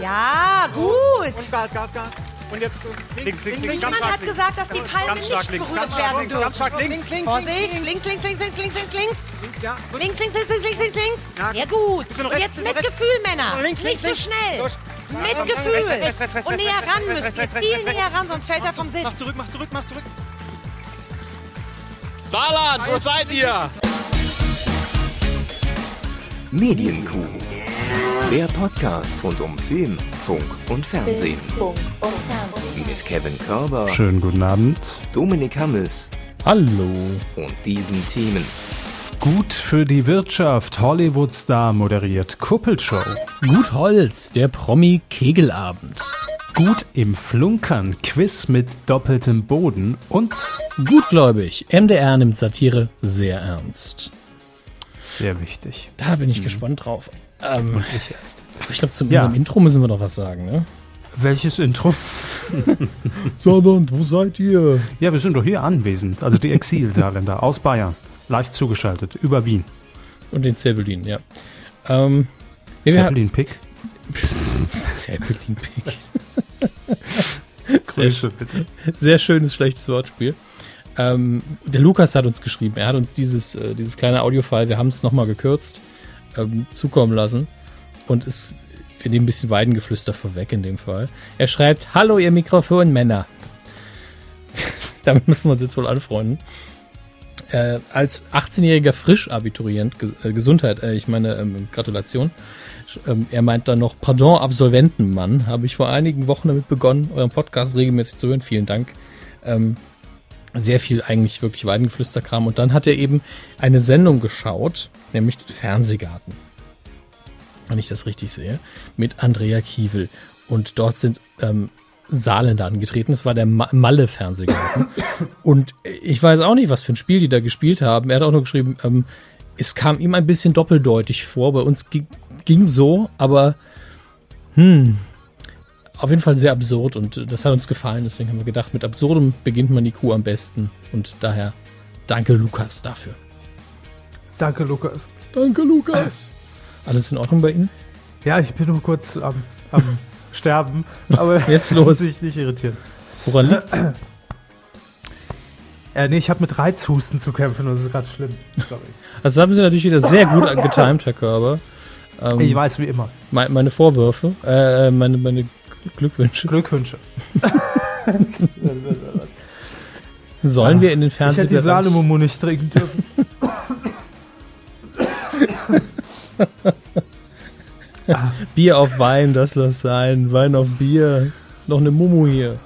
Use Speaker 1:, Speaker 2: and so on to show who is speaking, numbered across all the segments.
Speaker 1: Ja, gut.
Speaker 2: Und Gas, Gas, Gas. Und jetzt links, links, links. ganz
Speaker 1: Niemand
Speaker 2: stark
Speaker 1: hat
Speaker 2: links.
Speaker 1: gesagt, dass die Palme
Speaker 2: Ganz stark
Speaker 1: nicht
Speaker 2: links,
Speaker 1: berührt
Speaker 2: ganz stark
Speaker 1: werden
Speaker 2: links, ganz
Speaker 1: dürfen.
Speaker 2: stark links, links,
Speaker 1: Vorsicht, links, links, links, links, links, links, links.
Speaker 2: links, ja.
Speaker 1: Links, links, links, links, links, links, links.
Speaker 2: Ja.
Speaker 1: Gut. Und jetzt mit. Gefühl, Männer.
Speaker 2: Links,
Speaker 1: Nicht
Speaker 2: links,
Speaker 1: so
Speaker 2: links.
Speaker 1: schnell. Mit Gefühl. Und näher ran müsst ihr. Viel näher ran, sonst fällt er vom Sitz.
Speaker 2: Mach zurück, mach zurück, mach zurück.
Speaker 3: Saarland, wo seid ihr?
Speaker 4: Medienkuh. Der Podcast rund um Film, Funk und Fernsehen. Mit Kevin Körber,
Speaker 5: Schönen guten Abend.
Speaker 4: Dominik Hammes
Speaker 5: Hallo.
Speaker 4: und diesen Themen.
Speaker 5: Gut für die Wirtschaft. Hollywood-Star moderiert Kuppelshow.
Speaker 6: Gut Holz, der Promi-Kegelabend.
Speaker 5: Gut im Flunkern. Quiz mit doppeltem Boden. Und
Speaker 6: Gutgläubig, MDR nimmt Satire sehr ernst.
Speaker 5: sehr wichtig.
Speaker 6: Da bin ich gespannt drauf. Ähm,
Speaker 5: Und ich erst.
Speaker 6: aber ich glaube, zu
Speaker 5: Ja.
Speaker 6: unserem Intro müssen wir doch was sagen, ne?
Speaker 5: Welches Intro?
Speaker 6: Saarland, wo seid ihr?
Speaker 5: Ja, wir sind doch hier anwesend. Also die Exilsaarländer aus Bayern. Live zugeschaltet. Über Wien.
Speaker 6: Und den Zeppelin, ja. Ähm, ja, wir haben
Speaker 5: Zeppelin-Pick.
Speaker 6: Zeppelin-Pick. Sehr,
Speaker 5: Grüße bitte.
Speaker 6: sehr schönes, schlechtes Wortspiel. Ähm, der Lukas hat uns geschrieben, er hat uns dieses, äh, dieses kleine Audiofile, wir haben es nochmal gekürzt, ähm, zukommen lassen. Und es, wir nehmen ein bisschen Weidengeflüster vorweg in dem Fall. Er schreibt, Hallo ihr Mikrofonmänner. Damit müssen wir uns jetzt wohl anfreunden. Äh, als 18-jähriger Frisch-Abiturient, Ge äh, Gesundheit, äh, ich meine, ähm, Gratulation. Ähm, er meint dann noch, Pardon, Absolventenmann, habe ich vor einigen Wochen damit begonnen, euren Podcast regelmäßig zu hören. Vielen Dank. Ähm, sehr viel eigentlich wirklich Weidengeflüsterkram. Und dann hat er eben eine Sendung geschaut, nämlich Fernsehgarten. Wenn ich das richtig sehe, mit Andrea Kiewel. Und dort sind ähm, Saarländer angetreten. Das war der Ma Malle-Fernsehgarten. Und ich weiß auch nicht, was für ein Spiel die da gespielt haben. Er hat auch nur geschrieben, ähm, es kam ihm ein bisschen doppeldeutig vor. Bei uns ging, ging so, aber hm, auf jeden Fall sehr absurd und äh, das hat uns gefallen. Deswegen haben wir gedacht, mit Absurdem beginnt man die Kuh am besten. Und daher danke Lukas dafür.
Speaker 5: Danke, Lukas.
Speaker 6: Danke Lukas. Alles in Ordnung bei Ihnen?
Speaker 5: Ja, ich bin nur kurz am, am Sterben. Aber
Speaker 6: Jetzt los.
Speaker 5: sich nicht irritieren.
Speaker 6: Woran liegt's?
Speaker 5: Äh, nee, ich habe mit Reizhusten zu kämpfen und das ist gerade schlimm. Sorry.
Speaker 6: Also haben Sie natürlich wieder sehr gut getimt, Herr Körber. Ähm,
Speaker 5: Ich weiß wie immer.
Speaker 6: me- meine Vorwürfe, äh, meine, meine Glückwünsche.
Speaker 5: Glückwünsche.
Speaker 6: Sollen
Speaker 5: Ah,
Speaker 6: wir in den
Speaker 5: Ich hätte die? Salomo nicht trinken dürfen.
Speaker 6: Bier auf Wein, das lass sein. Wein auf Bier. Noch eine Mumu hier.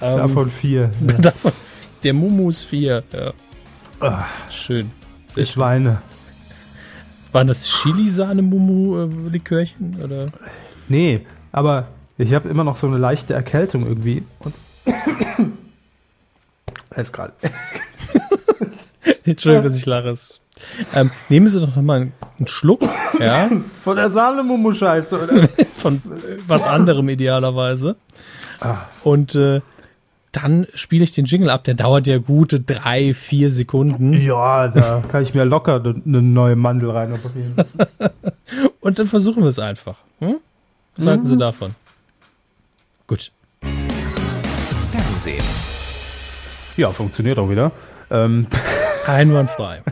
Speaker 6: Ähm,
Speaker 5: Davon vier. Ja.
Speaker 6: davon der Mumus 4. Ja.
Speaker 5: Ah,
Speaker 6: Schön. Sehr
Speaker 5: ich
Speaker 6: schön.
Speaker 5: weine.
Speaker 6: Waren das Chili-Sahne-Mumu-Likörchen? Oder?
Speaker 5: Nee, aber ich habe immer noch so eine leichte Erkältung irgendwie. Und er ist gerade.
Speaker 6: Entschuldigung, dass ich lache. Ähm, nehmen Sie doch noch mal einen, einen Schluck, ja,
Speaker 5: Von der Salomo-Scheiße, oder?
Speaker 6: von äh, was anderem idealerweise.
Speaker 5: Ah.
Speaker 6: Und äh, dann spiele ich den Jingle ab. Der dauert ja gute drei, vier Sekunden.
Speaker 5: ja, da kann ich mir locker eine neue Mandel rein operieren.
Speaker 6: Und dann versuchen wir es einfach. Hm? Was
Speaker 5: Mhm.
Speaker 6: halten Sie davon? Gut.
Speaker 4: Fernsehen.
Speaker 5: Ja, funktioniert auch wieder. Ähm,
Speaker 6: Einwandfrei.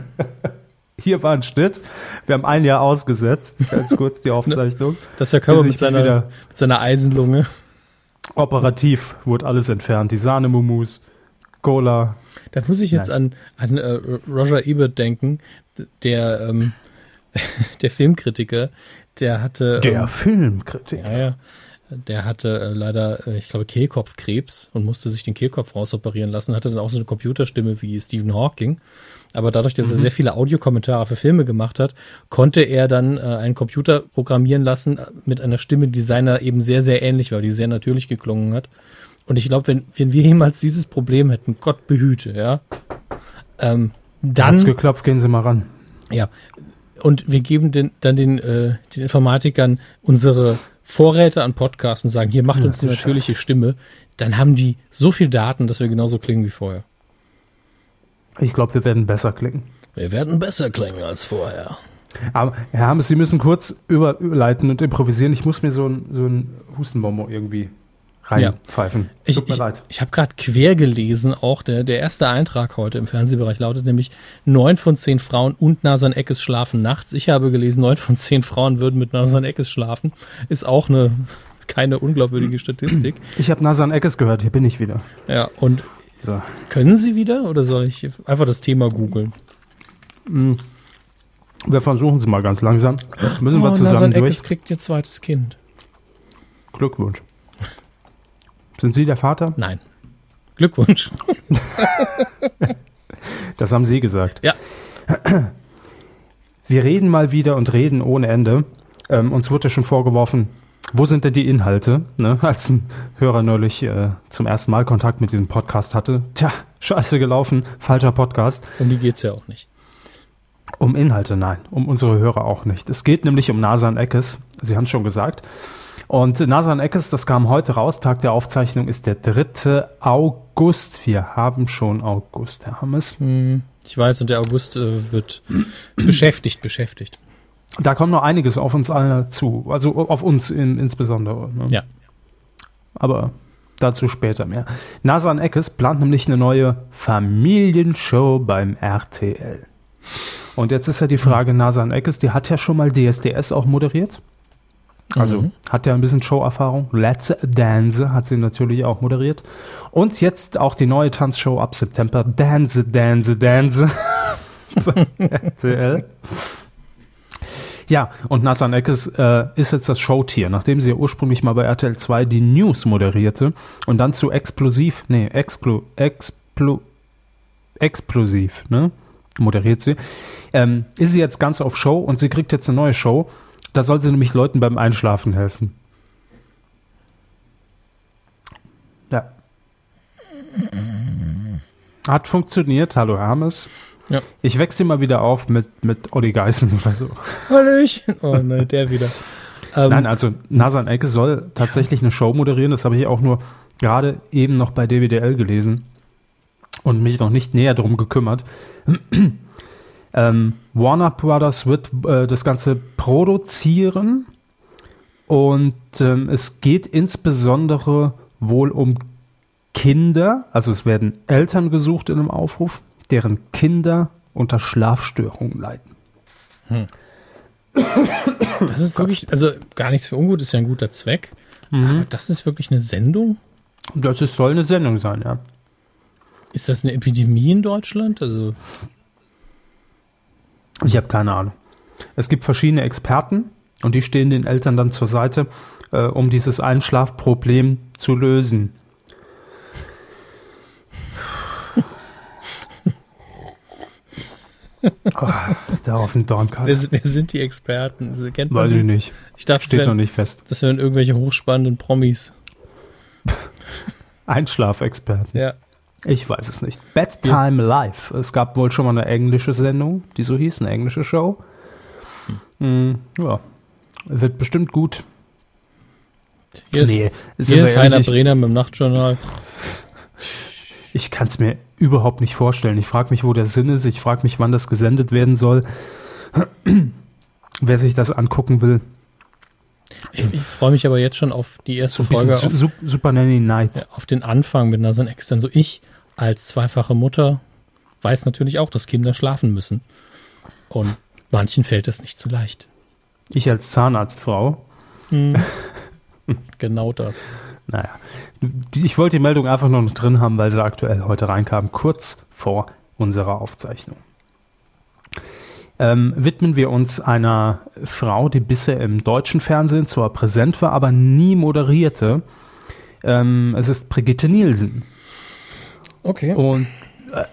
Speaker 5: hier war ein Schnitt. Wir haben ein Jahr ausgesetzt. Ganz kurz die Aufzeichnung.
Speaker 6: Das ist der Körper mit seiner, mit seiner Eisenlunge.
Speaker 5: Operativ wurde alles entfernt. Die Sahnemumus, Cola.
Speaker 6: Da muss ich jetzt an, an äh, Roger Ebert denken, der, ähm, der Filmkritiker, der hatte.
Speaker 5: Der
Speaker 6: ähm,
Speaker 5: Filmkritik.
Speaker 6: Ja, ja. Der hatte äh, leider, äh, ich glaube, Kehlkopfkrebs und musste sich den Kehlkopf rausoperieren lassen. Hatte dann auch so eine Computerstimme wie Stephen Hawking. Aber dadurch, dass er sehr viele Audiokommentare für Filme gemacht hat, konnte er dann äh, einen Computer programmieren lassen äh, mit einer Stimme, die seiner eben sehr, sehr ähnlich war, die sehr natürlich geklungen hat. Und ich glaube, wenn, wenn wir jemals dieses Problem hätten, Gott behüte, ja, ähm,
Speaker 5: Dann hat's geklopft, gehen Sie mal ran.
Speaker 6: ja, und wir geben den, dann den, äh, den Informatikern unsere Vorräte an Podcasts und sagen, hier macht uns die natürliche Stimme, dann haben die so viel Daten, dass wir genauso klingen wie vorher.
Speaker 5: Ich glaube, wir werden besser klingen.
Speaker 6: Wir werden besser klingen als vorher.
Speaker 5: Aber Herr Hammes, Sie müssen kurz über, überleiten und improvisieren. Ich muss mir so ein, so ein Hustenbonbon irgendwie reinpfeifen.
Speaker 6: Ich,
Speaker 5: Tut mir
Speaker 6: ich,
Speaker 5: leid.
Speaker 6: ich habe gerade quer gelesen, auch der, der erste Eintrag heute im Fernsehbereich lautet nämlich, neun von zehn Frauen und Nasan Eckes schlafen nachts. Ich habe gelesen, neun von zehn Frauen würden mit Nasan Eckes schlafen. Ist auch eine keine unglaubwürdige Statistik.
Speaker 5: Ich habe Nasan Eckes gehört, hier bin ich wieder.
Speaker 6: Ja, und
Speaker 5: So.
Speaker 6: können Sie wieder oder soll ich einfach das Thema googeln?
Speaker 5: Wir versuchen es mal ganz langsam. Müssen wir
Speaker 6: Oh,
Speaker 5: zusammen
Speaker 6: Nasan
Speaker 5: durch.
Speaker 6: Eckes kriegt ihr zweites Kind.
Speaker 5: Glückwunsch. Sind Sie der Vater?
Speaker 6: Nein. Glückwunsch.
Speaker 5: Das haben Sie gesagt.
Speaker 6: Ja.
Speaker 5: Wir reden mal wieder und reden ohne Ende. Ähm, uns wurde ja schon vorgeworfen, wo sind denn die Inhalte? Ne? Als ein Hörer neulich äh, zum ersten Mal Kontakt mit diesem Podcast hatte. Tja, scheiße gelaufen, falscher Podcast.
Speaker 6: Um die geht's ja auch nicht.
Speaker 5: Um Inhalte, nein. Um unsere Hörer auch nicht. Es geht nämlich um Nasan Eckes. Sie haben es schon gesagt. Und Nasan Eckes, das kam heute raus. Tag der Aufzeichnung ist der 3. August. Wir haben schon August, Herr Hammes.
Speaker 6: Hm, Ich weiß, und der August äh, wird beschäftigt, beschäftigt.
Speaker 5: Da kommt noch einiges auf uns alle zu. Also auf uns in, insbesondere. Ne?
Speaker 6: Ja.
Speaker 5: Aber dazu später mehr. Nasan Eckes plant nämlich eine neue Familienshow beim RTL. Und jetzt ist ja die Frage, Nasan Eckes, die hat ja schon mal DSDS auch moderiert. Also
Speaker 6: Mhm.
Speaker 5: hat ja ein bisschen Showerfahrung. Let's Dance hat sie natürlich auch moderiert. Und jetzt auch die neue Tanzshow ab September. Dance, Dance, Dance. RTL. Ja, und Nathan Eckes äh, ist jetzt das Showtier, nachdem sie ja ursprünglich mal bei RTL 2 die News moderierte und dann zu Explosiv, nee, Explo, Explo, Explosiv, ne, moderiert sie, ähm, ist sie jetzt ganz auf Show und sie kriegt jetzt eine neue Show. Da soll sie nämlich Leuten beim Einschlafen helfen. Ja. Hat funktioniert. Hallo Hermes.
Speaker 6: Ja.
Speaker 5: Ich wechsle mal wieder auf mit, mit Olli Geißen oder so.
Speaker 6: Hallöchen. Oh nein, der wieder. Ähm,
Speaker 5: Nein, also Nasan Ecke soll tatsächlich eine Show moderieren. Das habe ich auch nur gerade eben noch bei DWDL gelesen und mich noch nicht näher drum gekümmert. Ähm, Warner Brothers wird äh, das Ganze produzieren und ähm, es geht insbesondere wohl um Kinder, also es werden Eltern gesucht in einem Aufruf, deren Kinder unter Schlafstörungen leiden.
Speaker 6: das ist wirklich, also gar nichts für ungut, ist ja ein guter Zweck. Aber das ist wirklich eine Sendung?
Speaker 5: Das ist, soll eine Sendung sein, ja.
Speaker 6: Ist das eine Epidemie in Deutschland? Also,
Speaker 5: Ich habe keine Ahnung. Es gibt verschiedene Experten und die stehen den Eltern dann zur Seite, äh, um dieses Einschlafproblem zu lösen. oh, da auf dem
Speaker 6: wer,
Speaker 5: Dornkart.
Speaker 6: wer sind die Experten? Also, Kennt
Speaker 5: Weiß
Speaker 6: die?
Speaker 5: ich nicht.
Speaker 6: Ich dachte, das
Speaker 5: Steht noch
Speaker 6: wären,
Speaker 5: nicht fest.
Speaker 6: das wären irgendwelche hochspannenden Promis.
Speaker 5: Einschlafexperten.
Speaker 6: Ja.
Speaker 5: Ich weiß es nicht. Bedtime Live. Es gab wohl schon mal eine englische Sendung, die so hieß, eine englische Show. Mm, ja. Wird bestimmt gut.
Speaker 6: Hier ist,
Speaker 5: Nee, sind
Speaker 6: hier ist Heiner
Speaker 5: ich-
Speaker 6: Brenner mit dem Nachtjournal.
Speaker 5: Ich kann es mir überhaupt nicht vorstellen. Ich frage mich, wo der Sinn ist. Ich frage mich, wann das gesendet werden soll. Wer sich das angucken will.
Speaker 6: Ich, ich freue mich aber jetzt schon auf die erste
Speaker 5: So
Speaker 6: Folge, auf,
Speaker 5: Su Su- Super Nanny Night.
Speaker 6: ja, auf den Anfang mit Nasan Ex. Dann so ich als zweifache Mutter weiß natürlich auch, dass Kinder schlafen müssen. Und manchen fällt das nicht so leicht.
Speaker 5: Ich als Zahnarztfrau.
Speaker 6: Genau das.
Speaker 5: Naja. Ich wollte die Meldung einfach nur noch drin haben, weil sie aktuell heute reinkam, kurz vor unserer Aufzeichnung. Ähm, widmen wir uns einer Frau, die bisher im deutschen Fernsehen zwar präsent war, aber nie moderierte. Ähm, es ist Brigitte Nielsen.
Speaker 6: Okay.
Speaker 5: Und äh,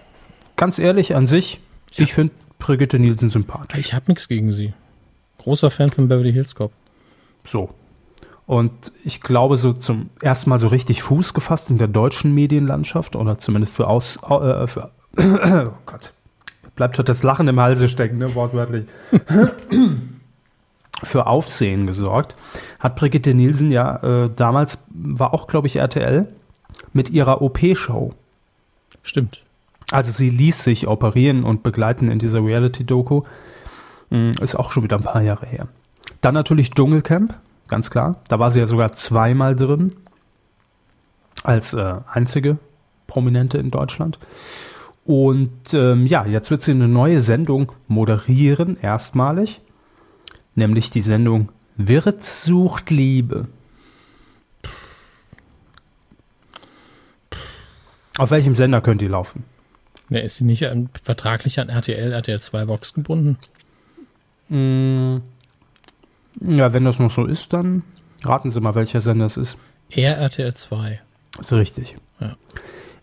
Speaker 5: ganz ehrlich, an sich, ich finde Brigitte Nielsen sympathisch.
Speaker 6: Ich habe nichts gegen sie. Großer Fan von Beverly Hills Cop.
Speaker 5: So. Und ich glaube, so zum ersten Mal so richtig Fuß gefasst in der deutschen Medienlandschaft oder zumindest für Aus. Äh, für, oh Gott. Bleibt heute das Lachen im Halse stecken, ne, wortwörtlich. für Aufsehen gesorgt. Hat Brigitte Nielsen ja äh, damals, war auch, glaube ich, RTL, mit ihrer OP-Show.
Speaker 6: Stimmt.
Speaker 5: Also sie ließ sich operieren und begleiten in dieser Reality-Doku. Mm, Ist auch schon wieder ein paar Jahre her. Dann natürlich Dschungelcamp, ganz klar. Da war sie ja sogar zweimal drin. Als äh, einzige Prominente in Deutschland. Und ähm, ja, jetzt wird sie eine neue Sendung moderieren, erstmalig. Nämlich die Sendung Wirt sucht Liebe. Auf welchem Sender könnt ihr laufen?
Speaker 6: Ja, ist sie nicht an, vertraglich an RTL, RTL 2 Vox gebunden?
Speaker 5: Mm, Ja, wenn das noch so ist, dann raten Sie mal, welcher Sender es ist.
Speaker 6: Eher RTL 2.
Speaker 5: Ist richtig.
Speaker 6: Ja.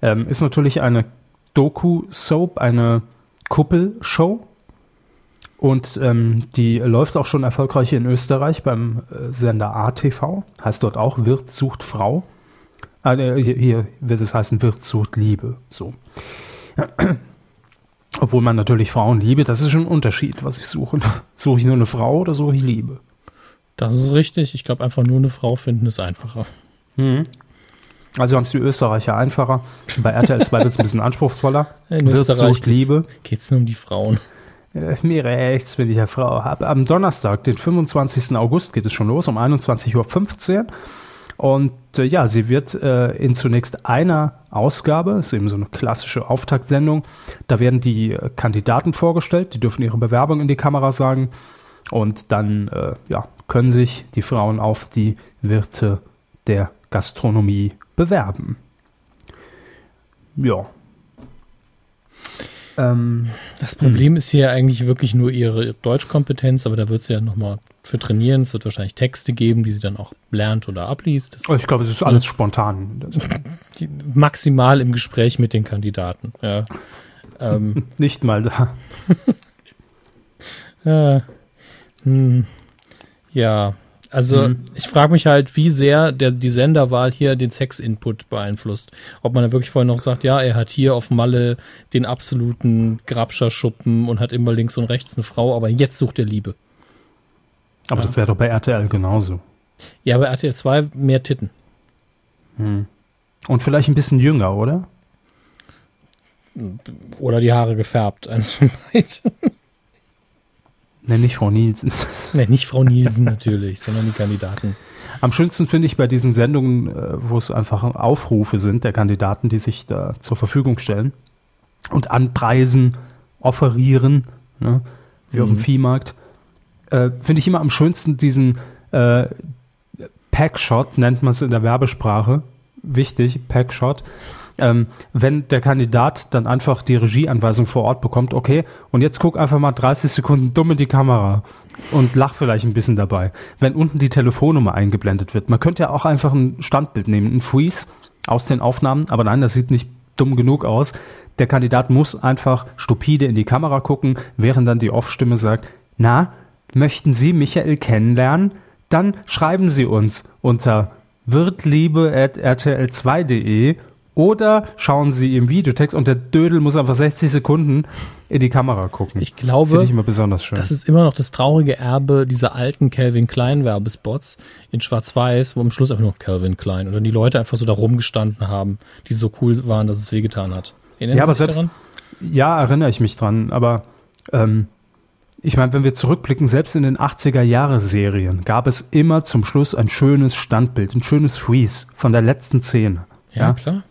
Speaker 5: Ähm, ist natürlich eine Doku-Soap, eine Kuppelshow. Und ähm, die läuft auch schon erfolgreich in Österreich beim äh, Sender ATV. Heißt dort auch Wirt sucht Frau. Ah, äh, hier, wird es heißen Wirt sucht Liebe. So. Obwohl man natürlich Frauen liebe, das ist schon ein Unterschied, was ich suche. Suche ich nur eine Frau oder suche ich Liebe?
Speaker 6: Das ist richtig. Ich glaube, einfach nur eine Frau finden ist einfacher.
Speaker 5: Also haben es die Österreicher einfacher. Bei RTL 2 wird es ein bisschen anspruchsvoller.
Speaker 6: In
Speaker 5: Wirt
Speaker 6: Österreich
Speaker 5: sucht Liebe.
Speaker 6: Geht es nur um die Frauen.
Speaker 5: Äh, mir rechts, wenn ich eine Frau habe. Am Donnerstag, den 25. August, geht es schon los, um 21.15 Uhr. Und äh, ja, sie wird äh, in zunächst einer Ausgabe, ist eben so eine klassische Auftaktsendung, da werden die äh, Kandidaten vorgestellt, die dürfen ihre Bewerbung in die Kamera sagen und dann äh, ja, können sich die Frauen auf die Wirte der Gastronomie bewerben. Ja. Ähm,
Speaker 6: Das Problem ist hier eigentlich wirklich nur ihre Deutschkompetenz, aber da wird sie ja nochmal für trainieren. Es wird wahrscheinlich Texte geben, die sie dann auch lernt oder abliest. Das
Speaker 5: ich glaube, es ist alles spontan.
Speaker 6: maximal im Gespräch mit den Kandidaten. Ja. ähm,
Speaker 5: Nicht mal da.
Speaker 6: äh, hm, ja, also
Speaker 5: Mhm.
Speaker 6: ich frage mich halt, wie sehr der, die Senderwahl hier den Sex-Input beeinflusst. Ob man da wirklich vorher noch sagt, ja, er hat hier auf Malle den absoluten Grabscher-Schuppen und hat immer links und rechts eine Frau, aber jetzt sucht er Liebe.
Speaker 5: Aber das wäre doch bei RTL genauso.
Speaker 6: Ja, aber RTL 2 mehr Titten.
Speaker 5: Und vielleicht ein bisschen jünger, oder?
Speaker 6: Oder die Haare gefärbt, eins von beiden.
Speaker 5: Ne, nicht Frau Nielsen.
Speaker 6: nee, nicht Frau Nielsen natürlich, sondern die Kandidaten.
Speaker 5: Am schönsten finde ich bei diesen Sendungen, äh, wo es einfach Aufrufe sind der Kandidaten, die sich da zur Verfügung stellen und anpreisen, offerieren, ne, wie auf dem Viehmarkt, äh, finde ich immer am schönsten diesen äh, Packshot, nennt man es in der Werbesprache. Wichtig, Packshot. Ähm, wenn der Kandidat dann einfach die Regieanweisung vor Ort bekommt, okay, und jetzt guck einfach mal 30 Sekunden dumm in die Kamera und lach vielleicht ein bisschen dabei. Wenn unten die Telefonnummer eingeblendet wird, man könnte ja auch einfach ein Standbild nehmen, ein Freeze aus den Aufnahmen, aber nein, das sieht nicht dumm genug aus. Der Kandidat muss einfach stupide in die Kamera gucken, während dann die Off-Stimme sagt, na, möchten Sie Michael kennenlernen? Dann schreiben Sie uns unter wirtliebe.rtl2.de oder schauen Sie im Videotext und der Dödel muss einfach 60 Sekunden in die Kamera gucken.
Speaker 6: Ich glaube,
Speaker 5: Finde ich immer besonders schön.
Speaker 6: Das ist immer noch das traurige Erbe dieser alten Calvin Klein Werbespots in Schwarz-Weiß, wo am Schluss einfach nur Calvin Klein und dann die Leute einfach so da rumgestanden haben, die so cool waren, dass es wehgetan hat. Erinnern
Speaker 5: Ja,
Speaker 6: Sie sich
Speaker 5: selbst-
Speaker 6: daran?
Speaker 5: Ja, erinnere ich mich dran, aber ähm, ich meine, wenn wir zurückblicken, selbst in den 80er-Jahre-Serien gab es immer zum Schluss ein schönes Standbild, ein schönes Freeze von der letzten Szene.
Speaker 6: Ja, klar.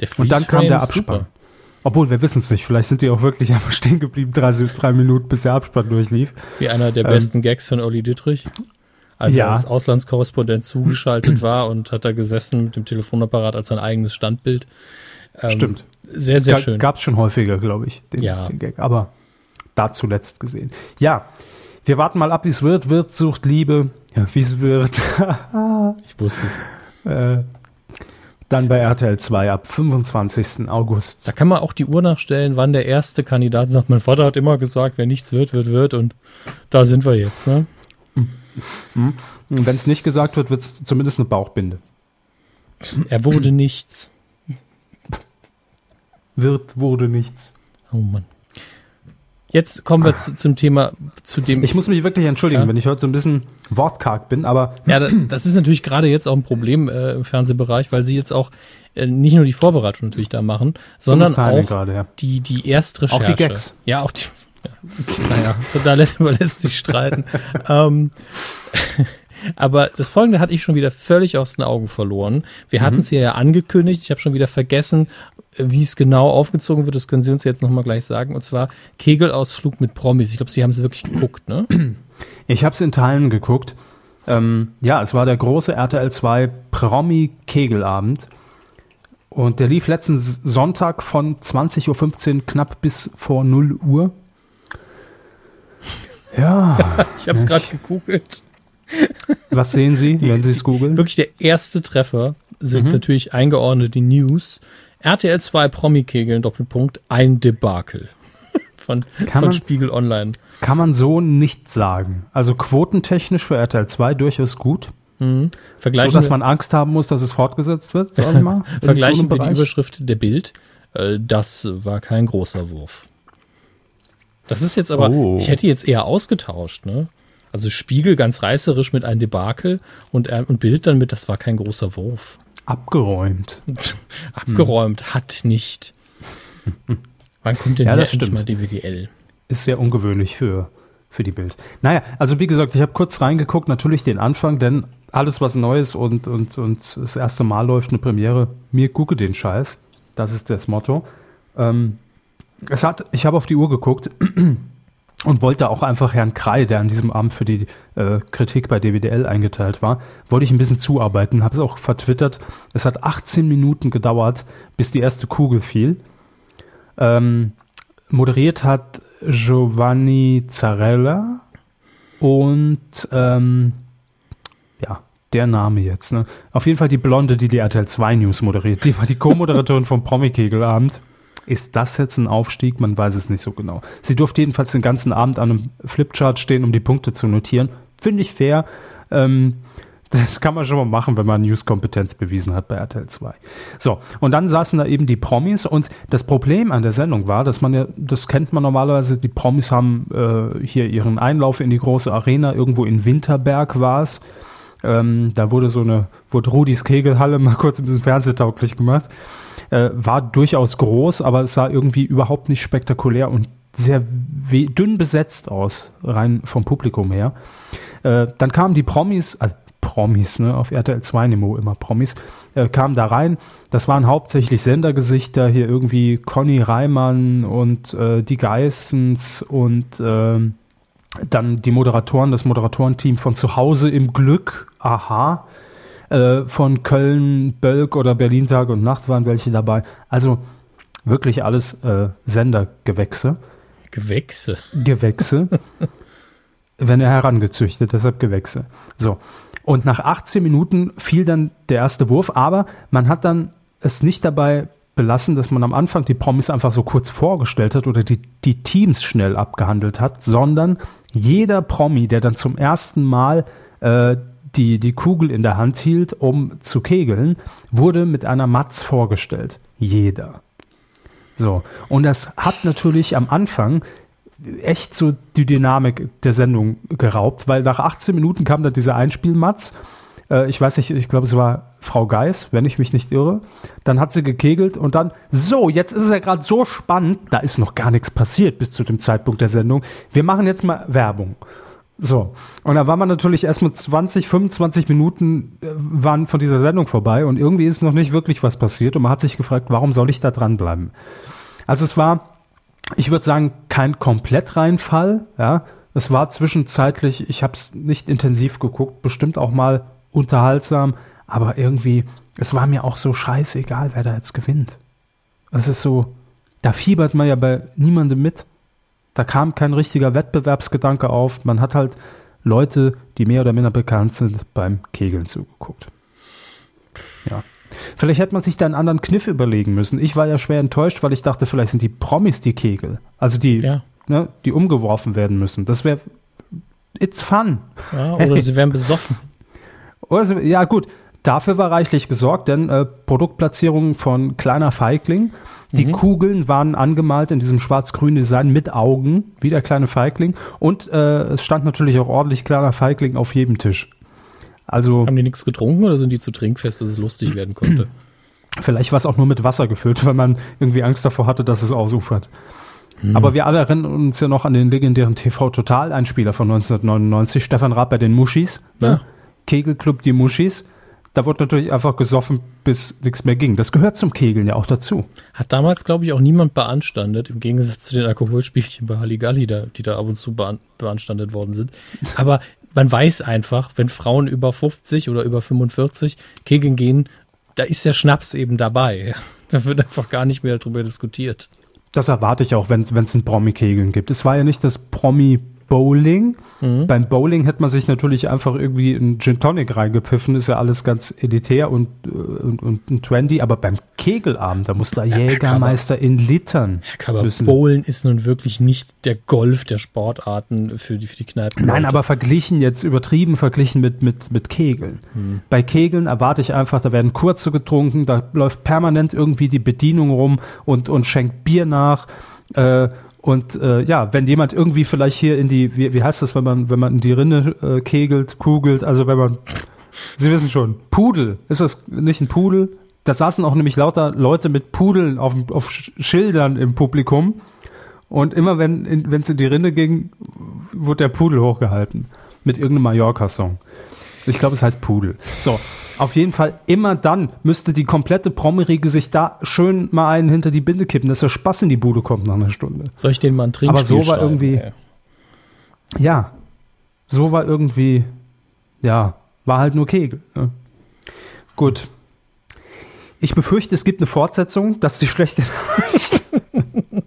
Speaker 6: Der
Speaker 5: Und dann kam der Abspann.
Speaker 6: super.
Speaker 5: Obwohl, wir wissen es nicht. Vielleicht sind die auch wirklich einfach stehen geblieben, drei, drei Minuten, bis der Abspann durchlief.
Speaker 6: Wie einer der
Speaker 5: Ähm,
Speaker 6: besten Gags von Olli Dittrich. Als
Speaker 5: Ja.
Speaker 6: er als Auslandskorrespondent zugeschaltet war und hat da gesessen mit dem Telefonapparat als sein eigenes Standbild. Ähm,
Speaker 5: Stimmt.
Speaker 6: Sehr, sehr schön.
Speaker 5: Gab es schon häufiger, glaube ich, den,
Speaker 6: Ja.
Speaker 5: den Gag. Aber da zuletzt gesehen. Ja, wir warten mal ab, wie es wird. Wirt sucht Liebe. Ja, wie es wird.
Speaker 6: Ich wusste es.
Speaker 5: äh, dann bei RTL 2 ab 25. August.
Speaker 6: Da kann man auch die Uhr nachstellen, wann der erste Kandidat sagt, mein Vater hat immer gesagt, wer nichts wird, wird, wird. Und da sind wir jetzt. Ne?
Speaker 5: Und wenn es nicht gesagt wird, wird es zumindest eine Bauchbinde.
Speaker 6: Er wurde nichts.
Speaker 5: Wird, wurde nichts.
Speaker 6: Oh Mann. Jetzt kommen wir zu, zum Thema, zu dem.
Speaker 5: Ich muss mich wirklich entschuldigen,
Speaker 6: Ja.
Speaker 5: wenn ich heute so ein bisschen wortkarg bin, aber
Speaker 6: ja, da- das ist natürlich gerade jetzt auch ein Problem äh, im Fernsehbereich, weil sie jetzt auch äh, nicht nur die Vorbereitung natürlich da machen, sondern auch
Speaker 5: gerade, ja.
Speaker 6: die, die Erstrecherche.
Speaker 5: Auch die Gags.
Speaker 6: Ja, auch die, Naja, total überlässt sich streiten. ähm, aber das Folgende hatte ich schon wieder völlig aus den Augen verloren. Wir hatten es hier ja angekündigt. Ich habe schon wieder vergessen, wie es genau aufgezogen wird. Das können Sie uns jetzt nochmal gleich sagen. Und zwar Kegelausflug mit Promis. Ich glaube, Sie haben es wirklich geguckt, ne?
Speaker 5: Ich habe es in Teilen geguckt. Ähm, ja, es war der große RTL 2 Promi-Kegelabend. Und der lief letzten Sonntag von 20.15 Uhr knapp bis vor 0 Uhr. Ja,
Speaker 6: Ich habe es gerade gegoogelt.
Speaker 5: was sehen Sie, wenn Sie es googeln?
Speaker 6: Wirklich der erste Treffer sind
Speaker 5: Mhm.
Speaker 6: natürlich eingeordnet die News. RTL 2 Promi-Kegeln, Doppelpunkt, ein Debakel. Von,
Speaker 5: Kann
Speaker 6: von
Speaker 5: man-
Speaker 6: Spiegel Online.
Speaker 5: Kann man so nicht sagen. Also quotentechnisch für RTL 2 durchaus gut. So,
Speaker 6: Vergleichen,
Speaker 5: dass
Speaker 6: wir,
Speaker 5: man Angst haben muss, dass es fortgesetzt wird, sag ich mal.
Speaker 6: vergleichen
Speaker 5: so einem
Speaker 6: wir die. Überschrift der Bild. Äh, Das war kein großer Wurf. Das ist jetzt aber,
Speaker 5: Oh.
Speaker 6: ich hätte jetzt eher ausgetauscht, ne? Also Spiegel ganz reißerisch mit ein Debakel und, äh, und Bild dann mit, das war kein großer Wurf.
Speaker 5: Abgeräumt.
Speaker 6: Abgeräumt hat nicht. Wann kommt denn
Speaker 5: Ja, das stimmt.
Speaker 6: mal DWDL?
Speaker 5: Ist sehr ungewöhnlich für, für die Bild. Naja, also wie gesagt, ich habe kurz reingeguckt, natürlich den Anfang, denn alles, was Neues und, und, und das erste Mal läuft, eine Premiere, mir gucke den Scheiß. Das ist das Motto. Ähm, es hat, ich habe auf die Uhr geguckt und wollte auch einfach Herrn Krei, der an diesem Abend für die äh, Kritik bei DWDL eingeteilt war, wollte ich ein bisschen zuarbeiten, habe es auch vertwittert. Es hat 18 Minuten gedauert, bis die erste Kugel fiel. Ähm, moderiert hat Giovanni Zarella und ähm, ja, der Name jetzt. Ne? Auf jeden Fall die Blonde, die die RTL 2 News moderiert. Die war die Co-Moderatorin vom Promi-Kegelabend. Ist das jetzt ein Aufstieg? Man weiß es nicht so genau. Sie durfte jedenfalls den ganzen Abend an einem Flipchart stehen, um die Punkte zu notieren. Finde ich fair. Ähm, das kann man schon mal machen, wenn man News-Kompetenz bewiesen hat bei RTL 2. So, und dann saßen da eben die Promis und das Problem an der Sendung war, dass man ja, das kennt man normalerweise, die Promis haben äh, hier ihren Einlauf in die große Arena, irgendwo in Winterberg war es. Ähm, da wurde so eine, wurde Rudis Kegelhalle mal kurz ein bisschen fernsehtauglich gemacht. Äh, war durchaus groß, aber es sah irgendwie überhaupt nicht spektakulär und sehr dünn besetzt aus, rein vom Publikum her. Äh, dann kamen die Promis, also Promis, ne, auf RTL 2 Nemo immer Promis, äh, kamen da rein. Das waren hauptsächlich Sendergesichter, hier irgendwie Conny Reimann und äh, die Geissens und ähm, dann die Moderatoren, das Moderatorenteam von zu Hause im Glück, aha, äh, von Köln, Bölk oder Berlin Tag und Nacht waren welche dabei. Also wirklich alles äh, Sendergewächse.
Speaker 6: Gewächse.
Speaker 5: Gewächse. wenn er herangezüchtet, deshalb Gewächse. So. Und nach 18 Minuten fiel dann der erste Wurf, aber man hat dann es nicht dabei belassen, dass man am Anfang die Promis einfach so kurz vorgestellt hat oder die, die Teams schnell abgehandelt hat, sondern jeder Promi, der dann zum ersten Mal äh, die, die Kugel in der Hand hielt, um zu kegeln, wurde mit einer Matz vorgestellt. Jeder. So. Und das hat natürlich am Anfang echt so die Dynamik der Sendung geraubt, weil nach 18 Minuten kam dann dieser Einspielmatz. Äh, ich weiß nicht, ich glaube, es war Frau Geis, wenn ich mich nicht irre. Dann hat sie gekegelt und dann, so, jetzt ist es ja gerade so spannend, da ist noch gar nichts passiert bis zu dem Zeitpunkt der Sendung. Wir machen jetzt mal Werbung. So, und da war man natürlich erst mit 20, 25 Minuten äh, waren von dieser Sendung vorbei und irgendwie ist noch nicht wirklich was passiert und man hat sich gefragt, warum soll ich da dranbleiben? Also es war, ich würde sagen, kein Komplettreinfall, ja. Es war zwischenzeitlich, ich habe es nicht intensiv geguckt, bestimmt auch mal unterhaltsam, aber irgendwie, es war mir auch so scheißegal, wer da jetzt gewinnt. Es ist so, da fiebert man ja bei niemandem mit. Da kam kein richtiger Wettbewerbsgedanke auf. Man hat halt Leute, die mehr oder minder bekannt sind, beim Kegeln zugeguckt. Ja. Vielleicht hätte man sich da einen anderen Kniff überlegen müssen. Ich war ja schwer enttäuscht, weil ich dachte, vielleicht sind die Promis die Kegel. Also die,
Speaker 6: Ja.
Speaker 5: ne, die umgeworfen werden müssen. Das wäre, it's fun.
Speaker 6: Ja, oder sie werden besoffen.
Speaker 5: Also, ja, gut. Dafür war reichlich gesorgt, denn äh, Produktplatzierung von kleiner Feigling. Die Kugeln waren angemalt in diesem schwarz-grünen Design mit Augen, wie der kleine Feigling. Und äh, es stand natürlich auch ordentlich kleiner Feigling auf jedem Tisch. Also
Speaker 6: Haben die nichts getrunken oder sind die zu trinkfest, dass es lustig werden konnte?
Speaker 5: vielleicht war es auch nur mit Wasser gefüllt, weil man irgendwie Angst davor hatte, dass es ausufert. Aber wir alle erinnern uns ja noch an den legendären TV-Total-Einspieler von 1999, Stefan Raab bei den Muschis. Ne?
Speaker 6: Ja.
Speaker 5: Kegelclub Die Muschis. Da wurde natürlich einfach gesoffen, bis nichts mehr ging. Das gehört zum Kegeln ja auch dazu.
Speaker 6: Hat damals, glaube ich, auch niemand beanstandet, im Gegensatz zu den Alkoholspielchen bei Halligalli, da, die da ab und zu bean beanstandet worden sind. Aber man weiß einfach, wenn Frauen über 50 oder über 45 kegeln gehen, da ist der Schnaps eben dabei. Da wird einfach gar nicht mehr drüber diskutiert.
Speaker 5: Das erwarte ich auch, wenn es ein Promi-Kegeln gibt. Es war ja nicht das Promi-Bowling. Beim Bowling hätte man sich natürlich einfach irgendwie einen Gin Tonic reingepfiffen. Ist ja alles ganz elitär und, äh, und, und ein Trendy. Aber beim Kegelabend, da muss der Jägermeister in Litern
Speaker 6: Aber
Speaker 5: müssen.
Speaker 6: Bowlen ist nun wirklich nicht der Golf der Sportarten für die, für die Kneipen.
Speaker 5: Nein, aber verglichen jetzt übertrieben verglichen mit, mit, mit Kegeln. Bei Kegeln erwarte ich einfach, da werden kurze getrunken, da läuft permanent irgendwie die Bedienung rum und, und schenkt Bier nach. Äh, und äh, ja, wenn jemand irgendwie vielleicht hier in die, wie, wie heißt das, wenn man, wenn man in die Rinne äh, kegelt, kugelt, also wenn man, Sie wissen schon, Pudel, ist das nicht ein Pudel? Da saßen auch nämlich lauter Leute mit Pudeln auf, auf Sch- Schildern im Publikum. Und immer wenn es in die Rinne ging, wurde der Pudel hochgehalten. Mit irgendeinem Mallorca-Song. Ich glaube, es heißt Pudel. So, auf jeden Fall, immer dann müsste die komplette Promiriege sich da schön mal einen hinter die Binde kippen, dass der Spaß in die Bude kommt nach einer Stunde.
Speaker 6: Soll ich den mal Trinkspiel
Speaker 5: Aber so war
Speaker 6: schreiben?
Speaker 5: irgendwie-
Speaker 6: Ja.
Speaker 5: Ja, so war irgendwie, ja, war halt nur Kegel. Ne? Gut. Ich befürchte, es gibt eine Fortsetzung, das ist die schlechte Nachricht.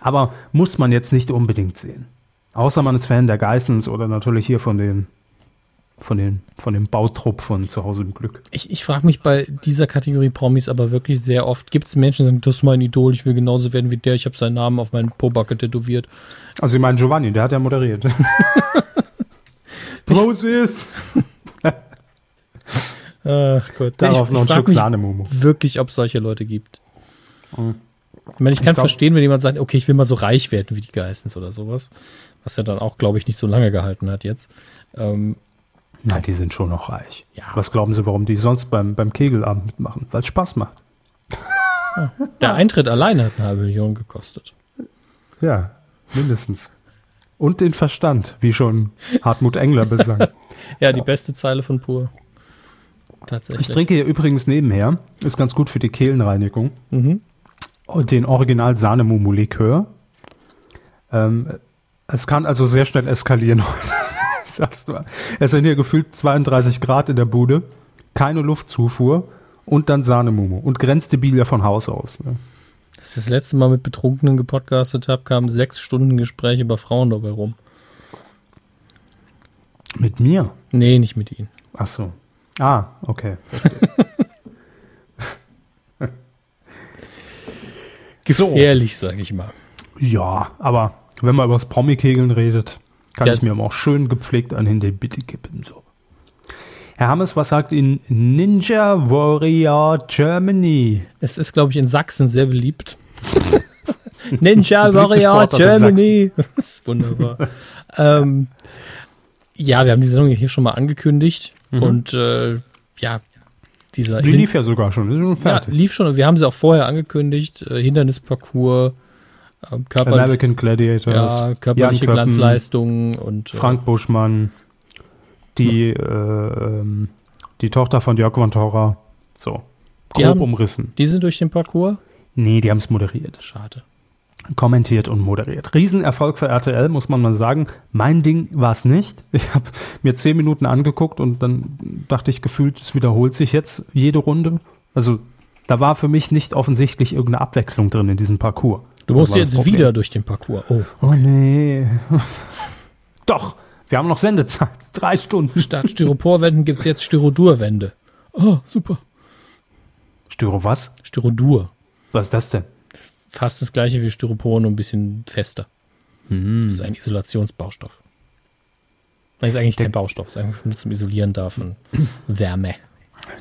Speaker 5: Aber muss man jetzt nicht unbedingt sehen. Außer man ist Fan der Geissens oder natürlich hier von den, von den, von dem Bautrupp von zu Hause im Glück.
Speaker 6: Ich, ich frage mich bei dieser Kategorie Promis aber wirklich sehr oft, gibt es Menschen, die sagen, das ist mein Idol, ich will genauso werden wie der, ich habe seinen Namen auf meinen Pobacke tätowiert.
Speaker 5: Also ich meine Giovanni, der hat ja moderiert. Moses!
Speaker 6: Ach Gott,
Speaker 5: Darauf
Speaker 6: ich,
Speaker 5: noch ein Stück
Speaker 6: mich
Speaker 5: Sahnemomo.
Speaker 6: wirklich, ob es solche Leute gibt. Ich meine, ich kann
Speaker 5: Ich glaub-
Speaker 6: verstehen, wenn jemand sagt, okay, ich will mal so reich werden wie die Geissens oder sowas, was ja dann auch, glaube ich, nicht so lange gehalten hat jetzt. Ähm,
Speaker 5: Nein, die sind schon noch reich.
Speaker 6: Ja.
Speaker 5: Was glauben Sie, warum die sonst beim, beim Kegelabend mitmachen? Weil es Spaß macht.
Speaker 6: der Eintritt alleine hat eine halbe Million gekostet.
Speaker 5: Ja, mindestens. Und den Verstand, wie schon Hartmut Engler besang.
Speaker 6: Ja, die beste Zeile von Pur. Tatsächlich.
Speaker 5: Ich trinke hier übrigens nebenher, ist ganz gut für die Kehlenreinigung,
Speaker 6: Mhm.
Speaker 5: und den Original Sahnemumu-Likör. Ähm, es kann also sehr schnell eskalieren heute. Ich sag's nur. Es sind hier gefühlt 32 Grad in der Bude, keine Luftzufuhr und dann Sahnemumu und grenzdebil ja von Haus aus. Ne?
Speaker 6: Als ich das letzte Mal mit Betrunkenen gepodcastet habe, kamen sechs Stunden Gespräche über Frauen dabei rum.
Speaker 5: Mit mir?
Speaker 6: Nee, nicht mit ihnen.
Speaker 5: Ach so. Ah, okay.
Speaker 6: Gefährlich, sage ich mal.
Speaker 5: Ja, aber wenn man über das Promi-Kegeln redet, kann
Speaker 6: Ja.
Speaker 5: ich mir aber auch schön gepflegt an Hände bitte kippen. So. Herr Hammes, was sagt Ihnen Ninja Warrior Germany?
Speaker 6: Es ist, glaube ich, in Sachsen sehr beliebt. Ninja Warrior Germany. Das ist wunderbar. ähm, ja, wir haben die Sendung hier schon mal angekündigt. Und äh, ja, dieser
Speaker 5: Die lief ja sogar schon, ist schon
Speaker 6: ja,
Speaker 5: fertig.
Speaker 6: lief schon. Wir haben sie auch vorher angekündigt. Äh, Hindernisparcours, ähm, körperlich,
Speaker 5: American Gladiators,
Speaker 6: ja, körperliche
Speaker 5: Jan
Speaker 6: Glanzleistungen und äh,
Speaker 5: Frank Buschmann, die, äh, ähm, die Tochter von Jörg von Torra. So,
Speaker 6: Die
Speaker 5: grob
Speaker 6: haben-
Speaker 5: umrissen.
Speaker 6: die sind durch den Parcours.
Speaker 5: Nee, die haben es moderiert.
Speaker 6: Schade.
Speaker 5: kommentiert und moderiert. Riesenerfolg für RTL, muss man mal sagen. Mein Ding war es nicht. Ich habe mir zehn Minuten angeguckt und dann dachte ich gefühlt, es wiederholt sich jetzt jede Runde. Also da war für mich nicht offensichtlich irgendeine Abwechslung drin in diesem Parcours.
Speaker 6: Du
Speaker 5: Das
Speaker 6: musst
Speaker 5: das
Speaker 6: jetzt
Speaker 5: Problem.
Speaker 6: wieder durch den Parcours. Oh,
Speaker 5: Oh nee. Doch, wir haben noch Sendezeit. Drei Stunden.
Speaker 6: statt Styroporwänden gibt es jetzt Styrodurwände. Oh, super.
Speaker 5: Styro was?
Speaker 6: Styrodur.
Speaker 5: Was ist das denn?
Speaker 6: Fast das gleiche wie Styropor, nur ein bisschen fester. Das ist ein Isolationsbaustoff. Das ist eigentlich kein Baustoff, es ist einfach nur zum Isolieren da von Wärme.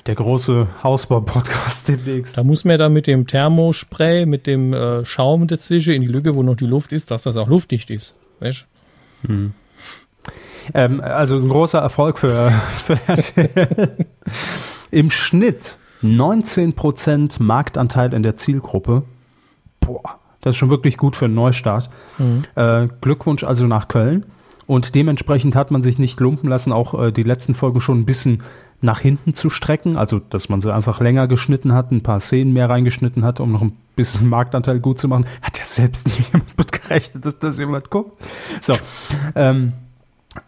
Speaker 5: Der große Hausbau-Podcast demnächst.
Speaker 6: Da muss man da mit dem Thermospray, mit dem äh, Schaum dazwischen in die Lücke, wo noch die Luft ist, dass das auch luftdicht ist. Weißt
Speaker 5: Ähm, also ein großer Erfolg für, für RTL. Im Schnitt 19% Marktanteil in der Zielgruppe. Boah, Das ist schon wirklich gut für einen Neustart. Äh, Glückwunsch also nach Köln. Und dementsprechend hat man sich nicht lumpen lassen, auch äh, die letzten Folgen schon ein bisschen nach hinten zu strecken. Also, dass man sie einfach länger geschnitten hat, ein paar Szenen mehr reingeschnitten hat, um noch ein bisschen Marktanteil gut zu machen. Hat ja selbst nicht jemand mit gerechnet, dass das jemand guckt. So. Ähm,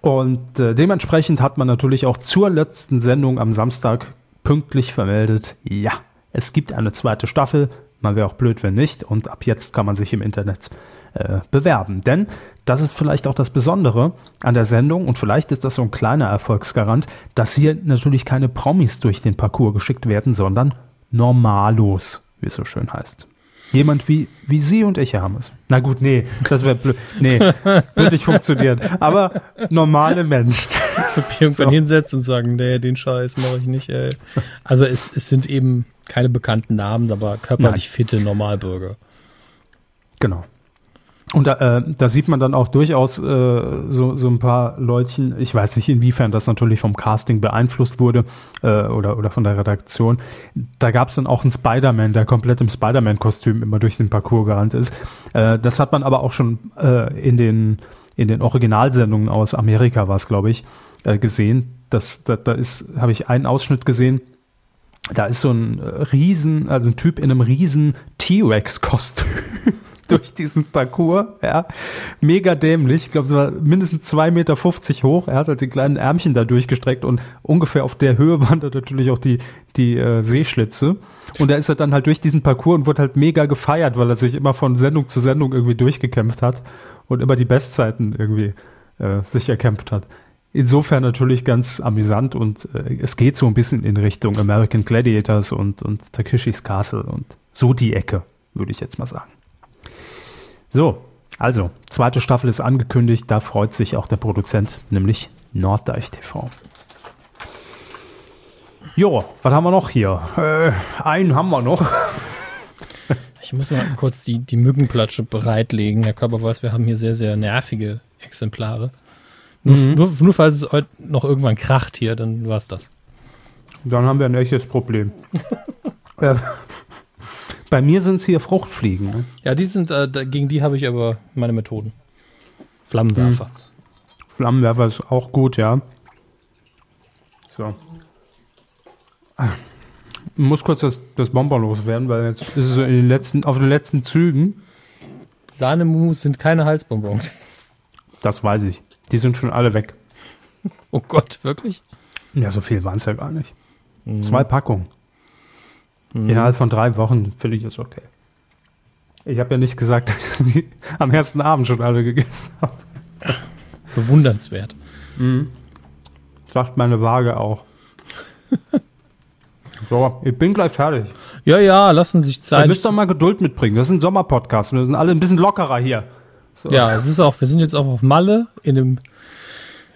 Speaker 5: und äh, dementsprechend hat man natürlich auch zur letzten Sendung am Samstag pünktlich vermeldet, ja, es gibt eine zweite Staffel. Man wäre auch blöd, wenn nicht. Und ab jetzt kann man sich im Internet äh, bewerben. Denn das ist vielleicht auch das Besondere an der Sendung und vielleicht ist das so ein kleiner Erfolgsgarant, dass hier natürlich keine Promis durch den Parcours geschickt werden, sondern Normalos, wie es so schön heißt. Jemand wie, wie Sie und ich, Herr Hammes. Na gut, nee, das wäre blöd. Nee, würde nicht funktionieren. Aber normale Menschen.
Speaker 6: mich irgendwann hinsetzen und sagen, nee, den Scheiß mache ich nicht, ey. Also es, es sind eben keine bekannten Namen, aber körperlich fitte Normalbürger.
Speaker 5: Genau. Und da, äh, da sieht man dann auch durchaus äh, so, so ein paar Leutchen, ich weiß nicht, inwiefern das natürlich vom Casting beeinflusst wurde äh, oder, oder von der Redaktion. Da gab es dann auch einen Spider-Man, der komplett im Spider-Man-Kostüm immer durch den Parcours gerannt ist. Äh, das hat man aber auch schon äh, in, den, in den Originalsendungen aus Amerika, war es, glaube ich, äh, gesehen. Das, da, da ist, habe ich einen Ausschnitt gesehen, da ist so ein Riesen, also ein Typ in einem riesen T-Rex-Kostüm durch diesen Parcours, ja. Mega dämlich. Ich glaube, es war mindestens 2,50 Meter hoch. Er hat halt die kleinen Ärmchen da durchgestreckt und ungefähr auf der Höhe waren da natürlich auch die, die äh, Seeschlitze. Und da ist er dann halt durch diesen Parcours und wurde halt mega gefeiert, weil er sich immer von Sendung zu Sendung irgendwie durchgekämpft hat und immer die Bestzeiten irgendwie äh, sich erkämpft hat. Insofern natürlich ganz amüsant und äh, es geht so ein bisschen in Richtung American Gladiators und, und Takeshis Castle und so die Ecke, würde ich jetzt mal sagen. So, also, zweite Staffel ist angekündigt, da freut sich auch der Produzent, nämlich Norddeich TV. Jo, was haben wir noch hier? Äh, einen haben wir noch.
Speaker 6: Ich muss mal kurz die, die Mückenplatsche bereitlegen. Herr Körper weiß, wir haben hier sehr, sehr nervige Exemplare. Nur,
Speaker 5: Mhm.
Speaker 6: nur, nur falls es heute noch irgendwann kracht hier, dann war's das.
Speaker 5: Dann haben wir ein echtes Problem. äh, bei mir sind es hier Fruchtfliegen. Ne?
Speaker 6: Ja, die sind, äh, gegen die habe ich aber meine Methoden. Flammenwerfer.
Speaker 5: Flammenwerfer ist auch gut, ja. So. Ah. Ich muss kurz das, das Bonbon loswerden, weil jetzt ist es so in den letzten, auf den letzten Zügen.
Speaker 6: Sahnemus sind keine Halsbonbons.
Speaker 5: Das weiß ich. Die sind schon alle weg.
Speaker 6: Oh Gott, wirklich?
Speaker 5: Ja, so viel waren es ja gar nicht. Zwei Packungen. Innerhalb von drei Wochen finde ich es okay. Ich habe ja nicht gesagt, dass ich die am ersten Abend schon alle gegessen habe.
Speaker 6: Bewundernswert.
Speaker 5: Sagt meine Waage auch. so, ich bin gleich fertig.
Speaker 6: Ja, ja, lassen sich
Speaker 5: Ihr
Speaker 6: Zeit.
Speaker 5: müsst doch mal Geduld mitbringen. Das ist ein Sommerpodcast. Wir sind alle ein bisschen lockerer hier. So.
Speaker 6: Ja, es ist auch, wir sind jetzt auch auf Malle in dem,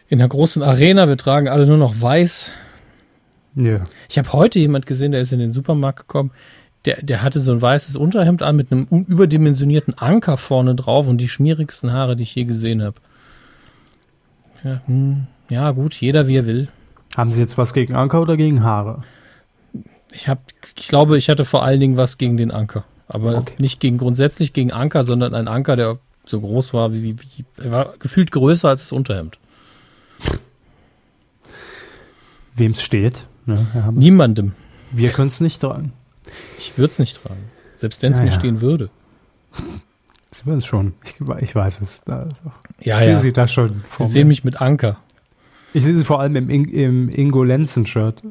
Speaker 6: in der großen Arena. Wir tragen alle nur noch weiß.
Speaker 5: Nö.
Speaker 6: Ich habe heute jemand gesehen, der ist in den Supermarkt gekommen. Der, der hatte so ein weißes Unterhemd an mit einem überdimensionierten Anker vorne drauf und die schmierigsten Haare, die ich je gesehen habe. Ja, hm, ja, gut, jeder wie er will.
Speaker 5: Haben Sie jetzt was gegen Anker oder gegen Haare?
Speaker 6: Ich habe, ich glaube, ich hatte vor allen Dingen was gegen den Anker, aber
Speaker 5: Okay.
Speaker 6: nicht gegen grundsätzlich gegen Anker, sondern ein Anker, der so groß war wie, wie, wie er war gefühlt größer als das Unterhemd.
Speaker 5: Wem es steht. Ne? Herr Hammes?
Speaker 6: Niemandem.
Speaker 5: Wir können es nicht tragen.
Speaker 6: Ich würde es nicht tragen, selbst wenn es
Speaker 5: Ja,
Speaker 6: mir
Speaker 5: ja.
Speaker 6: stehen würde.
Speaker 5: Sie werden es schon. Ich, ich weiß es. Da,
Speaker 6: Ja,
Speaker 5: ich sehe
Speaker 6: ja.
Speaker 5: Sie da schon.
Speaker 6: Sie
Speaker 5: mir.
Speaker 6: sehen mich mit Anker.
Speaker 5: Ich sehe Sie vor allem im, im Ingo Lenzen-Shirt.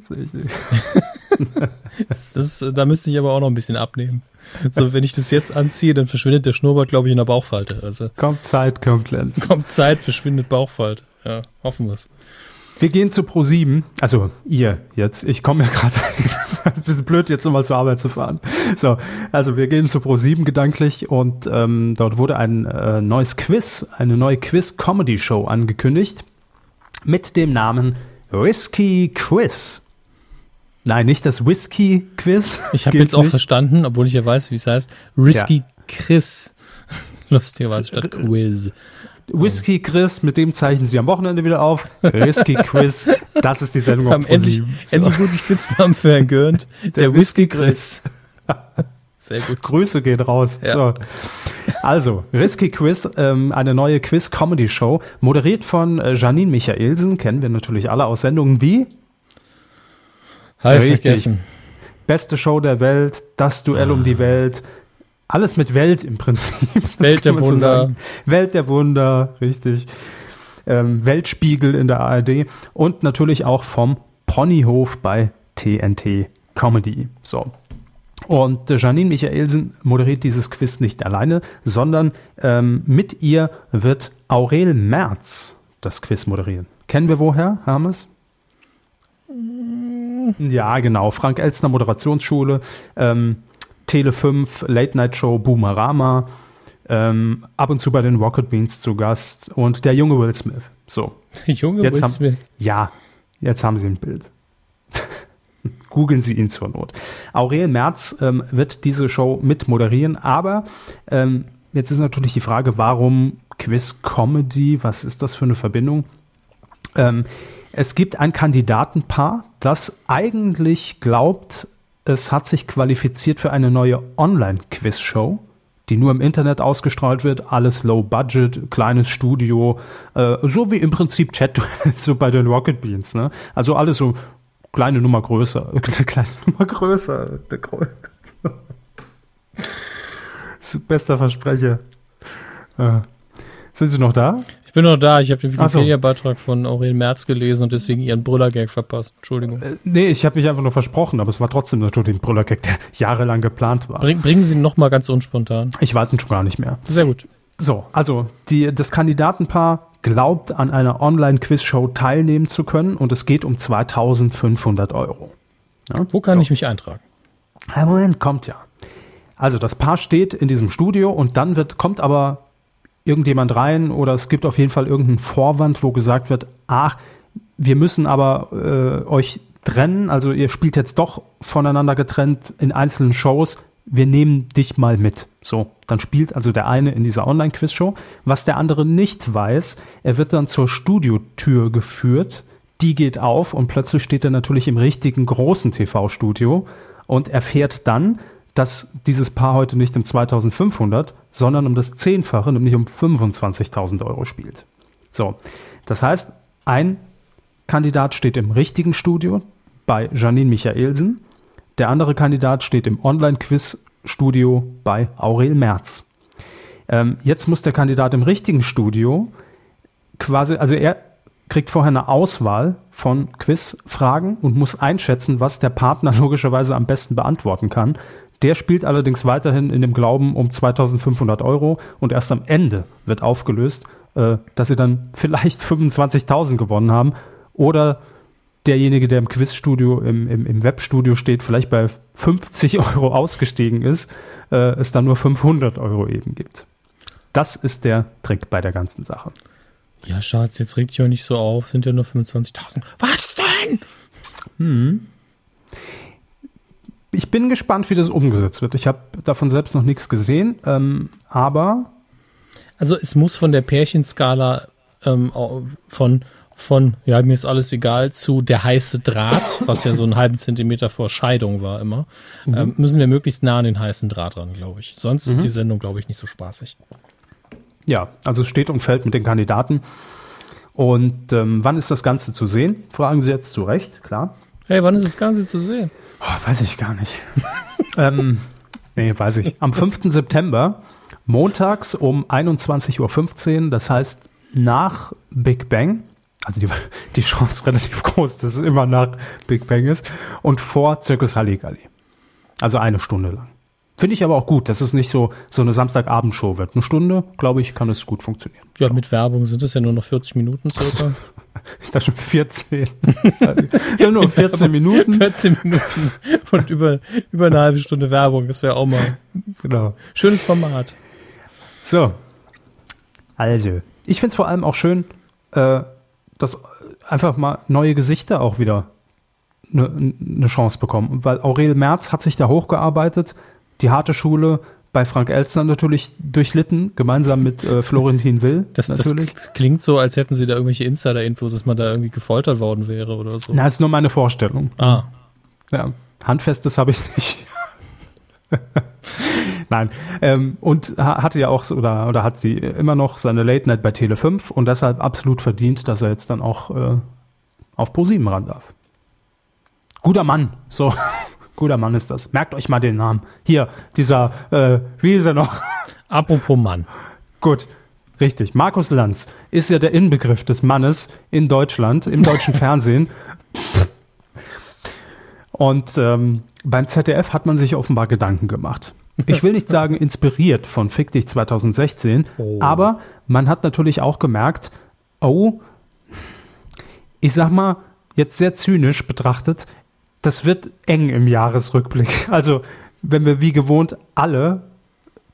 Speaker 6: Das, das, da müsste ich aber auch noch ein bisschen abnehmen. So, wenn ich das jetzt anziehe, dann verschwindet der Schnurrbart, glaube ich, in der Bauchfalte. Also
Speaker 5: Kommt Zeit, kommt Lenzen.
Speaker 6: kommt Zeit, verschwindet Bauchfalte. Ja, hoffen wir es.
Speaker 5: Wir gehen zu Pro7. Also ihr jetzt. Ich komme ja gerade ein bisschen blöd, jetzt nochmal zur Arbeit zu fahren. So, also wir gehen zu Pro7 gedanklich und ähm, dort wurde ein äh, neues Quiz, eine neue Quiz-Comedy-Show angekündigt mit dem Namen Risky Quiz. Nein, nicht das Whisky-Quiz.
Speaker 6: Ich habe jetzt auch
Speaker 5: nicht.
Speaker 6: verstanden, obwohl ich ja weiß, wie es heißt, Risky Chris. Lustigerweise statt Quiz.
Speaker 5: Whisky Chris, mit dem zeichnen sie am Wochenende wieder auf. Risky Quiz, das ist die Sendung auf
Speaker 6: endlich,
Speaker 5: Pro7.
Speaker 6: endlich guten Spitznamen für Herrn Gürnt. Der, Whisky Chris. Sehr gut.
Speaker 5: Grüße gehen raus.
Speaker 6: Ja.
Speaker 5: So. Also, Risky Quiz, ähm, eine neue Quiz-Comedy-Show, moderiert von äh, Janine Michaelsen, kennen wir natürlich alle aus Sendungen wie
Speaker 6: Halb vergessen.
Speaker 5: Beste Show der Welt, Das Duell um die Welt, alles mit Welt im Prinzip. Das
Speaker 6: Welt der
Speaker 5: so
Speaker 6: Wunder.
Speaker 5: sagen. Welt der Wunder, richtig. Ähm, Weltspiegel in der ARD und natürlich auch vom Ponyhof bei TNT Comedy. So. Und äh, Janine Michaelsen moderiert dieses Quiz nicht alleine, sondern ähm, mit ihr wird Aurel Merz das Quiz moderieren. Kennen wir woher, Hermes? Ja, genau. Frank Elstner Moderationsschule, ähm, Tele 5, Late Night Show, Boomerama, ähm, ab und zu bei den Rocket Beans zu Gast und der junge Will Smith. So,
Speaker 6: Junge
Speaker 5: Jetzt
Speaker 6: Will
Speaker 5: haben-
Speaker 6: Smith.
Speaker 5: ja, jetzt haben Sie ein Bild. Googeln Sie ihn zur Not. Aurel Merz ähm, wird diese Show mit moderieren, aber ähm, jetzt ist natürlich die Frage, warum Quiz Comedy? Was ist das für eine Verbindung? Ähm, es gibt ein Kandidatenpaar, das eigentlich glaubt, es hat sich qualifiziert für eine neue Online-Quiz-Show, die nur im Internet ausgestrahlt wird. Alles low budget, kleines Studio, äh, so wie im Prinzip Chat so bei den Rocket Beans. Ne? Also alles so kleine Nummer größer, eine kleine Nummer größer. Bester Versprecher. Äh, sind Sie noch da?
Speaker 6: Ich bin noch da, ich habe den. Wikipedia-Beitrag von Aurel Merz gelesen und deswegen ihren Brüller-Gag verpasst. Entschuldigung.
Speaker 5: Äh, nee, ich habe mich einfach nur versprochen, aber es war trotzdem natürlich ein Brüllergag, der jahrelang geplant war.
Speaker 6: Bring, bringen Sie ihn noch mal ganz unspontan.
Speaker 5: Ich weiß ihn schon gar nicht mehr.
Speaker 6: Sehr gut.
Speaker 5: So, also die, das Kandidatenpaar glaubt an einer Online-Quiz-Show teilnehmen zu können und es geht um 2500 Euro. Ja?
Speaker 6: Wo kann
Speaker 5: so.
Speaker 6: ich mich eintragen?
Speaker 5: Ja, Moment, kommt ja. Also das Paar steht in diesem Studio und dann wird, kommt aber irgendjemand rein oder es gibt auf jeden Fall irgendeinen Vorwand, wo gesagt wird, ach, wir müssen aber äh, euch trennen, also ihr spielt jetzt doch voneinander getrennt in einzelnen Shows, wir nehmen dich mal mit. So, dann spielt also der eine in dieser Online-Quiz-Show. Was der andere nicht weiß, er wird dann zur Studiotür geführt, die geht auf und plötzlich steht er natürlich im richtigen großen TV-Studio und erfährt dann, dass dieses Paar heute nicht um 2500, sondern um das Zehnfache, nämlich um 25.000 Euro spielt. So, das heißt, ein Kandidat steht im richtigen Studio bei Janine Michaelsen, der andere Kandidat steht im Online-Quiz-Studio bei Aurel Merz. Ähm, jetzt muss der Kandidat im richtigen Studio quasi, also er kriegt vorher eine Auswahl von Quizfragen und muss einschätzen, was der Partner logischerweise am besten beantworten kann. Der spielt allerdings weiterhin in dem Glauben um 2500 Euro und erst am Ende wird aufgelöst, äh, dass sie dann vielleicht 25.000 gewonnen haben oder derjenige, der im Quizstudio, im, im, im Webstudio steht, vielleicht bei 50 Euro ausgestiegen ist, äh, es dann nur 500 Euro eben gibt. Das ist der Trick bei der ganzen Sache.
Speaker 6: Ja, Schatz, jetzt reg dich auch nicht so auf. Sind ja nur 25.000. Was denn?
Speaker 5: Ich bin gespannt, wie das umgesetzt wird. Ich habe davon selbst noch nichts gesehen, ähm, aber
Speaker 6: Also es muss von der Pärchenskala ähm, von von ja mir ist alles egal zu der heiße Draht, was ja so einen halben Zentimeter vor Scheidung war immer, ähm, müssen wir möglichst nah an den heißen Draht ran, glaube ich. Sonst ist die Sendung, glaube ich, nicht so spaßig.
Speaker 5: ja, also es steht und fällt mit den Kandidaten. Und ähm, wann ist das Ganze zu sehen? Fragen Sie jetzt zu Recht, klar.
Speaker 6: Hey, wann ist das Ganze zu sehen?
Speaker 5: Oh, weiß ich gar nicht. ähm, nee, weiß ich. Am 5. September, montags um 21.15 Uhr, das heißt nach Big Bang. Also die, die Chance relativ groß, dass es immer nach Big Bang ist. Und vor Circus Halligalli. Also eine Stunde lang. Finde ich aber auch gut, dass es nicht so, so eine Samstagabendshow wird. Eine Stunde, glaube ich, kann es gut funktionieren.
Speaker 6: Ja, mit Werbung sind es ja nur noch 40 Minuten circa.
Speaker 5: Ich dachte schon 14. ja, nur 14 Minuten.
Speaker 6: 14 Minuten und über, über eine halbe Stunde Werbung. Das wäre auch mal
Speaker 5: Genau.
Speaker 6: schönes Format.
Speaker 5: So. Also, ich finde es vor allem auch schön, äh, dass einfach mal neue Gesichter auch wieder eine ne Chance bekommen. Weil Aurel Merz hat sich da hochgearbeitet, die harte Schule bei Frank Elstner natürlich durchlitten, gemeinsam mit äh, Florentin Will
Speaker 6: Das, das
Speaker 5: natürlich.
Speaker 6: klingt so, als hätten sie da irgendwelche Insider-Infos, dass man da irgendwie gefoltert worden wäre oder so.
Speaker 5: Na, ist nur meine Vorstellung.
Speaker 6: Ah,
Speaker 5: Ja, Handfestes habe ich nicht. Nein. Ähm, und ha- hatte ja auch, so- oder, oder hat sie immer noch seine Late Night bei Tele 5 und deshalb absolut verdient, dass er jetzt dann auch äh, auf Pro7 ran darf. Guter Mann. So, guter Mann ist das. Merkt euch mal den Namen. Hier, dieser, äh, wie ist er noch?
Speaker 6: Apropos Mann.
Speaker 5: Gut, richtig. Markus Lanz ist ja der Inbegriff des Mannes in Deutschland, im deutschen Fernsehen. Und ähm, beim ZDF hat man sich offenbar Gedanken gemacht. Ich will nicht sagen inspiriert von Fick dich 2016,
Speaker 6: Oh.
Speaker 5: aber man hat natürlich auch gemerkt, oh, ich sag mal, jetzt sehr zynisch betrachtet, das wird eng im Jahresrückblick. Also, wenn wir wie gewohnt alle,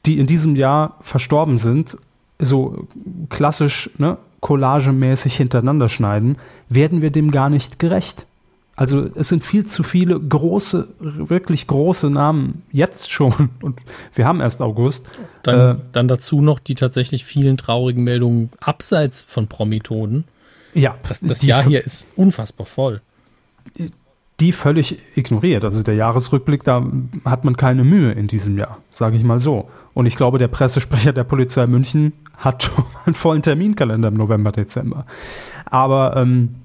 Speaker 5: die in diesem Jahr verstorben sind, so klassisch, ne, collagemäßig hintereinander schneiden, werden wir dem gar nicht gerecht. Also es sind viel zu viele große, wirklich große Namen jetzt schon und wir haben erst August.
Speaker 6: Dann,
Speaker 5: Äh,
Speaker 6: dann dazu noch die tatsächlich vielen traurigen Meldungen abseits von Promitoden.
Speaker 5: Ja,
Speaker 6: Das, das
Speaker 5: die
Speaker 6: Jahr hier ist unfassbar voll.
Speaker 5: Die völlig ignoriert. Also der Jahresrückblick, da hat man keine Mühe in diesem Jahr, sage ich mal so. Und ich glaube, der Pressesprecher der Polizei München hat schon einen vollen Terminkalender im November, Dezember. Aber ähm,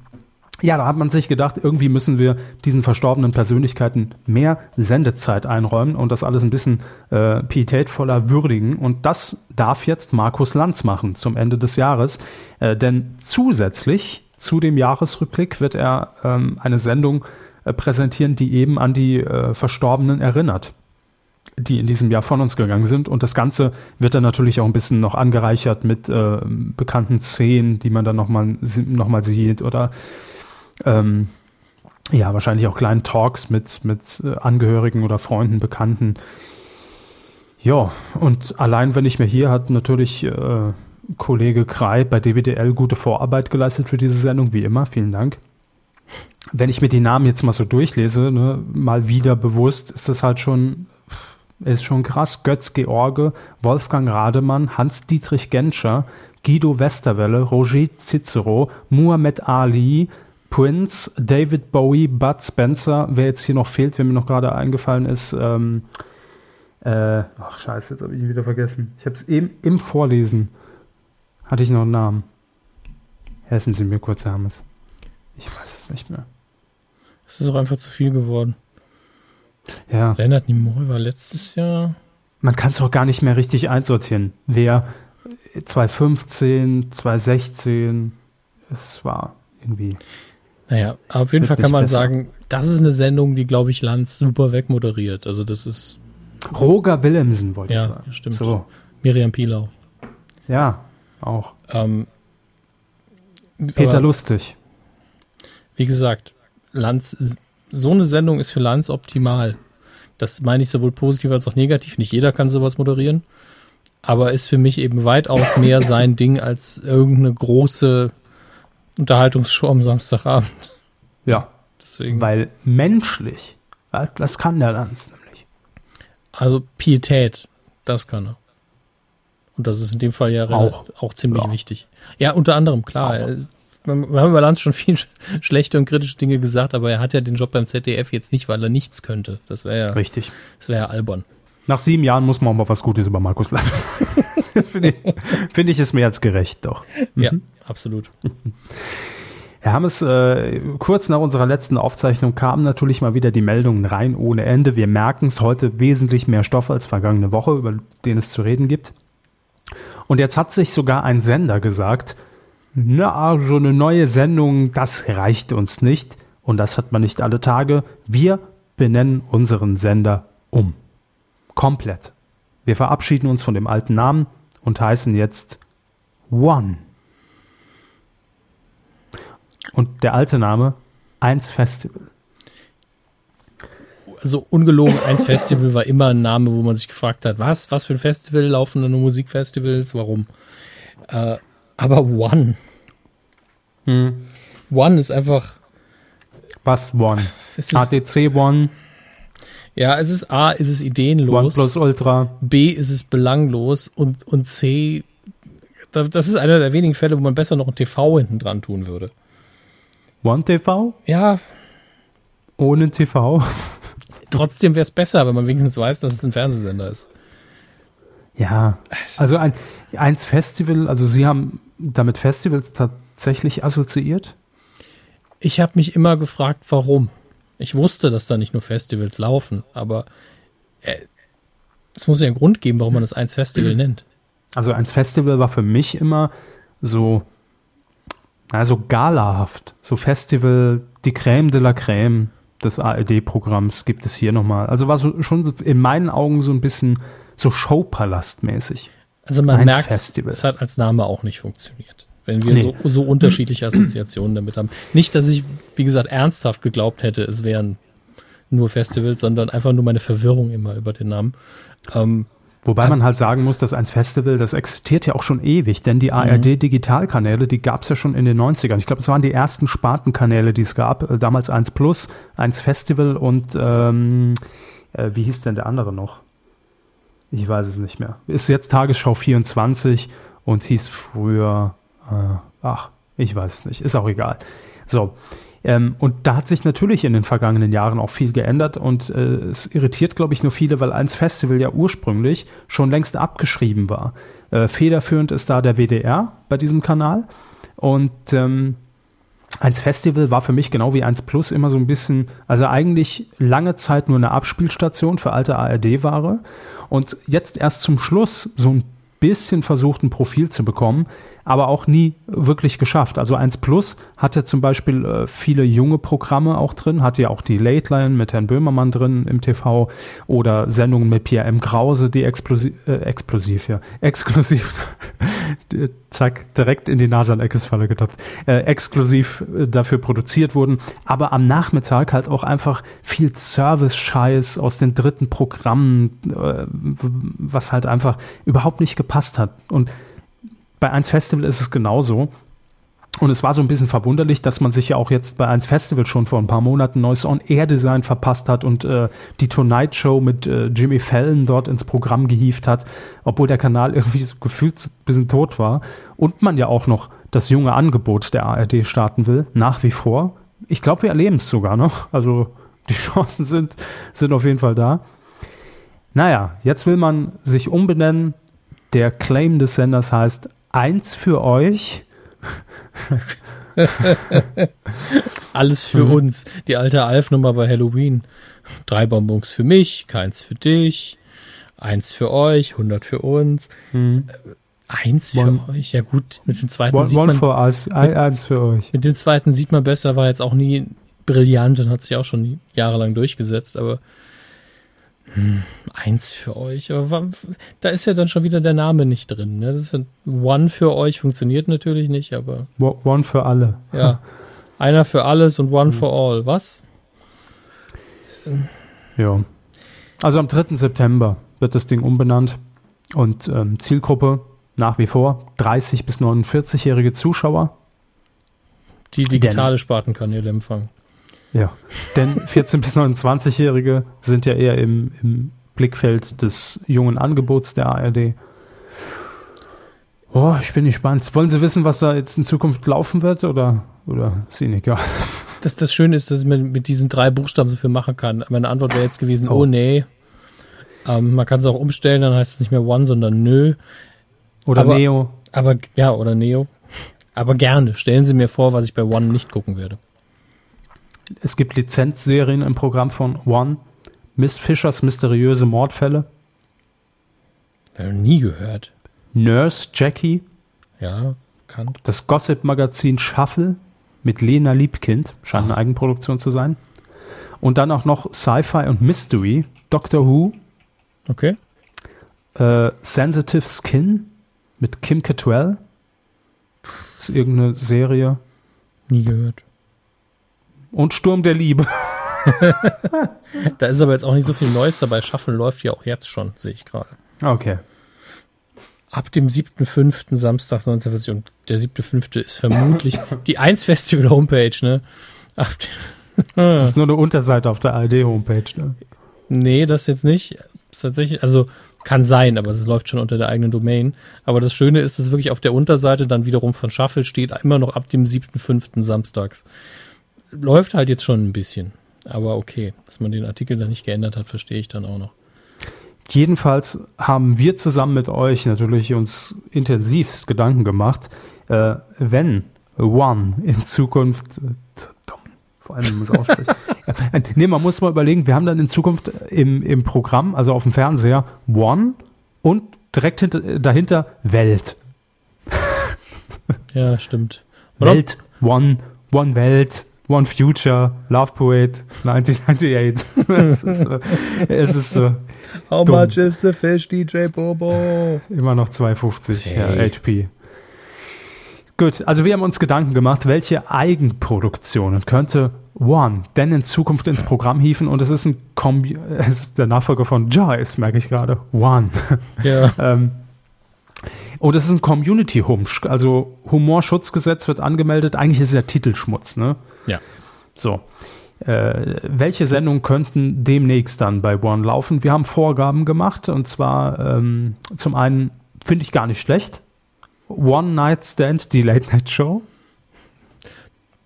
Speaker 5: ja, da hat man sich gedacht, irgendwie müssen wir diesen verstorbenen Persönlichkeiten mehr Sendezeit einräumen und das alles ein bisschen äh, pietätvoller würdigen. Und das darf jetzt Markus Lanz machen zum Ende des Jahres. Äh, denn zusätzlich zu dem Jahresrückblick wird er ähm, eine Sendung äh, präsentieren, die eben an die äh, Verstorbenen erinnert die in diesem Jahr von uns gegangen sind. Und das Ganze wird dann natürlich auch ein bisschen noch angereichert mit äh, bekannten Szenen, die man dann nochmal noch mal sieht oder ähm, ja, wahrscheinlich auch kleinen Talks mit, mit äh, Angehörigen oder Freunden, Bekannten. Ja, und allein wenn ich mir hier hat natürlich äh, Kollege Krei bei DWDL gute Vorarbeit geleistet für diese Sendung, wie immer. Vielen Dank. Wenn ich mir die Namen jetzt mal so durchlese, ne, mal wieder bewusst, ist das halt schon, ist schon krass. Götz George, Wolfgang Rademann, Hans-Dietrich Genscher, Guido Westerwelle, Roger Cicero, Muhammad Ali, Prince, David Bowie, Bud Spencer. Wer jetzt hier noch fehlt, wer mir noch gerade eingefallen ist, ähm, äh, ach scheiße, jetzt habe ich ihn wieder vergessen. Ich habe es eben im Vorlesen, hatte ich noch einen Namen. Helfen Sie mir kurz, Hermes. Ich weiß es nicht mehr.
Speaker 6: Es ist auch einfach zu viel geworden.
Speaker 5: Ja,
Speaker 6: Leonard Nimoy war letztes Jahr.
Speaker 5: man kann es auch gar nicht mehr richtig einsortieren. Wer 2015, 2016, es war irgendwie.
Speaker 6: Naja, auf jeden Fall kann man
Speaker 5: besser.
Speaker 6: sagen, das ist eine Sendung, die, glaube ich, Lanz super wegmoderiert. Also das ist
Speaker 5: Roger Willemsen wollte ich
Speaker 6: Ja,
Speaker 5: sagen.
Speaker 6: stimmt.
Speaker 5: So,
Speaker 6: Miriam Pilau.
Speaker 5: ja, auch.
Speaker 6: Ähm,
Speaker 5: Peter Lustig.
Speaker 6: Wie gesagt, Lanz, so eine Sendung ist für Lanz optimal. Das meine ich sowohl positiv als auch negativ. Nicht jeder kann sowas moderieren. Aber ist für mich eben weitaus mehr sein Ding als irgendeine große Unterhaltungsshow am Samstagabend.
Speaker 5: Ja,
Speaker 6: Deswegen.
Speaker 5: weil menschlich, das kann der Lanz nämlich.
Speaker 6: Also Pietät, das kann er. Und das ist in dem Fall ja
Speaker 5: Auch.
Speaker 6: auch, auch ziemlich
Speaker 5: Ja.
Speaker 6: wichtig. Ja, unter anderem, klar.
Speaker 5: Auch.
Speaker 6: Wir haben über Lanz schon viel sch- schlechte und kritische Dinge gesagt, aber er hat ja den Job beim ZDF jetzt nicht, weil er nichts könnte. Das wäre ja,
Speaker 5: Richtig.
Speaker 6: das wäre ja albern.
Speaker 5: Nach sieben Jahren muss man auch mal was Gutes über Markus Lanz. Finde ich, finde ich es mehr als gerecht, doch.
Speaker 6: Ja, absolut.
Speaker 5: Herr Hammes, äh, kurz nach unserer letzten Aufzeichnung kamen natürlich mal wieder die Meldungen rein ohne Ende. Wir merken es heute wesentlich mehr Stoff als vergangene Woche, über den es zu reden gibt. Und jetzt hat sich sogar ein Sender gesagt, na, so eine neue Sendung, das reicht uns nicht. Und das hat man nicht alle Tage. Wir benennen unseren Sender um. Komplett. Wir verabschieden uns von dem alten Namen und heißen jetzt One. Und der alte Name, Eins Festival.
Speaker 6: Also ungelogen, eins Festival war immer ein Name, wo man sich gefragt hat, was, was für ein Festival laufen nur Musikfestivals, warum? Äh, aber One.
Speaker 5: Hm.
Speaker 6: One ist einfach,
Speaker 5: Was One? ADC One,
Speaker 6: ja, es ist A, ist es ideenlos.
Speaker 5: OnePlus Ultra.
Speaker 6: B ist es belanglos und, und C, da- das ist einer der wenigen Fälle, wo man besser noch ein TV hinten dran tun würde.
Speaker 5: One TV?
Speaker 6: Ja,
Speaker 5: Ohne TV?
Speaker 6: trotzdem wäre es besser, wenn man wenigstens weiß, dass es ein Fernsehsender ist.
Speaker 5: Ja, also ein, eins Festival, also Sie haben damit Festivals tatsächlich assoziiert?
Speaker 6: Ich habe mich immer gefragt, warum. Ich wusste, dass da nicht nur Festivals laufen, aber äh, es muss ja einen Grund geben, warum man das eins Festival nennt.
Speaker 5: Also eins Festival war für mich immer so, also galahaft, so Festival, die Crème de la Crème des ARD-Programms gibt es hier nochmal. Also war so schon so in meinen Augen so ein bisschen so Showpalast-mäßig.
Speaker 6: Also man merkt,
Speaker 5: Festival.
Speaker 6: es hat als Name auch nicht funktioniert. Wenn wir
Speaker 5: Nee.
Speaker 6: so, so unterschiedliche Assoziationen damit haben. Nicht, dass ich, wie gesagt, ernsthaft geglaubt hätte, es wären nur Festivals, sondern einfach nur meine Verwirrung immer über den Namen. Ähm,
Speaker 5: Wobei man halt sagen muss, dass eins Festival, das existiert ja auch schon ewig, denn die ARD-Digitalkanäle, die gab es ja schon in den 90ern. Ich glaube, es waren die ersten Spartenkanäle, die es gab. Äh, Damals 1 Plus, 1 Festival und ähm, äh, wie hieß denn der andere noch? Ich weiß es nicht mehr. Ist jetzt Tagesschau 24 und hieß früher, äh, ach, ich weiß es nicht, ist auch egal. So. Ähm, und da hat sich natürlich in den vergangenen Jahren auch viel geändert und äh, es irritiert, glaube ich, nur viele, weil eins Festival ja ursprünglich schon längst abgeschrieben war. Äh, federführend ist da der WDR bei diesem Kanal und ähm, Eins Festival war für mich genau wie eins Plus immer so ein bisschen, also eigentlich lange Zeit nur eine Abspielstation für alte ARD-Ware und jetzt erst zum Schluss so ein bisschen versucht, ein Profil zu bekommen, aber auch nie wirklich geschafft. Also 1 Plus hatte zum Beispiel äh, viele junge Programme auch drin, hatte ja auch die Late Line mit Herrn Böhmermann drin im TV oder Sendungen mit Pierre M. Krause, die explosiv, äh, explosiv, ja, exklusiv, zack, direkt in die Nase an Eckesfalle getappt, äh, exklusiv äh, dafür produziert wurden, aber am Nachmittag halt auch einfach viel Service-Scheiß aus den dritten Programmen, äh, was halt einfach überhaupt nicht gepasst hat. Und bei 1 Festival ist es genauso. Und es war so ein bisschen verwunderlich, dass man sich ja auch jetzt bei 1 Festival schon vor ein paar Monaten neues On-Air-Design verpasst hat und äh, die Tonight Show mit äh, Jimmy Fallon dort ins Programm gehievt hat, obwohl der Kanal irgendwie so gefühlt ein bisschen tot war. Und man ja auch noch das junge Angebot der ARD starten will, nach wie vor. Ich glaube, wir erleben es sogar noch. Also die Chancen sind, sind auf jeden Fall da. Naja, jetzt will man sich umbenennen. Der Claim des Senders heißt Eins für euch.
Speaker 6: alles für
Speaker 5: Mhm.
Speaker 6: uns. Die alte Alf-Nummer bei Halloween. Drei Bonbons für mich, keins für dich, eins für euch, 100 für uns. Äh, Eins für
Speaker 5: One-
Speaker 6: euch, ja gut. Mit dem zweiten
Speaker 5: One,
Speaker 6: sieht
Speaker 5: one
Speaker 6: man,
Speaker 5: for us. Ein- Eins für euch.
Speaker 6: mit dem zweiten sieht man besser, war jetzt auch nie brillant und hat sich auch schon jahrelang durchgesetzt, aber hm, eins für euch. Aber da ist ja dann schon wieder der Name nicht drin. Ne? Das ist One für euch funktioniert natürlich nicht, aber
Speaker 5: One für alle.
Speaker 6: ja. Einer für alles und one for all. Was?
Speaker 5: Ja. Also am 3. September wird das Ding umbenannt und ähm, Zielgruppe nach wie vor 30 bis 49-jährige Zuschauer.
Speaker 6: Die digitale Spartenkanäle empfangen.
Speaker 5: Ja. Denn 14 bis 29-jährige sind ja eher im, im Blickfeld des jungen Angebots der ARD. Oh, ich bin gespannt. Wollen Sie wissen, was da jetzt in Zukunft laufen wird oder, oder ist Ihnen egal?
Speaker 6: Das, das Schöne ist, dass man mit diesen drei Buchstaben so viel machen kann. Meine Antwort wäre jetzt gewesen, oh,
Speaker 5: Oh.
Speaker 6: nee. Ähm, man kann es auch umstellen, dann heißt es nicht mehr One, sondern Nö.
Speaker 5: Oder
Speaker 6: Aber-
Speaker 5: Neo?
Speaker 6: Aber, ja, oder Neo. Aber gerne. Stellen Sie mir vor, was ich bei One nicht gucken werde.
Speaker 5: Es gibt Lizenzserien im Programm von One. Miss Fischers mysteriöse Mordfälle.
Speaker 6: Nie gehört.
Speaker 5: Nurse Jackie.
Speaker 6: Ja, kann.
Speaker 5: Das Gossip-Magazin Shuffle mit Lena Liebkind. Scheint eine Eigenproduktion zu sein. Und dann auch noch Sci-Fi und Mystery. Doctor Who.
Speaker 6: Okay.
Speaker 5: Äh, Sensitive Skin mit Kim Cattrall. Ist irgendeine Serie.
Speaker 6: Nie gehört.
Speaker 5: Und Sturm der Liebe.
Speaker 6: Da ist aber jetzt auch nicht so viel Neues dabei. Schaffen läuft ja auch jetzt schon, sehe ich gerade.
Speaker 5: Okay.
Speaker 6: Ab dem 7.5. Samstag 1940 und der 7.5. ist vermutlich die 1 Festival Homepage, ne? Ab
Speaker 5: Das ist nur eine Unterseite auf der ARD-Homepage. Ne?
Speaker 6: Nee, das jetzt nicht. Ist tatsächlich, also kann sein, aber es läuft schon unter der eigenen Domain. Aber das Schöne ist, dass wirklich auf der Unterseite dann wiederum von Shuffle steht, immer noch ab dem 7.5. samstags. Läuft halt jetzt schon ein bisschen. Aber okay, dass man den Artikel dann nicht geändert hat, verstehe ich dann auch noch.
Speaker 5: jedenfalls haben wir zusammen mit euch natürlich uns intensivst Gedanken gemacht, äh, wenn One in Zukunft äh, vor allem wenn man es ausspricht. nee, man muss mal überlegen, wir haben dann in Zukunft im, im Programm, also auf dem Fernseher, One und direkt hinter, dahinter Welt.
Speaker 6: Ja, stimmt.
Speaker 5: Welt, One, One Welt, One Future, Love Parade, 1998. es ist, äh, es ist äh,
Speaker 6: How
Speaker 5: Dumm.
Speaker 6: much is the fish, DJ Bobo?
Speaker 5: immer noch 250 ja,
Speaker 6: Hey.
Speaker 5: HP. Gut, also wir haben uns Gedanken gemacht, welche Eigenproduktionen könnte One denn in Zukunft ins Programm hieven und es ist ein Kombi es ist der Nachfolger von Joyce, merke ich gerade. One.
Speaker 6: Ja.
Speaker 5: Ähm, und es ist ein Community-Humsch, also Humorschutzgesetz wird angemeldet. Eigentlich ist es ja Titelschmutz, ne?
Speaker 6: Ja.
Speaker 5: So. Äh, welche Sendungen könnten demnächst dann bei One laufen? Wir haben Vorgaben gemacht und zwar ähm, zum einen finde ich gar nicht schlecht. One Night Stand, die Late Night Show.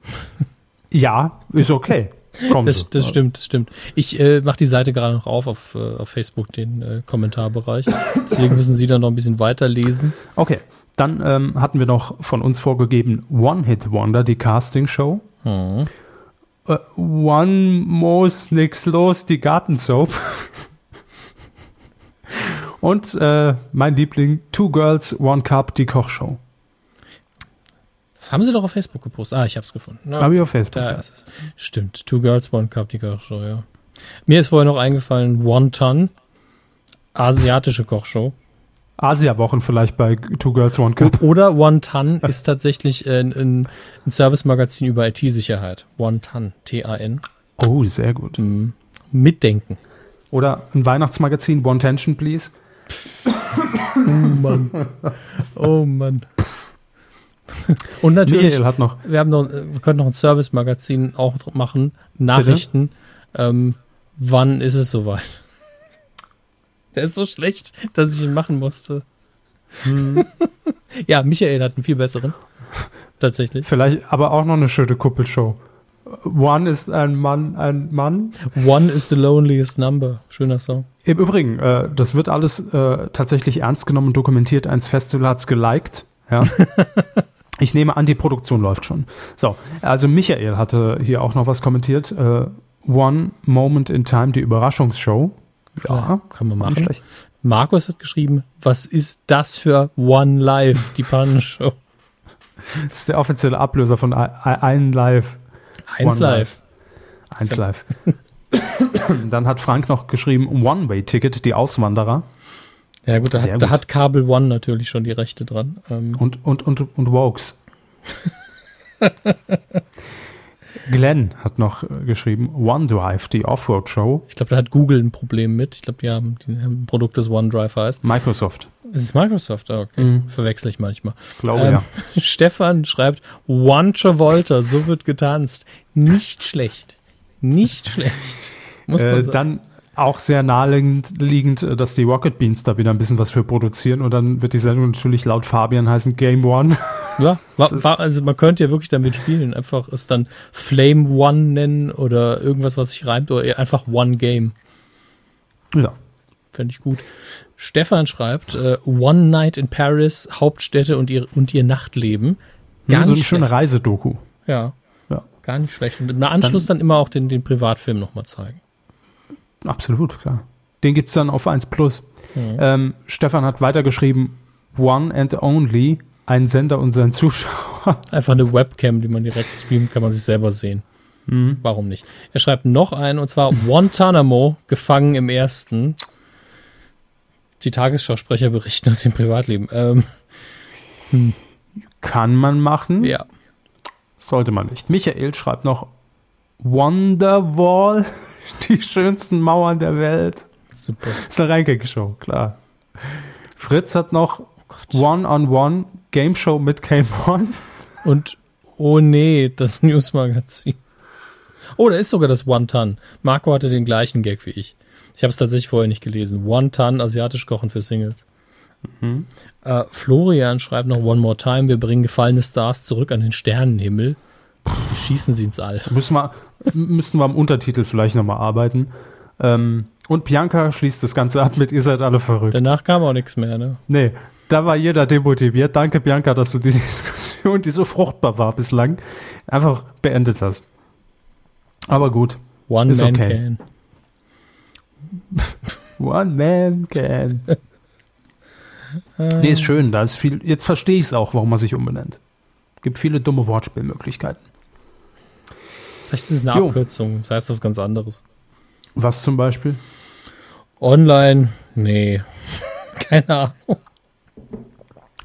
Speaker 5: ja, ist okay. Kommt
Speaker 6: Das, das stimmt, das stimmt. Ich äh, mache die Seite gerade noch auf auf, äh, auf Facebook, den äh, Kommentarbereich. Deswegen müssen Sie dann noch ein bisschen weiterlesen.
Speaker 5: Okay, dann ähm, hatten wir noch von uns vorgegeben One Hit Wonder, die Casting Show.
Speaker 6: Hm.
Speaker 5: Äh, One Moos Nix Los, die Gartensoap. Und äh, mein Liebling, Two Girls, One Cup, die Kochshow.
Speaker 6: Das haben Sie doch auf Facebook gepostet. Ah, ich habe es gefunden. Na,
Speaker 5: Hab ich auf Facebook.
Speaker 6: Da
Speaker 5: ja.
Speaker 6: ist es. Stimmt. Two Girls, One Cup, die Kochshow, ja. Mir ist vorher noch eingefallen, One Ton, asiatische Kochshow.
Speaker 5: Asia-Wochen vielleicht bei Two Girls, One Cup.
Speaker 6: Oder One Ton ist tatsächlich äh, ein, ein Service-Magazin über IT-Sicherheit. One Ton, T-A-N.
Speaker 5: Oh, sehr gut.
Speaker 6: Mhm. Mitdenken.
Speaker 5: Oder ein Weihnachtsmagazin, One Tension, please.
Speaker 6: Oh Mann. Oh Mann. Und natürlich,
Speaker 5: Michael hat noch.
Speaker 6: wir haben noch, äh, wir können noch ein Service-Magazin auch machen. Nachrichten. Ähm, wann ist es soweit? Der ist so schlecht, dass ich ihn machen musste.
Speaker 5: Hm,
Speaker 6: Ja, Michael hat einen viel besseren. Tatsächlich.
Speaker 5: vielleicht aber auch noch eine schöne Kuppelshow. One ist ein Mann, ein Mann.
Speaker 6: One is the loneliest number. Schöner Song.
Speaker 5: Im Übrigen, äh, das wird alles äh, tatsächlich ernst genommen und dokumentiert. Eins Festival hat's geliked. Ja. ich nehme an, die Produktion läuft schon. So, also Michael hatte hier auch noch was kommentiert. Äh, One Moment in Time, die Überraschungsshow. Ja,
Speaker 6: kann man machen. Markus hat geschrieben, was ist das für One Live, die Pannenshow?
Speaker 5: Das ist der offizielle Ablöser von Ein Live.
Speaker 6: Eins
Speaker 5: One
Speaker 6: Live.
Speaker 5: Eins Live. Dann hat Frank noch geschrieben, One-Way-Ticket, die Auswanderer.
Speaker 6: Ja gut, da, hat, da
Speaker 5: gut.
Speaker 6: hat Kabel One natürlich schon die Rechte dran. Ähm,
Speaker 5: Und, und, und, und Wokes. Glenn hat noch äh, geschrieben, OneDrive, die Offroad-Show.
Speaker 6: ich glaube, da hat Google ein Problem mit. Ich glaube, die haben, die haben ein Produkt, das OneDrive heißt.
Speaker 5: Microsoft,
Speaker 6: Es ist Microsoft, ah, okay.
Speaker 5: Mhm.
Speaker 6: Verwechsel ich manchmal.
Speaker 5: glaube
Speaker 6: Ähm,
Speaker 5: ja.
Speaker 6: Stefan schreibt, One Travolta, so wird getanzt. Nicht schlecht. Nicht schlecht. Muss man
Speaker 5: Äh,
Speaker 6: sagen.
Speaker 5: dann auch sehr naheliegend, liegend, äh, dass die Rocket Beans da wieder ein bisschen was für produzieren und dann wird die Sendung natürlich laut Fabian heißen Game One.
Speaker 6: Ja, wa,
Speaker 5: Das ist-
Speaker 6: wa, also man könnte ja wirklich damit spielen. Einfach es dann Flame One nennen oder irgendwas, was sich reimt oder eher einfach One Game.
Speaker 5: ja.
Speaker 6: Fände ich gut. Stefan schreibt, äh, One Night in Paris, Hauptstädte und ihr, und ihr Nachtleben. Gar
Speaker 5: Gar so eine schöne. Reisedoku.
Speaker 6: Ja,
Speaker 5: Ja,
Speaker 6: gar nicht schlecht. Und im Anschluss dann, immer auch den, den Privatfilm nochmal zeigen.
Speaker 5: absolut, klar. Den gibt's dann auf 1 Plus.
Speaker 6: Mhm.
Speaker 5: Ähm, Stefan hat weitergeschrieben, One and Only, ein Sender und sein Zuschauer.
Speaker 6: Einfach eine Webcam, die man direkt streamt, kann man sich selber sehen.
Speaker 5: Mhm.
Speaker 6: Warum nicht? Er schreibt noch einen, und zwar Guantanamo, gefangen im ersten. Die Tagesschausprecher berichten aus dem Privatleben. Ähm,
Speaker 5: Kann man machen,
Speaker 6: ja.
Speaker 5: sollte man nicht. Michael schreibt noch Wonderwall, die schönsten Mauern der Welt.
Speaker 6: Super.
Speaker 5: ist eine Ranking-Show, klar. Fritz hat noch One-on-One Game Show mit Game One.
Speaker 6: Und, oh nee, das Newsmagazin. Oh, da ist sogar das One Ton. Marco hatte den gleichen Gag wie ich. Ich habe es tatsächlich vorher nicht gelesen. One Ton, asiatisch kochen für Singles. Äh, Florian schreibt noch One More Time. Wir bringen gefallene Stars zurück an den Sternenhimmel. Die schießen sie ins All.
Speaker 5: Müssen wir, müssten wir am Untertitel vielleicht nochmal arbeiten. Ähm, Und Bianca schließt das Ganze ab mit, ihr seid alle verrückt.
Speaker 6: Danach kam auch nichts mehr, ne?
Speaker 5: Nee, da war jeder demotiviert. Danke, Bianca, dass du die Diskussion, die so fruchtbar war bislang, einfach beendet hast. Aber gut.
Speaker 6: One
Speaker 5: Ist
Speaker 6: man
Speaker 5: okay.
Speaker 6: can.
Speaker 5: One man can. nee, ist schön. Da ist viel. Jetzt verstehe ich es auch, warum man sich umbenennt. Gibt viele dumme Wortspielmöglichkeiten.
Speaker 6: Vielleicht ist es eine
Speaker 5: Jo.
Speaker 6: Abkürzung. Das heißt was ganz anderes.
Speaker 5: Was zum Beispiel?
Speaker 6: Online? Nee. Keine Ahnung.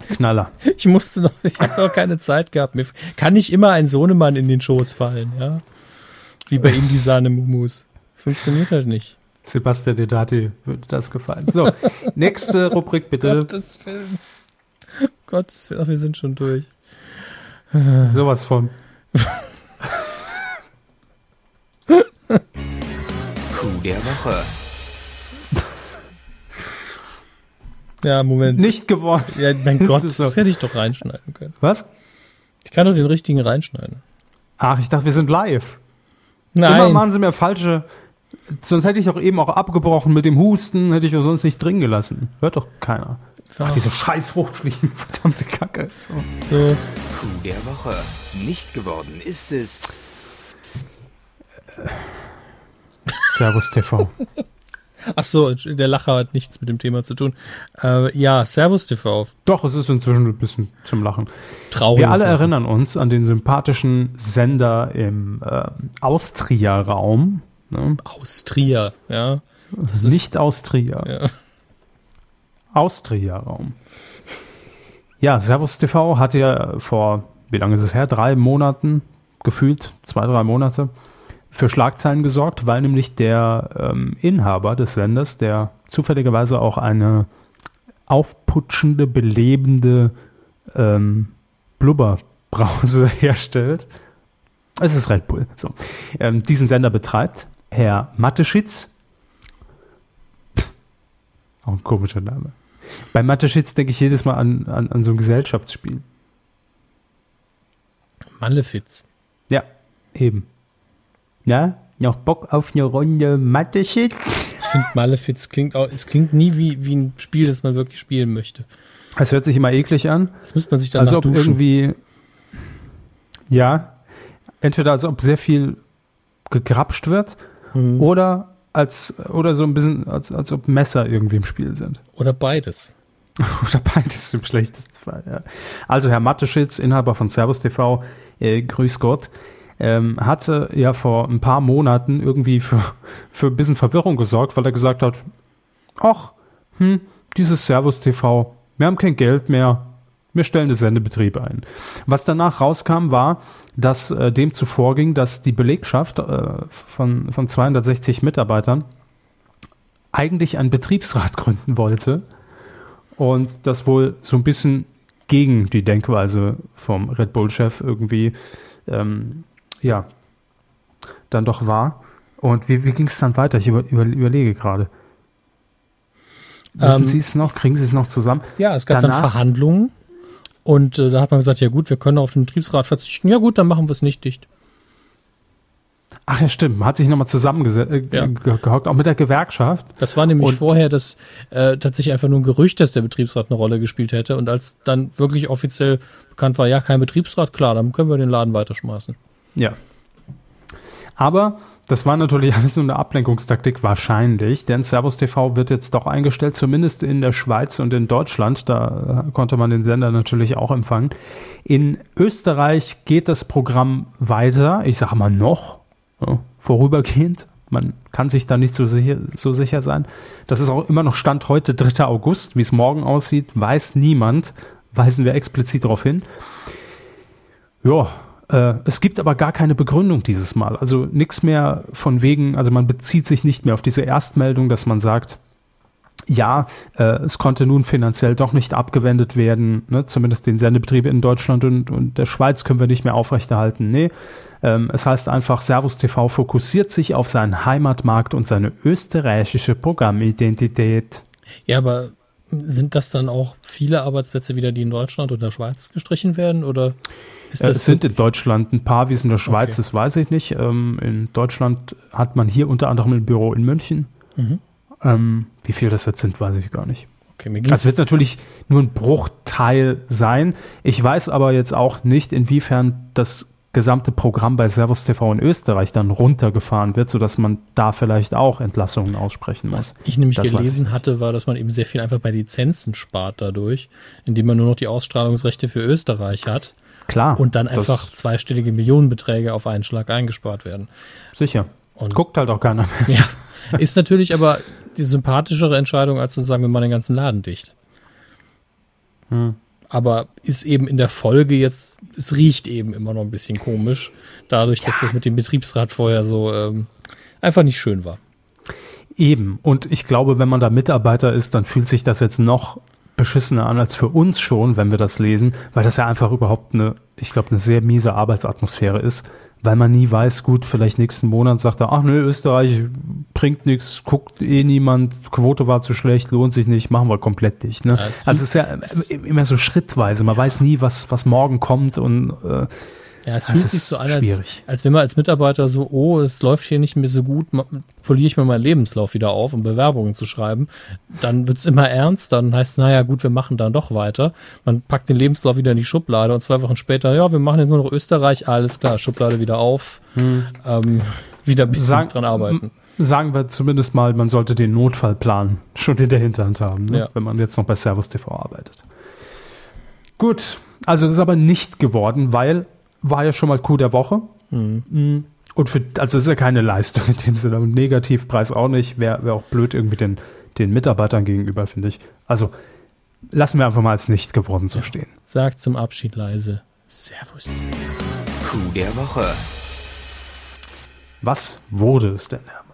Speaker 5: Knaller.
Speaker 6: Ich musste noch, ich habe noch keine Zeit gehabt. Mir kann nicht immer ein Sohnemann in den Schoß fallen, ja? Wie bei ihm die Sahne Mumus. Funktioniert halt nicht.
Speaker 5: Sebastian Dedati würde das gefallen. So, nächste Rubrik bitte.
Speaker 6: Gottes Willen. Gottes Willen, ach, wir sind schon durch.
Speaker 5: Sowas von.
Speaker 4: Coup der Woche.
Speaker 6: Ja, Moment.
Speaker 5: Nicht geworden.
Speaker 6: Ja, mein
Speaker 5: Ist
Speaker 6: Gott,
Speaker 5: es
Speaker 6: das
Speaker 5: so?
Speaker 6: hätte ich doch reinschneiden können.
Speaker 5: Was?
Speaker 6: Ich kann doch den richtigen reinschneiden.
Speaker 5: Ach, ich dachte, wir sind live. Immer
Speaker 6: Nein.
Speaker 5: machen sie mir falsche. Sonst hätte ich doch eben auch abgebrochen mit dem Husten, hätte ich auch sonst nicht drin gelassen. Hört doch keiner. Ach, diese scheiß Fruchtfliegen, verdammte Kacke. So.
Speaker 6: so.
Speaker 4: Coup der Woche. Nicht geworden ist es.
Speaker 5: Servus TV.
Speaker 6: Ach so, der Lacher hat nichts mit dem Thema zu tun. Äh, ja, Servus TV.
Speaker 5: Doch, es ist inzwischen ein bisschen zum Lachen.
Speaker 6: Traurig.
Speaker 5: Wir alle erinnern uns an den sympathischen Sender im äh, Austria-Raum. Ne?
Speaker 6: Austria, ja.
Speaker 5: Das
Speaker 6: ist-
Speaker 5: ist nicht Austria.
Speaker 6: ja.
Speaker 5: Austria-Raum. Ja, Servus TV hat ja vor, wie lange ist es her? Drei Monaten, gefühlt, zwei, drei Monate, für Schlagzeilen gesorgt, weil nämlich der ähm, Inhaber des Senders, der zufälligerweise auch eine aufputschende, belebende ähm, Blubberbrause herstellt. Es ist Red Bull. So. Ähm, diesen Sender betreibt Herr Mateschitz. Auch ein komischer Name. Bei Mateschitz denke ich jedes Mal an, an, an so ein Gesellschaftsspiel.
Speaker 6: Malefiz.
Speaker 5: Ja, eben. Ja, noch Bock auf eine Runde Mateschitz?
Speaker 6: Ich finde Malefiz klingt auch, es klingt nie wie, wie ein Spiel, das man wirklich spielen möchte.
Speaker 5: Es hört sich immer eklig an.
Speaker 6: Das müsste man sich dann
Speaker 5: als
Speaker 6: nach
Speaker 5: ob
Speaker 6: duschen.
Speaker 5: irgendwie. Ja, entweder als ob sehr viel gegrapscht wird
Speaker 6: Mhm.
Speaker 5: oder als oder so ein bisschen, als, als ob Messer irgendwie im Spiel sind.
Speaker 6: Oder beides.
Speaker 5: Oder beides im schlechtesten Fall, ja. Also Herr Matteschitz, Inhaber von Servus TV, äh, grüß Gott, ähm, hatte ja vor ein paar Monaten irgendwie für, für ein bisschen Verwirrung gesorgt, weil er gesagt hat, ach, hm, dieses Servus TV, wir haben kein Geld mehr, wir stellen den Sendebetrieb ein. Was danach rauskam, war, dass äh, dem zuvor ging, dass die Belegschaft äh, von, von 260 Mitarbeitern eigentlich einen Betriebsrat gründen wollte und das wohl so ein bisschen gegen die Denkweise vom Red Bull-Chef irgendwie, ähm, ja, dann doch war. Und wie, wie ging es dann weiter? Ich über, über, überlege gerade. Wissen
Speaker 6: Ähm,
Speaker 5: Sie es noch? Kriegen Sie es noch zusammen?
Speaker 6: Ja, es gab
Speaker 5: Danach-
Speaker 6: dann Verhandlungen und äh, da hat man gesagt, ja gut, wir können auf den Betriebsrat verzichten. Ja gut, dann machen wir es nicht dicht.
Speaker 5: Ach ja, stimmt. Man hat sich nochmal zusammengesetzt, äh,
Speaker 6: Ja.
Speaker 5: auch mit der Gewerkschaft.
Speaker 6: Das war nämlich
Speaker 5: Und-
Speaker 6: vorher das äh, tatsächlich einfach nur ein Gerücht, dass der Betriebsrat eine Rolle gespielt hätte. Und als dann wirklich offiziell bekannt war, ja, kein Betriebsrat, klar, dann können wir den Laden weiterschmeißen.
Speaker 5: Ja. Aber das war natürlich alles nur eine Ablenkungstaktik, wahrscheinlich, denn Servus TV wird jetzt doch eingestellt, zumindest in der Schweiz und in Deutschland. Da äh, konnte man den Sender natürlich auch empfangen. In Österreich geht das Programm weiter, ich sage mal noch, ja, vorübergehend. Man kann sich da nicht so sicher, so sicher sein. Das ist auch immer noch Stand heute, 3. August. Wie es morgen aussieht, weiß niemand. Weisen wir explizit darauf hin. Ja, äh, es gibt aber gar keine Begründung dieses Mal. Also nichts mehr von wegen, also man bezieht sich nicht mehr auf diese Erstmeldung, dass man sagt, ja, äh, es konnte nun finanziell doch nicht abgewendet werden, ne? zumindest den Sendebetrieb in Deutschland und, und der Schweiz können wir nicht mehr aufrechterhalten. Nee, ähm, es heißt einfach, Servus TV fokussiert sich auf seinen Heimatmarkt und seine österreichische Programmidentität.
Speaker 6: Ja, aber sind das dann auch viele Arbeitsplätze wieder, die in Deutschland oder der Schweiz gestrichen werden? Oder ist das
Speaker 5: es sind in Deutschland ein paar, wie es in der Schweiz
Speaker 6: Okay.
Speaker 5: ist, weiß ich nicht. Ähm, in Deutschland hat man hier unter anderem ein Büro in München.
Speaker 6: Mhm.
Speaker 5: Ähm, wie viel das jetzt sind, weiß ich gar nicht.
Speaker 6: Okay, mir
Speaker 5: Das
Speaker 6: ging's
Speaker 5: wird natürlich nur ein Bruchteil sein. Ich weiß aber jetzt auch nicht, inwiefern das gesamte Programm bei Servus TV in Österreich dann runtergefahren wird, sodass man da vielleicht auch Entlassungen aussprechen muss.
Speaker 6: Was ich nämlich
Speaker 5: Das weiß ich
Speaker 6: gelesen hatte, war, dass man eben sehr viel einfach bei Lizenzen spart dadurch, indem man nur noch die Ausstrahlungsrechte für Österreich hat
Speaker 5: Klar.
Speaker 6: und dann einfach zweistellige Millionenbeträge auf einen Schlag eingespart werden.
Speaker 5: Sicher.
Speaker 6: Und-
Speaker 5: Guckt halt auch keiner mehr.
Speaker 6: Ja, ist natürlich aber die sympathischere Entscheidung, als zu sagen, wir machen den ganzen Laden dicht.
Speaker 5: Hm.
Speaker 6: Aber ist eben in der Folge jetzt, es riecht eben immer noch ein bisschen komisch, dadurch, dass das mit dem Betriebsrat vorher so ähm, einfach nicht schön war.
Speaker 5: Eben. Und ich glaube, wenn man da Mitarbeiter ist, dann fühlt sich das jetzt noch beschissener an als für uns schon, wenn wir das lesen, weil das ja einfach überhaupt eine, ich glaube, eine sehr miese Arbeitsatmosphäre ist, weil man nie weiß, gut, vielleicht nächsten Monat sagt er, ach nö, Österreich bringt nichts, guckt eh niemand, Quote war zu schlecht, lohnt sich nicht, machen wir komplett dicht. Ne?
Speaker 6: Ja,
Speaker 5: also es ist ja immer so schrittweise, man weiß nie, was, was morgen kommt und äh,
Speaker 6: Ja, es
Speaker 5: Das
Speaker 6: fühlt sich so an, als, als wenn man als Mitarbeiter so, oh, es läuft hier nicht mehr so gut, poliere ich mir meinen Lebenslauf wieder auf, um Bewerbungen zu schreiben. Dann wird's immer ernst, dann heißt es, naja, gut, wir machen dann doch weiter. Man packt den Lebenslauf wieder in die Schublade und zwei Wochen später, ja, wir machen jetzt nur noch Österreich, alles klar, Schublade wieder auf, ähm, wieder ein bisschen
Speaker 5: Sagen-
Speaker 6: dran arbeiten.
Speaker 5: sagen wir zumindest mal, man sollte den Notfallplan schon in der Hinterhand haben, ne?
Speaker 6: Ja.
Speaker 5: wenn man jetzt noch bei Servus TV arbeitet. Gut, also das ist aber nicht geworden, weil war ja schon mal Coup der Woche. Mm. Und für, also das ist ja keine Leistung in dem Sinne. Und Negativpreis auch nicht. Wäre wär auch blöd irgendwie den, den Mitarbeitern gegenüber, finde ich. Also lassen wir einfach mal als nicht geworden so stehen.
Speaker 6: Sagt zum Abschied leise, Servus.
Speaker 4: Coup der Woche.
Speaker 5: Was wurde es denn, Hermes?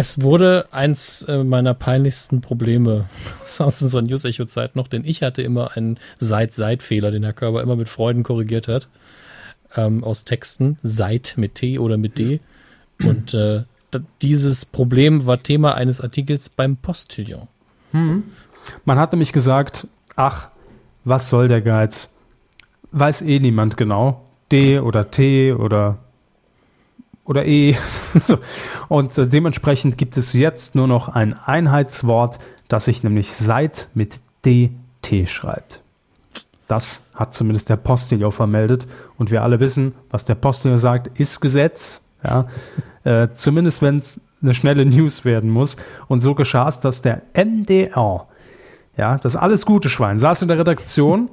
Speaker 6: Es wurde eins äh, meiner peinlichsten Probleme aus unserer News-Echo-Zeit noch, denn ich hatte immer einen Seit-Seit-Fehler, den Herr Körber immer mit Freuden korrigiert hat, ähm, aus Texten, Seit mit T oder mit D. Und äh, dieses Problem war Thema eines Artikels beim Postillon.
Speaker 5: Man hat nämlich gesagt, ach, was soll der Geiz? Weiß eh niemand genau. D oder T oder oder E. so. Und äh, dementsprechend gibt es jetzt nur noch ein Einheitswort, das sich nämlich seit mit DT schreibt. Das hat zumindest der Postillon vermeldet. Und wir alle wissen, was der Postillon sagt, ist Gesetz. Ja. Äh, zumindest wenn es eine schnelle News werden muss. Und so geschah es, dass der MDR, ja, das alles gute Schwein, saß in der Redaktion,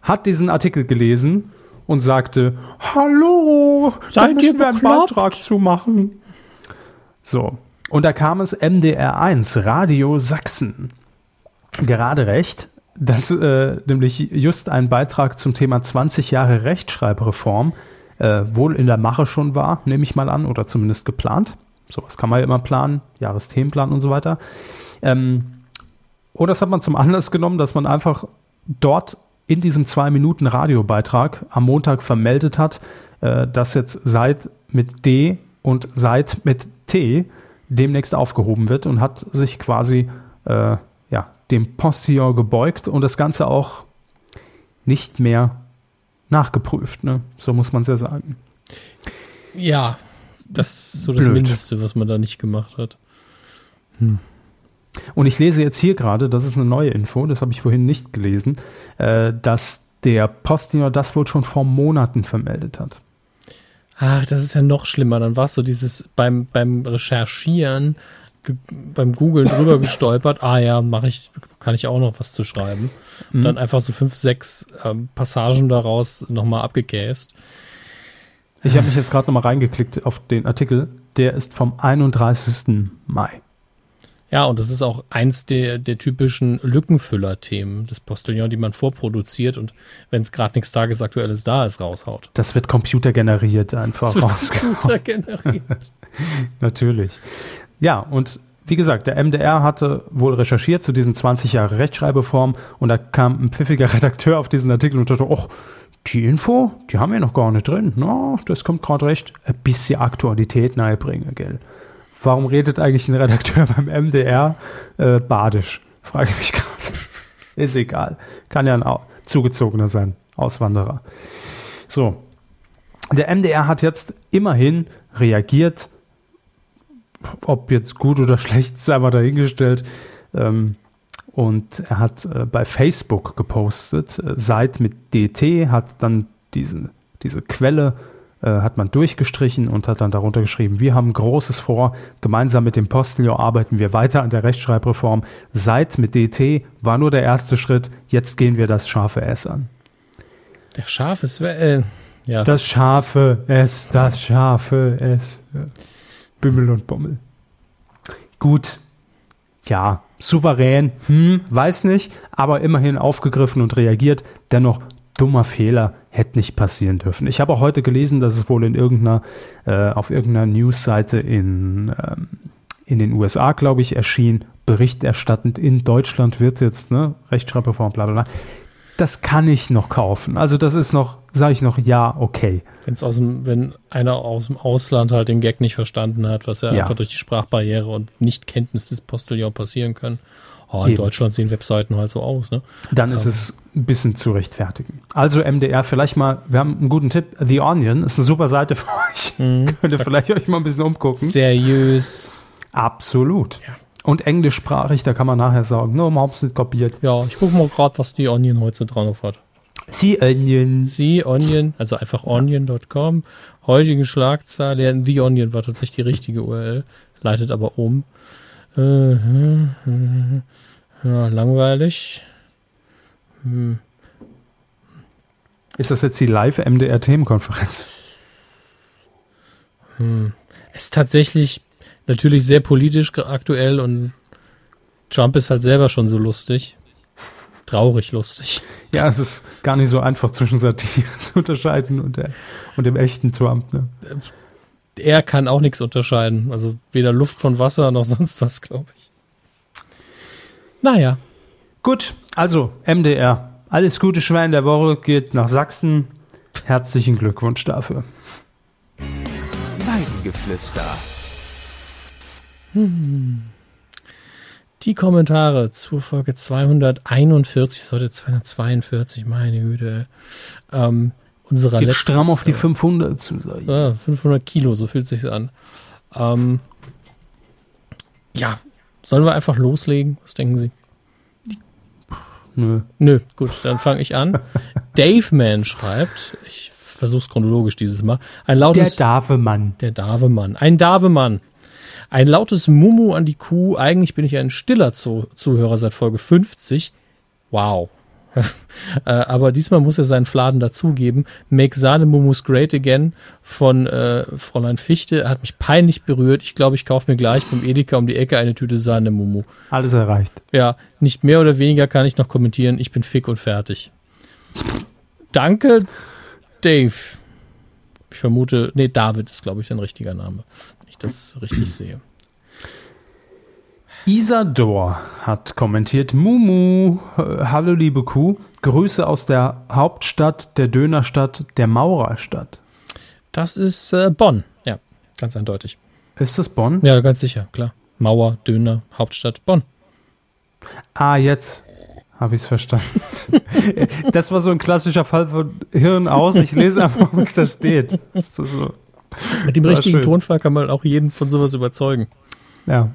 Speaker 5: hat diesen Artikel gelesen und sagte, Hallo, da
Speaker 6: Seid ihr
Speaker 5: müssen wir einen? Beitrag zu machen. So. Und da kam es MDR1, Radio Sachsen. Gerade recht, dass äh, nämlich just ein Beitrag zum Thema 20 Jahre Rechtschreibreform äh, wohl in der Mache schon war, nehme ich mal an, oder zumindest geplant. Sowas kann man ja immer planen, Jahresthemenplan und so weiter. Ähm, oder das hat man zum Anlass genommen, dass man einfach dort in diesem zwei Minuten Radiobeitrag am Montag vermeldet hat, äh, dass jetzt seit mit D und seit mit T demnächst aufgehoben wird und hat sich quasi äh, ja, dem Postillon gebeugt und das Ganze auch nicht mehr nachgeprüft. Ne? So muss man es ja sagen.
Speaker 6: Ja, das ist so das
Speaker 5: Blöd.
Speaker 6: Mindeste, was man da nicht gemacht hat.
Speaker 5: Und ich lese jetzt hier gerade, das ist eine neue Info, das habe ich vorhin nicht gelesen, äh, dass der Postillon das wohl schon vor Monaten vermeldet hat.
Speaker 6: Ach, das ist ja noch schlimmer. Dann war es so dieses beim, beim Recherchieren, beim Googlen drüber gestolpert. Ah ja, mache ich, kann ich auch noch was zu schreiben. Und Dann einfach so fünf, sechs ähm, Passagen daraus nochmal abgekäst.
Speaker 5: Ich habe mich jetzt gerade nochmal reingeklickt auf den Artikel, der ist vom 31. Mai.
Speaker 6: Ja, und das ist auch eins der, der typischen Lückenfüller-Themen des Postillon, die man vorproduziert und wenn es gerade nichts Tagesaktuelles da ist, raushaut.
Speaker 5: Das wird computergeneriert einfach
Speaker 6: Das wird
Speaker 5: rausgehauen.
Speaker 6: Computer generiert.
Speaker 5: Natürlich. Ja, und wie gesagt, der MDR hatte wohl recherchiert zu diesem 20 Jahre Rechtschreibeform und da kam ein pfiffiger Redakteur auf diesen Artikel und dachte, ach, die Info, die haben wir noch gar nicht drin. Na, das kommt gerade recht. Ein bisschen Aktualität nahebringen, gell. Warum redet eigentlich ein Redakteur beim MDR äh, badisch? Frage ich mich gerade. Ist egal. Kann ja ein Au- Zugezogener sein, Auswanderer. So. Der MDR hat jetzt immerhin reagiert, ob jetzt gut oder schlecht, ist einmal dahingestellt. Ähm, und er hat äh, bei Facebook gepostet, äh, seit mit DT hat dann diese, diese Quelle äh, hat man durchgestrichen und hat dann darunter geschrieben, wir haben Großes vor, gemeinsam mit dem Postillon arbeiten wir weiter an der Rechtschreibreform. Seit mit DT war nur der erste Schritt, jetzt gehen wir das scharfe S an.
Speaker 6: Der Schaf ist, äh, ja.
Speaker 5: Das scharfe S, das scharfe S. Ja. Bimmel und Bommel. Gut, ja, souverän, hm, weiß nicht, aber immerhin aufgegriffen und reagiert. Dennoch dummer Fehler hätte nicht passieren dürfen. Ich habe auch heute gelesen, dass es wohl in irgendeiner, äh, auf irgendeiner Newsseite in, ähm, in den USA, glaube ich, erschien, berichterstattend in Deutschland wird jetzt, ne, Rechtschreibreform, bla bla bla. Das kann ich noch kaufen. Also das ist noch, sage ich noch, ja, okay.
Speaker 6: Wenn's aus dem, wenn einer aus dem Ausland halt den Gag nicht verstanden hat, was ja,
Speaker 5: Ja.
Speaker 6: einfach durch die Sprachbarriere und Nichtkenntnis des Postillon passieren kann. Oh, in
Speaker 5: Eben.
Speaker 6: Deutschland sehen Webseiten halt so aus, ne?
Speaker 5: Dann ist es ein bisschen zu rechtfertigen. Also MDR, vielleicht mal, wir haben einen guten Tipp. The Onion ist eine super Seite für euch. Könnt ihr vielleicht euch mal ein bisschen umgucken.
Speaker 6: Seriös.
Speaker 5: Absolut.
Speaker 6: Ja.
Speaker 5: Und englischsprachig, da kann man nachher sagen, no, hab's nicht kopiert.
Speaker 6: Ja, ich gucke mal gerade, was die Onion heute drauf hat.
Speaker 5: The Onion.
Speaker 6: The Onion, also einfach onion.com. Heutige Schlagzeile, The Onion war tatsächlich die richtige URL, leitet aber um. Äh, hm, hm, ja, langweilig.
Speaker 5: Ist das jetzt die Live-MDR-Themenkonferenz?
Speaker 6: Es ist tatsächlich natürlich sehr politisch aktuell und Trump ist halt selber schon so lustig. Traurig lustig.
Speaker 5: Ja, es ist gar nicht so einfach zwischen Satire zu unterscheiden und, der, und dem echten Trump. Ne?
Speaker 6: Er kann auch nichts unterscheiden. Also weder Luft von Wasser noch sonst was, glaube ich. Naja,
Speaker 5: Gut, also MDR. Alles gute Schwein der Woche geht nach Sachsen. Herzlichen Glückwunsch dafür.
Speaker 4: Weidengeflüster.
Speaker 6: die Kommentare zur Folge 241, ist heute 242, meine Güte. Ähm, unserer
Speaker 5: Geht
Speaker 6: letzten
Speaker 5: stramm auf die
Speaker 6: Folge.
Speaker 5: 500 zu. sag ich.
Speaker 6: Ah, 500 Kilo, so fühlt sich's an. Ähm, ja, sollen wir einfach loslegen? Was denken Sie?
Speaker 5: Nö.
Speaker 6: Nö, gut, dann fange ich an. Dave Man schreibt, ich versuch's chronologisch dieses Mal, ein
Speaker 5: Der
Speaker 6: lautes
Speaker 5: Davemann.
Speaker 6: der Davemann. Ein Davemann. Ein lautes Mumu an die Kuh. Eigentlich bin ich ein stiller Zu Zuhörer seit Folge 50. Wow. äh, aber diesmal muss er seinen Fladen dazugeben. Make Sahne Mumus Great Again von äh, Fräulein Fichte hat mich peinlich berührt. Ich glaube, ich kaufe mir gleich beim Edeka um die Ecke eine Tüte Sahne Mumu.
Speaker 5: Alles erreicht.
Speaker 6: Ja, nicht mehr oder weniger kann ich noch kommentieren. Ich bin fick und fertig. Danke, Dave. Ich vermute, nee, David ist, glaube ich, sein richtiger Name, wenn ich das richtig sehe.
Speaker 5: Isador hat kommentiert, Mumu, äh, hallo liebe Kuh, Grüße aus der Hauptstadt, der Dönerstadt, der Maurerstadt.
Speaker 6: Das ist äh, Bonn. Ja, ganz eindeutig.
Speaker 5: Ist das Bonn?
Speaker 6: Ja, ganz sicher, klar. Mauer, Döner, Hauptstadt, Bonn.
Speaker 5: Ah, jetzt habe ich es verstanden. das war so ein klassischer Fall von Hirn aus, ich lese einfach, was da steht. So,
Speaker 6: Mit dem
Speaker 5: War
Speaker 6: richtigen
Speaker 5: schön.
Speaker 6: Tonfall kann man auch jeden von sowas überzeugen.
Speaker 5: ja.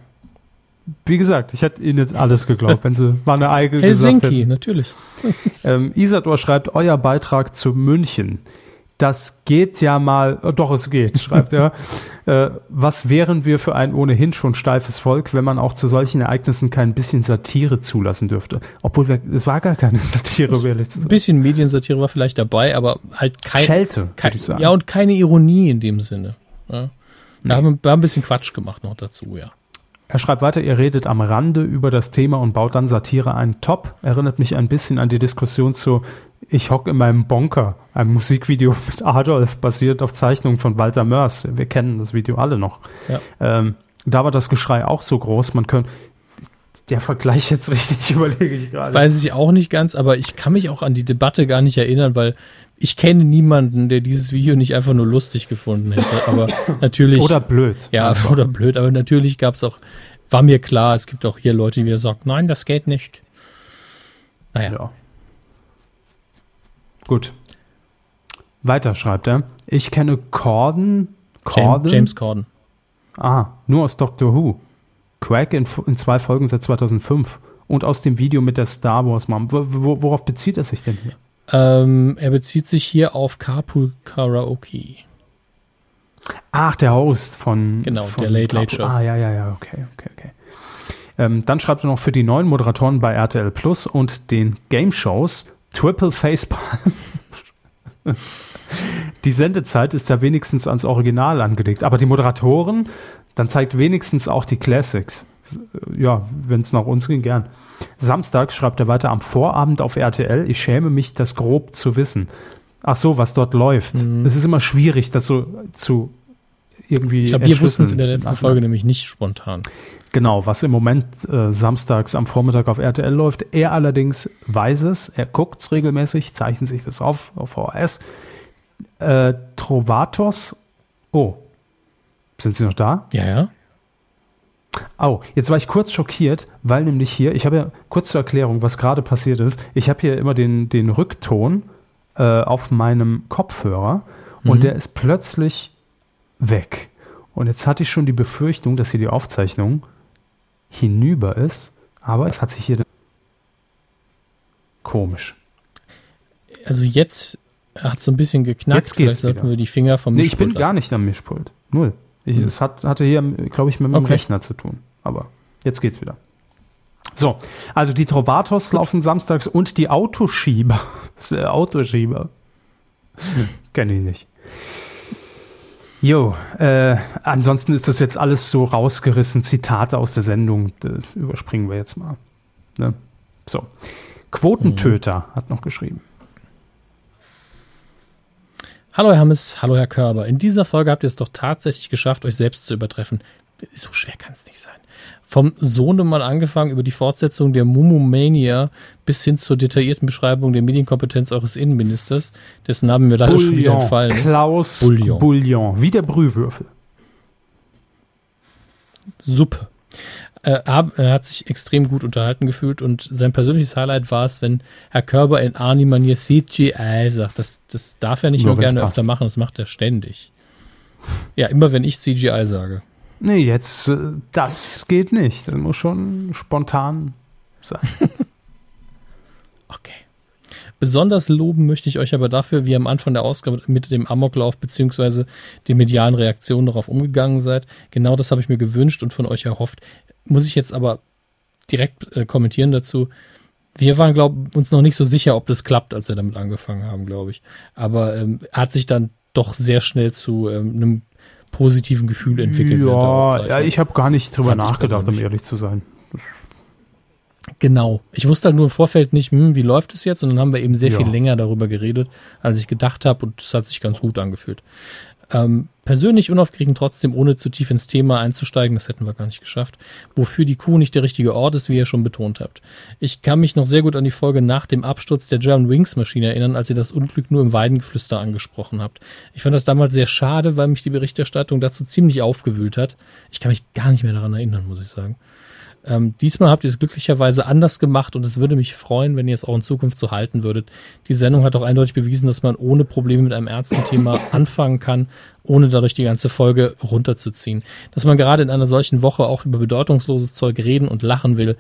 Speaker 5: Wie gesagt, ich hätte Ihnen jetzt alles geglaubt, wenn Sie mal eine gesagt
Speaker 6: Helsinki,
Speaker 5: hätten.
Speaker 6: natürlich.
Speaker 5: Ähm, Isador schreibt, euer Beitrag zu München. Das geht ja mal, äh, doch es geht, schreibt er. Äh, was wären wir für ein ohnehin schon steifes Volk, wenn man auch zu solchen Ereignissen kein bisschen Satire zulassen dürfte? Obwohl wir, es war gar keine Satire, um ehrlich zu
Speaker 6: Ein
Speaker 5: sein.
Speaker 6: bisschen Mediensatire war vielleicht dabei, aber halt kein,
Speaker 5: Schelte,
Speaker 6: kein
Speaker 5: ich sagen.
Speaker 6: ja und keine Ironie in dem Sinne. Ja. Da haben wir, wir haben ein bisschen Quatsch gemacht noch dazu, ja.
Speaker 5: Er schreibt weiter, ihr redet am Rande über das Thema und baut dann Satire ein. Top. Erinnert mich ein bisschen an die Diskussion zu Ich hock in meinem Bonker, einem Musikvideo mit Adolf, basiert auf Zeichnungen von Walter Mörs. Wir kennen das Video alle noch.
Speaker 6: Ja.
Speaker 5: Ähm, da war das Geschrei auch so groß, man könnte. Der Vergleich jetzt richtig überlege ich gerade.
Speaker 6: Weiß ich auch nicht ganz, aber ich kann mich auch an die Debatte gar nicht erinnern, weil ich kenne niemanden, der dieses Video nicht einfach nur lustig gefunden hätte. Aber natürlich.
Speaker 5: Oder blöd.
Speaker 6: ja, oder blöd, aber natürlich gab es auch, war mir klar, es gibt auch hier Leute, die wieder sagen, nein, das geht nicht. Naja,
Speaker 5: Ja. Gut. Weiter schreibt er. Ich kenne Corden.
Speaker 6: James,
Speaker 5: Corden?
Speaker 6: James Corden.
Speaker 5: Ah, nur aus Doctor Who. Quack in, in zwei Folgen seit 2005. Und aus dem Video mit der Star Wars Mom. Wo, wo, worauf bezieht er sich denn hier?
Speaker 6: Ähm, er bezieht sich hier auf Carpool Karaoke.
Speaker 5: Ach, der Host von.
Speaker 6: Genau,
Speaker 5: von
Speaker 6: der Late Late Show.
Speaker 5: Ah, ja, ja, ja, okay, okay, okay. Ähm, dann schreibt er noch für die neuen Moderatoren bei RTL Plus und den Game Shows Triple Facepalm. die Sendezeit ist ja wenigstens ans Original angelegt. Aber die Moderatoren, dann zeigt wenigstens auch die Classics. Ja, wenn es nach uns ging, gern. Samstags schreibt er weiter am Vorabend auf RTL. Ich schäme mich, das grob zu wissen. Ach so, was dort läuft.
Speaker 6: Mhm.
Speaker 5: Es ist immer schwierig, das so zu irgendwie.
Speaker 6: Ich glaube, wir wussten es in der letzten Folge nämlich nicht spontan.
Speaker 5: Genau, was im Moment äh, samstags am Vormittag auf RTL läuft. Er allerdings weiß es, er guckt es regelmäßig, zeichnet sich das auf auf VHS. Äh, Trovatos. Oh. Sind Sie noch da?
Speaker 6: Ja, ja.
Speaker 5: Oh, jetzt war ich kurz schockiert, weil nämlich hier, ich habe ja kurz zur Erklärung, was gerade passiert ist. Ich habe hier immer den, den Rückton äh, auf meinem Kopfhörer und
Speaker 6: Mhm.
Speaker 5: der ist plötzlich weg. Und jetzt hatte ich schon die Befürchtung, dass hier die Aufzeichnung hinüber ist, aber es hat sich hier komisch.
Speaker 6: Also jetzt hat es so ein bisschen geknackt.
Speaker 5: Jetzt
Speaker 6: Vielleicht sollten
Speaker 5: wieder.
Speaker 6: wir die Finger vom
Speaker 5: Nee, ich bin
Speaker 6: Mischpult
Speaker 5: gar nicht am Mischpult. Null. Ich,
Speaker 6: Hm.
Speaker 5: Es hat, hatte hier, glaube ich, mit meinem
Speaker 6: Okay.
Speaker 5: Rechner zu tun. Aber jetzt geht's wieder. So, also die Trovatos laufen samstags und die Autoschieber. Autoschieber. Kenne ich nicht. Jo, äh, ansonsten ist das jetzt alles so rausgerissen. Zitate aus der Sendung. Äh, überspringen wir jetzt mal. Ne? So. Quotentöter hat noch geschrieben.
Speaker 6: Hallo Herr Hammes, hallo Herr Körber. In dieser Folge habt ihr es doch tatsächlich geschafft, euch selbst zu übertreffen. So schwer kann es nicht sein. Vom Sohnemann angefangen über die Fortsetzung der Mumumania bis hin zur detaillierten Beschreibung der Medienkompetenz eures Innenministers, dessen Name mir leider schon wieder entfallen ist.
Speaker 5: Klaus
Speaker 6: Bouillon.
Speaker 5: Bouillon. Wie der Brühwürfel.
Speaker 6: Suppe. Äh, er hat sich extrem gut unterhalten gefühlt und sein persönliches Highlight war es, wenn Herr Körber in Arnie-Manier CGI sagt. Das, das darf er nicht
Speaker 5: Nur
Speaker 6: nur, gerne
Speaker 5: passt.
Speaker 6: öfter machen, das macht er ständig. Ja, immer wenn ich CGI sage.
Speaker 5: Nee, jetzt, äh, das geht nicht. Das muss schon spontan sein.
Speaker 6: Okay. Besonders loben möchte ich euch aber dafür, wie ihr am Anfang der Ausgabe mit dem Amoklauf beziehungsweise den medialen Reaktionen darauf umgegangen seid. Genau das habe ich mir gewünscht und von euch erhofft. Muss ich jetzt aber direkt äh, kommentieren dazu. Wir waren, glaube uns noch nicht so sicher, ob das klappt, als wir damit angefangen haben, glaube ich. Aber ähm, hat sich dann doch sehr schnell zu ähm, einem positiven Gefühl entwickelt.
Speaker 5: ja, ja, ich habe gar nicht drüber
Speaker 6: Fand
Speaker 5: nachgedacht, um ehrlich zu sein.
Speaker 6: Genau. Ich wusste halt nur im Vorfeld nicht, hm, wie läuft es jetzt? Und dann haben wir eben sehr
Speaker 5: Ja.
Speaker 6: viel länger darüber geredet, als ich gedacht habe. Und es hat sich ganz gut angefühlt. Ähm, persönlich unaufgeregt, trotzdem ohne zu tief ins Thema einzusteigen, das hätten wir gar nicht geschafft. Wofür die Kuh nicht der richtige Ort ist, wie ihr schon betont habt. Ich kann mich noch sehr gut an die Folge nach dem Absturz der German Wings Maschine erinnern, als ihr das Unglück nur im Weidengeflüster angesprochen habt. Ich fand das damals sehr schade, weil mich die Berichterstattung dazu ziemlich aufgewühlt hat. Ich kann mich gar nicht mehr daran erinnern, muss ich sagen. Ähm, diesmal habt ihr es glücklicherweise anders gemacht und es würde mich freuen, wenn ihr es auch in Zukunft so halten würdet. Die Sendung hat auch eindeutig bewiesen, dass man ohne Probleme mit einem ernsten Thema anfangen kann, ohne dadurch die ganze Folge runterzuziehen. Dass man gerade in einer solchen Woche auch über bedeutungsloses Zeug reden und lachen will,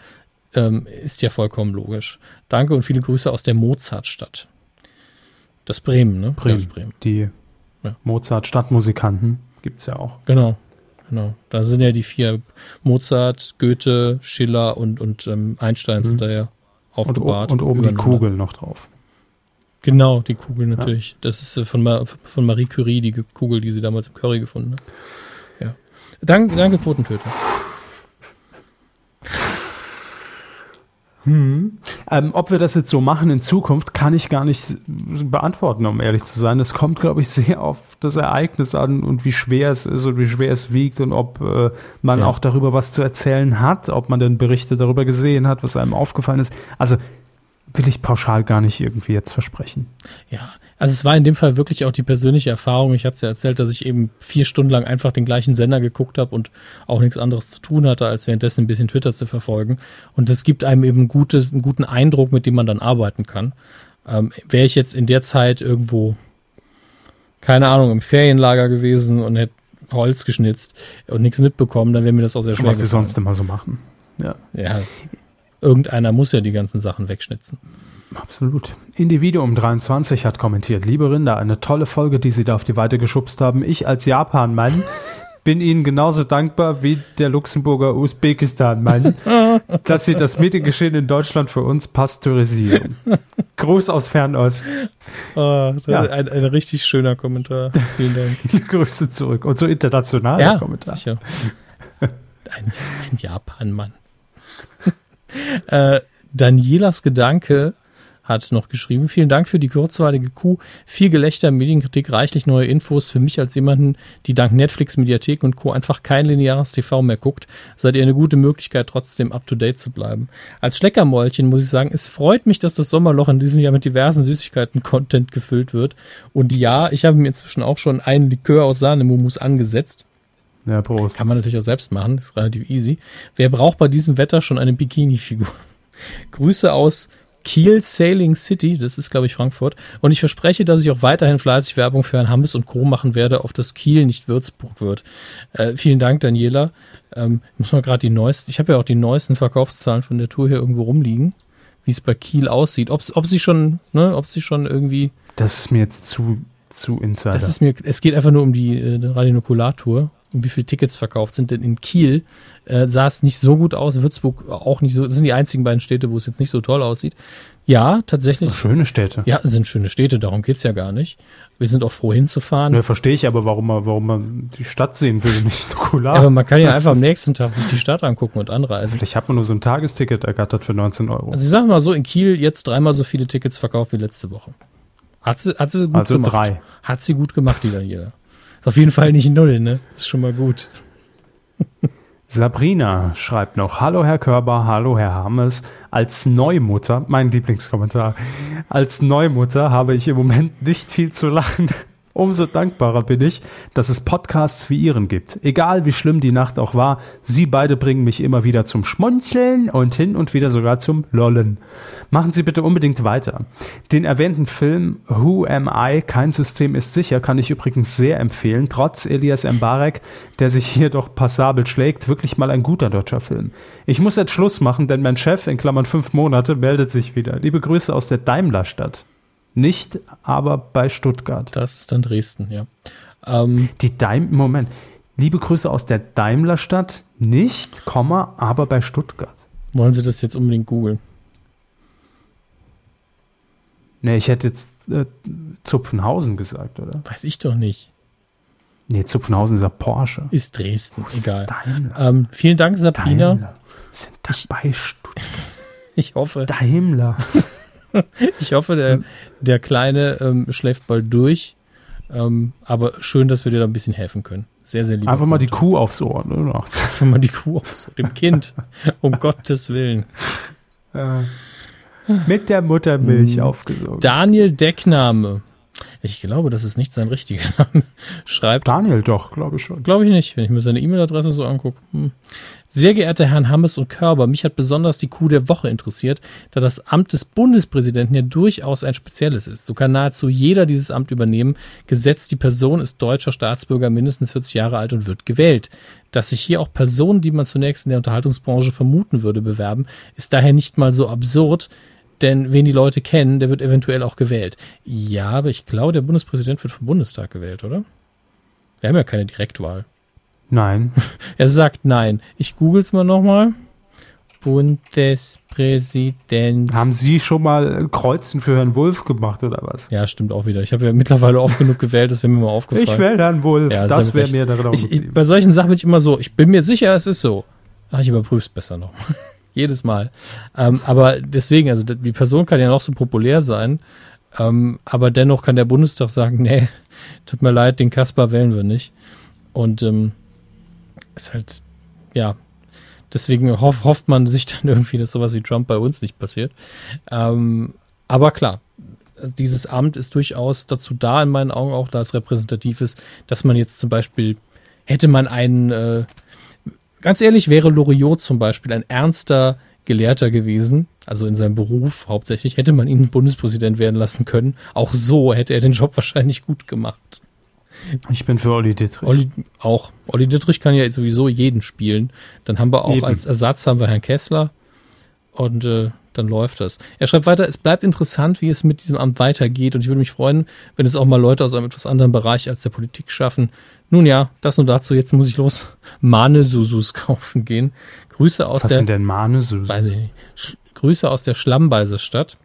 Speaker 6: ähm, ist ja vollkommen logisch. Danke und viele Grüße aus der Mozartstadt. Das Bremen, ne?
Speaker 5: Bremen.
Speaker 6: Ja, Bremen.
Speaker 5: Die
Speaker 6: Ja.
Speaker 5: Mozart-Stadtmusikanten gibt es ja auch.
Speaker 6: Genau, genau. Da sind ja die vier Mozart, Goethe, Schiller und, und ähm, Einstein sind
Speaker 5: Mhm.
Speaker 6: da ja
Speaker 5: Und,
Speaker 6: aufgebahrt.
Speaker 5: und oben die. Kugel noch drauf.
Speaker 6: Genau, die Kugel natürlich. Das ist äh, von, Ma von Marie Curie, die Ge- Kugel, die sie damals im Curry gefunden hat. Ja. Dank, danke, Quotentöter.
Speaker 5: Ähm, ob wir das jetzt so machen in Zukunft, kann ich gar nicht beantworten, um ehrlich zu sein. Es kommt, glaube ich, sehr auf das Ereignis an und wie schwer es ist und wie schwer es wiegt und ob äh, man
Speaker 6: Ja.
Speaker 5: auch darüber was zu erzählen hat, ob man denn Berichte darüber gesehen hat, was einem aufgefallen ist. Also will ich pauschal gar nicht irgendwie jetzt versprechen.
Speaker 6: Ja, also es war in dem Fall wirklich auch die persönliche Erfahrung. Ich hatte es ja erzählt, dass ich eben vier Stunden lang einfach den gleichen Sender geguckt habe und auch nichts anderes zu tun hatte, als währenddessen ein bisschen Twitter zu verfolgen. Und das gibt einem eben gutes, einen guten Eindruck, mit dem man dann arbeiten kann. Ähm, Wäre ich jetzt in der Zeit irgendwo, keine Ahnung, im Ferienlager gewesen und hätte Holz geschnitzt und nichts mitbekommen, dann wäre mir das auch sehr schwer
Speaker 5: Was sie sonst immer so machen. Ja,
Speaker 6: Ja, irgendeiner muss ja die ganzen Sachen wegschnitzen.
Speaker 5: Absolut. Individuum 23 hat kommentiert. Liebe Rinder, eine tolle Folge, die Sie da auf die Weite geschubst haben. Ich als Japan-Mann bin Ihnen genauso dankbar wie der Luxemburger Usbekistan-Mann, dass Sie das Mediengeschehen in Deutschland für uns pasteurisieren. Gruß aus Fernost.
Speaker 6: Ah,
Speaker 5: Ja.
Speaker 6: ein, ein richtig schöner Kommentar. Vielen Dank.
Speaker 5: Grüße zurück. Und so international
Speaker 6: ja,
Speaker 5: Kommentar.
Speaker 6: sicher. Ein, ein Japan-Mann. äh, Danielas Gedanke hat noch geschrieben. Vielen Dank für die kurzweilige Kuh. Viel Gelächter, Medienkritik, reichlich neue Infos. Für mich als jemanden, die dank Netflix, Mediathek und Co. einfach kein lineares TV mehr guckt, seid ihr eine gute Möglichkeit, trotzdem up to date zu bleiben. Als Schleckermäulchen muss ich sagen, es freut mich, dass das Sommerloch in diesem Jahr mit diversen Süßigkeiten-Content gefüllt wird. Und ja, ich habe mir inzwischen auch schon einen Likör aus Sahnemumus angesetzt.
Speaker 5: Ja, Prost.
Speaker 6: Kann man natürlich auch selbst machen, ist relativ easy. Wer braucht bei diesem Wetter schon eine Bikini-Figur? Grüße aus Kiel Sailing City, das ist, glaube ich, Frankfurt. Und ich verspreche, dass ich auch weiterhin fleißig Werbung für Herrn Hammes und Co. machen werde, auf das Kiel nicht Würzburg wird. Äh, vielen Dank, Daniela. Ähm, ich muss mal gerade die neuesten, ich habe ja auch die neuesten Verkaufszahlen von der Tour hier irgendwo rumliegen, wie es bei Kiel aussieht. Ob, ob sie schon, ne, ob sie schon irgendwie
Speaker 5: Das ist mir jetzt zu, zu Insider.
Speaker 6: das ist mir, es geht einfach nur um die äh, Radionukulartour. Wie viele Tickets verkauft sind denn in Kiel? Äh, sah es nicht so gut aus, Würzburg auch nicht so. Das sind die einzigen beiden Städte, wo es jetzt nicht so toll aussieht. Ja, tatsächlich.
Speaker 5: Schöne Städte.
Speaker 6: Ja, es sind schöne Städte, darum geht's ja gar nicht. Wir sind auch froh hinzufahren.
Speaker 5: Ne, verstehe ich aber, warum man, warum man die Stadt sehen will, nicht Nukular.
Speaker 6: Ja, aber man kann ja einfach am nächsten Tag sich die Stadt angucken und anreisen.
Speaker 5: Vielleicht hat man nur so ein Tagesticket ergattert für 19 Euro.
Speaker 6: Also ich sage mal so, in Kiel jetzt dreimal so viele Tickets verkauft wie letzte Woche. Hat sie, hat sie gut
Speaker 5: Also
Speaker 6: gemacht.
Speaker 5: drei.
Speaker 6: Hat sie gut gemacht, die Daniela. Auf jeden Fall nicht null, ne? Ist schon mal gut.
Speaker 5: Sabrina schreibt noch, hallo Herr Körber, hallo Herr Hammes. Als Neumutter, mein Lieblingskommentar, als Neumutter habe ich im Moment nicht viel zu lachen. Umso dankbarer bin ich, dass es Podcasts wie Ihren gibt. Egal wie schlimm die Nacht auch war, Sie beide bringen mich immer wieder zum Schmunzeln und hin und wieder sogar zum Lollen. Machen Sie bitte unbedingt weiter. Den erwähnten Film Who Am I? Kein System ist sicher kann ich übrigens sehr empfehlen. Trotz Elias Mbarek, der sich hier doch passabel schlägt, wirklich mal ein guter deutscher Film. Ich muss jetzt Schluss machen, denn mein Chef, in Klammern fünf Monate, meldet sich wieder. Liebe Grüße aus der Daimlerstadt. Nicht aber bei Stuttgart.
Speaker 6: Das ist dann Dresden, ja. Ähm,
Speaker 5: Die Daim, Moment. Liebe Grüße aus der Daimlerstadt, nicht, Komma, aber bei Stuttgart.
Speaker 6: wollen Sie das jetzt unbedingt googeln?
Speaker 5: Ne, ich hätte jetzt äh, Zupfenhausen gesagt, oder?
Speaker 6: Weiß ich doch nicht.
Speaker 5: Nee, Zupfenhausen ist ja Porsche.
Speaker 6: Ist Dresden, egal.
Speaker 5: Daimler.
Speaker 6: Ähm, vielen Dank, Sabrina.
Speaker 5: Daimler. Sind da bei Stuttgart.
Speaker 6: Ich hoffe,
Speaker 5: Daimler.
Speaker 6: ich hoffe, der, der Kleine ähm, schläft bald durch. Ähm, aber schön, dass wir dir da ein bisschen helfen können. Sehr, sehr lieb.
Speaker 5: Einfach mal die Kuh aufs Ohr. Ne?
Speaker 6: Einfach mal die Kuh aus dem Kind. um Gottes Willen.
Speaker 5: Mit der Muttermilch aufgesogen.
Speaker 6: Daniel Deckname. Ich glaube, das ist nicht sein richtiger Name. Schreibt,
Speaker 5: Daniel doch, glaube ich schon.
Speaker 6: glaube ich nicht, wenn ich mir seine E-Mail-Adresse so angucke. Hm. Sehr geehrter Herrn Hammes und Körber, mich hat besonders die Kuh der Woche interessiert, da das Amt des Bundespräsidenten ja durchaus ein spezielles ist. So kann nahezu jeder dieses Amt übernehmen. Gesetzt, die Person ist deutscher Staatsbürger, mindestens 40 Jahre alt und wird gewählt. Dass sich hier auch Personen, die man zunächst in der Unterhaltungsbranche vermuten würde, bewerben, ist daher nicht mal so absurd, denn wen die Leute kennen, der wird eventuell auch gewählt. Ja, aber ich glaube, der Bundespräsident wird vom Bundestag gewählt, oder? Wir haben ja keine Direktwahl.
Speaker 5: Nein.
Speaker 6: Er sagt nein. Ich google's mal nochmal. Bundespräsident.
Speaker 5: Haben Sie schon mal Kreuzen für Herrn Wolf gemacht oder was?
Speaker 6: Ja, stimmt auch wieder. Ich habe ja mittlerweile oft genug gewählt, das wäre mir mal aufgefallen.
Speaker 5: Ich wähle Herrn Wolf.
Speaker 6: Ja,
Speaker 5: das wäre mir
Speaker 6: ich, ich, Bei solchen Sachen bin ich immer so, ich bin mir sicher, es ist so. Ach, ich überprüfe es besser noch. Jedes Mal. Ähm, aber deswegen, also die Person kann ja noch so populär sein, ähm, aber dennoch kann der Bundestag sagen, nee, tut mir leid, den Kaspar wählen wir nicht. Und ähm, ist halt, ja, deswegen hoff, hofft man sich dann irgendwie, dass sowas wie Trump bei uns nicht passiert. Ähm, aber klar, dieses Amt ist durchaus dazu da, in meinen Augen auch, da es repräsentativ ist, dass man jetzt zum Beispiel, hätte man einen, äh, ganz ehrlich, wäre Loriot zum Beispiel ein ernster Gelehrter gewesen, also in seinem Beruf hauptsächlich, hätte man ihn Bundespräsident werden lassen können. Auch so hätte er den Job wahrscheinlich gut gemacht.
Speaker 5: Ich bin für Olli Dittrich.
Speaker 6: Olli auch. Olli Dittrich kann ja sowieso jeden spielen. Dann haben wir auch
Speaker 5: Eben.
Speaker 6: als Ersatz haben wir Herrn Kessler und äh, dann läuft das. Er schreibt weiter, es bleibt interessant, wie es mit diesem Amt weitergeht und ich würde mich freuen, wenn es auch mal Leute aus einem etwas anderen Bereich als der Politik schaffen. Nun ja, das nur dazu, jetzt muss ich los Mane-Susus kaufen gehen. Grüße aus
Speaker 5: Was
Speaker 6: der
Speaker 5: sind denn Manesus?
Speaker 6: weiß ich nicht. Sch Grüße aus der Schlammbeiserstadt.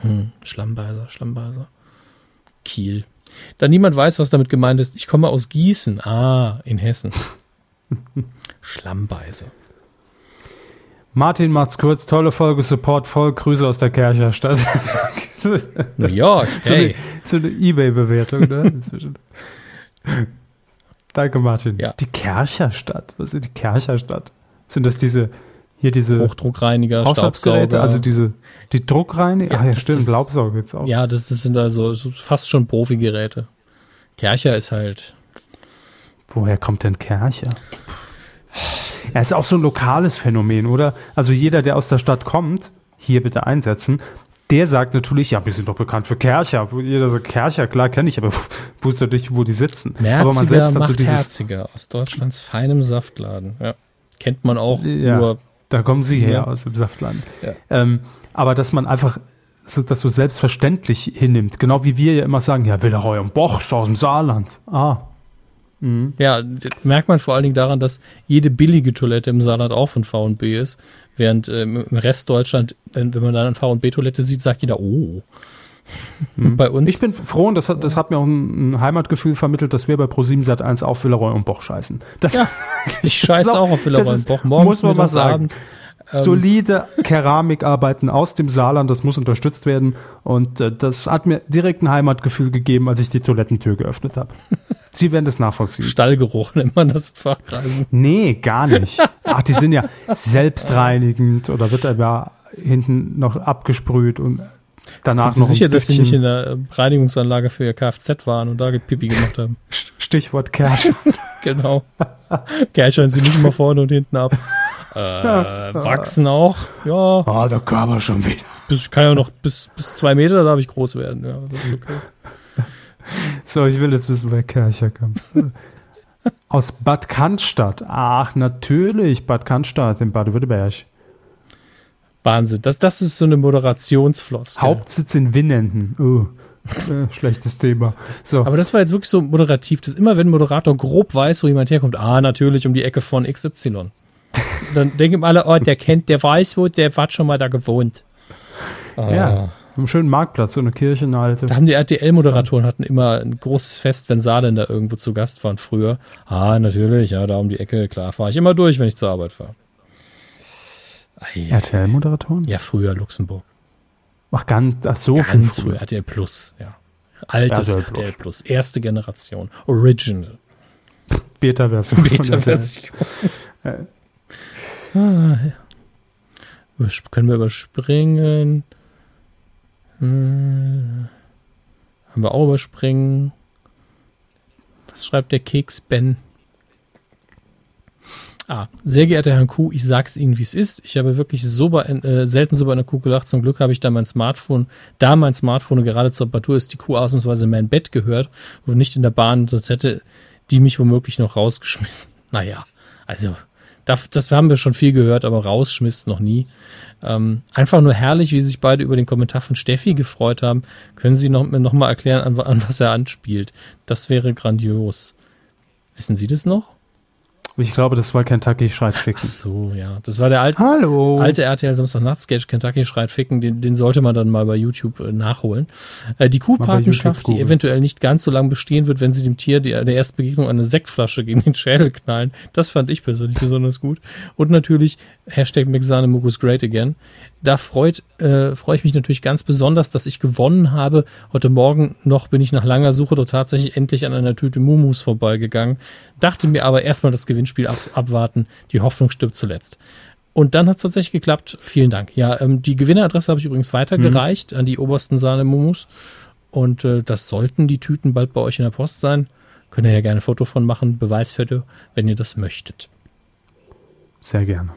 Speaker 6: Hm, Schlammbeiser, Schlammbeiser. Kiel. Da niemand weiß, was damit gemeint ist, ich komme aus Gießen. Ah, in Hessen. Schlammbeiser.
Speaker 5: Martin macht's kurz, tolle Folge, Support voll, Grüße aus der Kercherstadt.
Speaker 6: New York,
Speaker 5: so
Speaker 6: hey.
Speaker 5: eine, so eine Ebay-Bewertung, ne? Inzwischen. Danke, Martin.
Speaker 6: Ja.
Speaker 5: Die Kercherstadt. Was ist die Kercherstadt? Sind das diese, hier diese
Speaker 6: Hochdruckreiniger, Staubsauger.
Speaker 5: also diese, die Druckreiniger?
Speaker 6: Ja,
Speaker 5: ah ja,
Speaker 6: das
Speaker 5: stimmt,
Speaker 6: ist-
Speaker 5: Laubsauger gibt's auch.
Speaker 6: ja, das, das sind also so fast schon Profi-Geräte. Kercher ist halt,
Speaker 5: Woher kommt denn Kercher? Er ist auch so ein lokales Phänomen, oder? Also jeder, der aus der Stadt kommt, hier bitte einsetzen, der sagt natürlich, ja, wir sind doch bekannt für Kercher. Jeder sagt, Kercher, klar, kenne ich, aber wusste nicht, wo die sitzen. aber man
Speaker 6: Merziger
Speaker 5: selbst hat
Speaker 6: macht
Speaker 5: so dieses,
Speaker 6: Herziger aus Deutschlands feinem Saftladen. Ja. Kennt man auch
Speaker 5: Ja.
Speaker 6: nur
Speaker 5: da kommen sie her
Speaker 6: Ja.
Speaker 5: aus dem Saftland.
Speaker 6: Ja.
Speaker 5: Ähm, aber dass man einfach so, das so selbstverständlich hinnimmt, genau wie wir ja immer sagen, ja, Willeroy und Boch ist aus dem Saarland. Ah,
Speaker 6: Ja, d- merkt man vor allen Dingen daran, dass jede billige Toilette im Saarland auch von V&B ist, während ähm, im Rest Deutschland, wenn, wenn man dann eine V&B-Toilette sieht, sagt jeder, oh. Bei uns,
Speaker 5: Ich bin froh und das hat, das hat mir auch ein, ein Heimatgefühl vermittelt, dass wir bei ProSieben Sat 1 auf Villeroy und Boch scheißen. Das,
Speaker 6: Ja, ich scheiße auch auf Villeroy und Boch. Morgens,
Speaker 5: muss man mal sagen.
Speaker 6: abends.
Speaker 5: Solide Keramikarbeiten aus dem Saarland, das muss unterstützt werden. Und äh, das hat mir direkt ein Heimatgefühl gegeben, als ich die Toilettentür geöffnet habe. Sie werden das nachvollziehen.
Speaker 6: Stallgeruch nennt man das in Fachkreisen.
Speaker 5: Nee, gar nicht. Ach, die sind ja selbstreinigend oder wird aber hinten noch abgesprüht und danach
Speaker 6: Sind Sie
Speaker 5: noch
Speaker 6: sicher, dass Sie nicht in der Reinigungsanlage für Ihr Kfz waren und da Pipi gemacht haben?
Speaker 5: Stichwort Kersch.
Speaker 6: Genau. Kerlschein Sie nicht immer vorne und hinten ab. Äh, wachsen auch. Ja,
Speaker 5: Ah, der Körper schon wieder.
Speaker 6: bis, ich kann ja noch bis, bis zwei Meter darf ich groß werden. Ja, okay.
Speaker 5: So, ich will jetzt wissen, wer Kercher kommt. Aus Bad Cannstatt. Ach, natürlich, Bad Cannstatt in Baden-Württemberg.
Speaker 6: Wahnsinn. Das, das ist so eine Moderationsfloskel.
Speaker 5: Hauptsitz in Winnenden. Oh, schlechtes Thema. So,
Speaker 6: Aber das war jetzt wirklich so moderativ, dass immer wenn ein Moderator grob weiß, wo jemand herkommt, ah, natürlich um die Ecke von XY. Dann denken alle, oh, der kennt, der weiß wo, der hat schon mal da gewohnt. Ah.
Speaker 5: ja, am schönen Marktplatz, so eine Kirche, eine alte.
Speaker 6: Da haben die RTL-Moderatoren hatten immer ein großes Fest, wenn Saarländer irgendwo zu Gast waren früher. Ah, natürlich, ja, da um die Ecke, klar, fahre ich immer durch, wenn ich zur Arbeit fahre.
Speaker 5: RTL-Moderatoren?
Speaker 6: Ja, früher Luxemburg.
Speaker 5: Ach, ganz, ach so
Speaker 6: Ganz
Speaker 5: früher.
Speaker 6: früher, RTL Plus, ja. Altes
Speaker 5: RTL
Speaker 6: RTL Plus, erste Generation, Original,
Speaker 5: Beta-Version.
Speaker 6: Beta-Version. ah, ja. Können wir überspringen? Hm. Haben wir auch überspringen? Was schreibt der Keks Ben? Ah, sehr geehrter Herr Kuh, ich sag's Ihnen, wie es ist. Ich habe wirklich so bei, äh, selten so bei einer Kuh gelacht. Zum Glück habe ich da mein Smartphone, da mein Smartphone gerade zur Reparatur ist, die Kuh ausnahmsweise in mein Bett gehört und nicht in der Bahn, sonst hätte die mich womöglich noch rausgeschmissen. Naja, also, das, haben wir schon viel gehört, aber rausschmiss noch nie. Ähm, einfach nur herrlich, wie sich beide über den Kommentar von Steffi gefreut haben. Können Sie noch, noch mal erklären, an, an was er anspielt? Das wäre grandios. Wissen Sie das noch?
Speaker 5: Ich glaube, das war Kentucky schreit
Speaker 6: Ach
Speaker 5: ficken.
Speaker 6: so, ja. Das war der alte,
Speaker 5: Hallo.
Speaker 6: alte RTL Samstagnacht-Sketch Kentucky schreit ficken. Den, den sollte man dann mal bei YouTube äh, nachholen. Äh, die Kuhpatenschaft, die eventuell nicht ganz so lange bestehen wird, wenn sie dem Tier die, der ersten Begegnung eine Sektflasche gegen den Schädel knallen. Das fand ich persönlich besonders gut. Und natürlich Hashtag Mexanemugus Great Again. Da freut, äh, freue ich mich natürlich ganz besonders, dass ich gewonnen habe. Heute Morgen noch bin ich nach langer Suche doch tatsächlich endlich an einer Tüte Mumus vorbeigegangen. Dachte mir aber erstmal das Gewinnspiel ab, abwarten. Die Hoffnung stirbt zuletzt. Und dann hat es tatsächlich geklappt. Vielen Dank. Ja, ähm, die Gewinneradresse habe ich übrigens weitergereicht an die obersten Sahne-Mumus. Und äh, das sollten die Tüten bald bei euch in der Post sein. Könnt ihr ja gerne ein Foto von machen, Beweisfoto, wenn ihr das möchtet.
Speaker 5: Sehr gerne.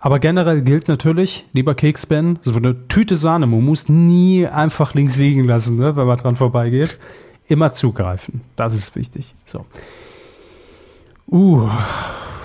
Speaker 5: Aber generell gilt natürlich, lieber Keks-Ben, so eine Tüte Sahne, man muss nie einfach links liegen lassen, ne, wenn man dran vorbeigeht. immer zugreifen. Das ist wichtig. So. Uh,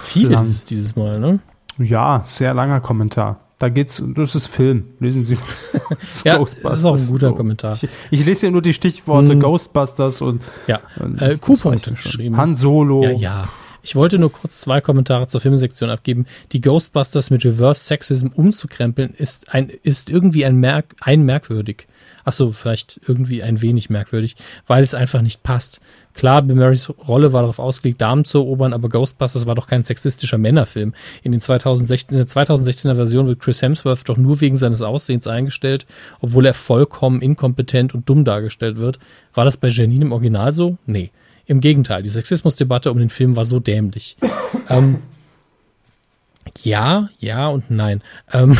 Speaker 6: Viel
Speaker 5: Lang.
Speaker 6: ist es dieses Mal, ne?
Speaker 5: ja, sehr langer Kommentar. Da geht's, das ist Film. Lesen Sie
Speaker 6: Ja, das ist auch ein guter Kommentar.
Speaker 5: Ich, ich lese hier nur die Stichworte
Speaker 6: Hm.
Speaker 5: Ghostbusters und,
Speaker 6: Ja,
Speaker 5: und
Speaker 6: äh,
Speaker 5: das
Speaker 6: Q-Punkt
Speaker 5: reicht mir schon.
Speaker 6: geschrieben.
Speaker 5: Han Solo.
Speaker 6: Ja, ja. Ich wollte nur kurz zwei Kommentare zur Filmsektion abgeben. Die Ghostbusters mit Reverse Sexism umzukrempeln ist ein, ist irgendwie ein Merk, ein merkwürdig. Ach so, vielleicht irgendwie ein wenig merkwürdig, weil es einfach nicht passt. Klar, Bill Murrays Rolle war darauf ausgelegt, Damen zu erobern, aber Ghostbusters war doch kein sexistischer Männerfilm. In, den 2016, in der 2016er Version wird Chris Hemsworth doch nur wegen seines Aussehens eingestellt, obwohl er vollkommen inkompetent und dumm dargestellt wird. War das bei Janine im Original so? Nee. Im Gegenteil, die Sexismusdebatte um den Film war so dämlich. ähm, ja, ja und nein. Ähm,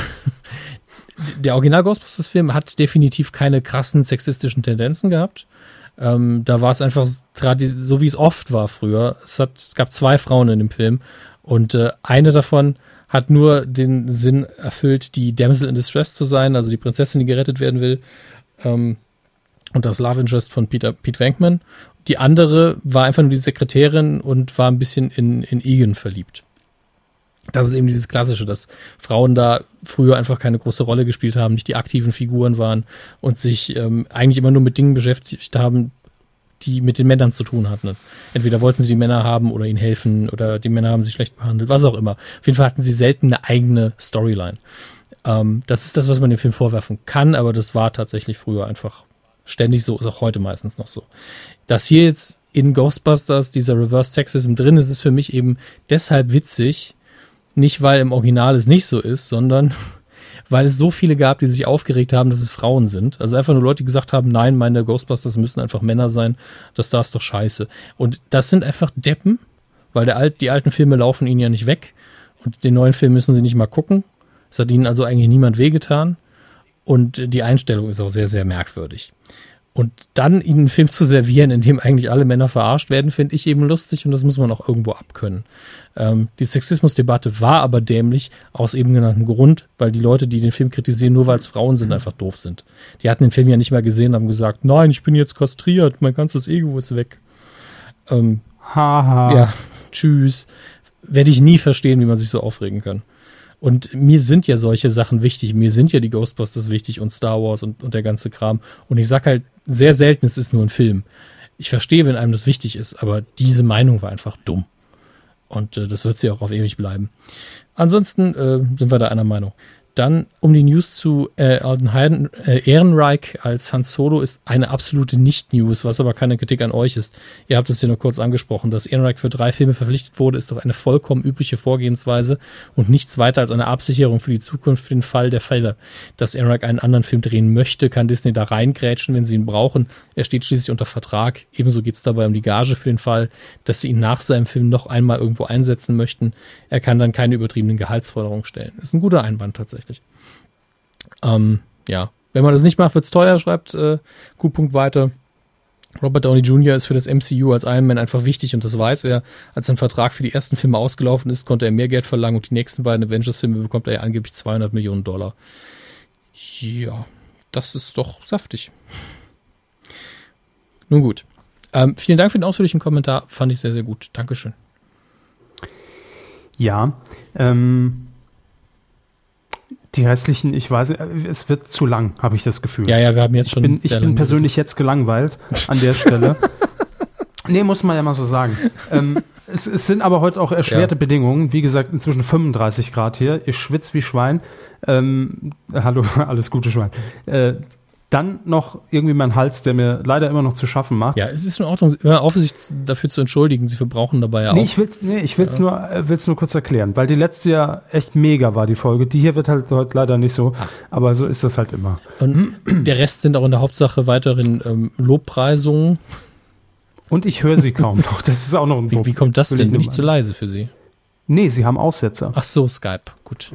Speaker 6: der Original Ghostbusters-Film hat definitiv keine krassen sexistischen Tendenzen gehabt. Ähm, da war es einfach so, wie es oft war früher. Es, hat, es gab zwei Frauen in dem Film und äh, eine davon hat nur den Sinn erfüllt, die Damsel in Distress zu sein, also die Prinzessin, die gerettet werden will. Ähm, und das Love Interest von Peter, Pete Venkman. Die andere war einfach nur die Sekretärin und war ein bisschen in, in Egan verliebt. Das ist eben dieses Klassische, dass Frauen da früher einfach keine große Rolle gespielt haben, nicht die aktiven Figuren waren und sich ähm, eigentlich immer nur mit Dingen beschäftigt haben, die mit den Männern zu tun hatten. Entweder wollten sie die Männer haben oder ihnen helfen oder die Männer haben sie schlecht behandelt, was auch immer. Auf jeden Fall hatten sie selten eine eigene Storyline. Ähm, das ist das, was man dem Film vorwerfen kann, aber das war tatsächlich früher einfach ständig so, ist auch heute meistens noch so. Dass hier jetzt in Ghostbusters dieser Reverse Sexism drin ist, ist für mich eben deshalb witzig, nicht weil im Original es nicht so ist, sondern weil es so viele gab, die sich aufgeregt haben, dass es Frauen sind. Also einfach nur Leute, die gesagt haben, nein, meine Ghostbusters müssen einfach Männer sein, das da ist doch scheiße. Und das sind einfach Deppen, weil der alt, die alten Filme laufen ihnen ja nicht weg und den neuen Film müssen sie nicht mal gucken. Es hat ihnen also eigentlich niemand wehgetan und die Einstellung ist auch sehr, sehr merkwürdig. Und dann ihnen einen Film zu servieren, in dem eigentlich alle Männer verarscht werden, finde ich eben lustig und das muss man auch irgendwo abkönnen. Ähm, die Sexismusdebatte war aber dämlich aus eben genanntem Grund, weil die Leute, die den Film kritisieren, nur weil es Frauen sind, einfach doof sind. Die hatten den Film ja nicht mal gesehen und haben gesagt, nein, ich bin jetzt kastriert, mein ganzes Ego ist weg. Ähm,
Speaker 5: Haha.
Speaker 6: ja, tschüss. Werde ich nie verstehen, wie man sich so aufregen kann. Und mir sind ja solche Sachen wichtig. Mir sind ja die Ghostbusters wichtig und Star Wars und, und der ganze Kram. Und ich sag halt sehr selten, es ist nur ein Film. Ich verstehe, wenn einem das wichtig ist, aber diese Meinung war einfach dumm. Und äh, das wird sie auch auf ewig bleiben. Ansonsten äh, sind wir da einer Meinung. Dann, um die News zu äh, Alden Heiden, äh, Ehrenreich als Han Solo ist eine absolute Nicht-News, was aber keine Kritik an euch ist. Ihr habt es ja nur kurz angesprochen. Dass Ehrenreich für drei Filme verpflichtet wurde, ist doch eine vollkommen übliche Vorgehensweise und nichts weiter als eine Absicherung für die Zukunft für den Fall der Fälle. Dass Ehrenreich einen anderen Film drehen möchte, kann Disney da reingrätschen, wenn sie ihn brauchen. Er steht schließlich unter Vertrag. Ebenso geht es dabei um die Gage für den Fall, dass sie ihn nach seinem Film noch einmal irgendwo einsetzen möchten. Er kann dann keine übertriebenen Gehaltsforderungen stellen. Ist ein guter Einwand tatsächlich. Ähm, ja, wenn man das nicht macht, wird's teuer, schreibt äh, Q-Punkt weiter. Robert Downey Jr. ist für das MCU als Iron Man einfach wichtig und das weiß er. Als sein Vertrag für die ersten Filme ausgelaufen ist, konnte er mehr Geld verlangen und die nächsten beiden Avengers-Filme bekommt er ja angeblich 200 Millionen Dollar. Ja, das ist doch saftig. Nun gut. Ähm, vielen Dank für den ausführlichen Kommentar. Fand ich sehr, sehr gut. Dankeschön.
Speaker 5: Ja, ähm, die restlichen, ich weiß, es wird zu lang, habe ich das Gefühl.
Speaker 6: Ja, ja, wir haben jetzt schon.
Speaker 5: ich bin, ich bin persönlich jetzt gelangweilt an der Stelle. nee, muss man ja mal so sagen. Ähm, es, es sind aber heute auch erschwerte
Speaker 6: Ja.
Speaker 5: Bedingungen. Wie gesagt, inzwischen 35 Grad hier. Ich schwitze wie Schwein. Ähm, hallo, alles gute Schwein. Äh, dann noch irgendwie mein Hals, der mir leider immer noch zu schaffen macht.
Speaker 6: Ja, es ist in Ordnung. Hör auf, sich dafür zu entschuldigen. Sie verbrauchen dabei ja
Speaker 5: Nee,
Speaker 6: auch.
Speaker 5: ich will's, nee, ich will's nur, äh, will's nur kurz erklären, weil die letzte ja echt mega war, die Folge. Die hier wird halt heute leider nicht so,
Speaker 6: Ah.
Speaker 5: aber so ist das halt immer.
Speaker 6: Und der Rest sind auch in der Hauptsache weiterhin ähm, Lobpreisungen.
Speaker 5: Und ich höre sie kaum noch. Das ist auch noch ein
Speaker 6: Wie,
Speaker 5: Druck.
Speaker 6: wie kommt das denn? Bin ich zu leise für Sie?
Speaker 5: Nee, sie haben Aussetzer.
Speaker 6: Ach so, Skype. Gut.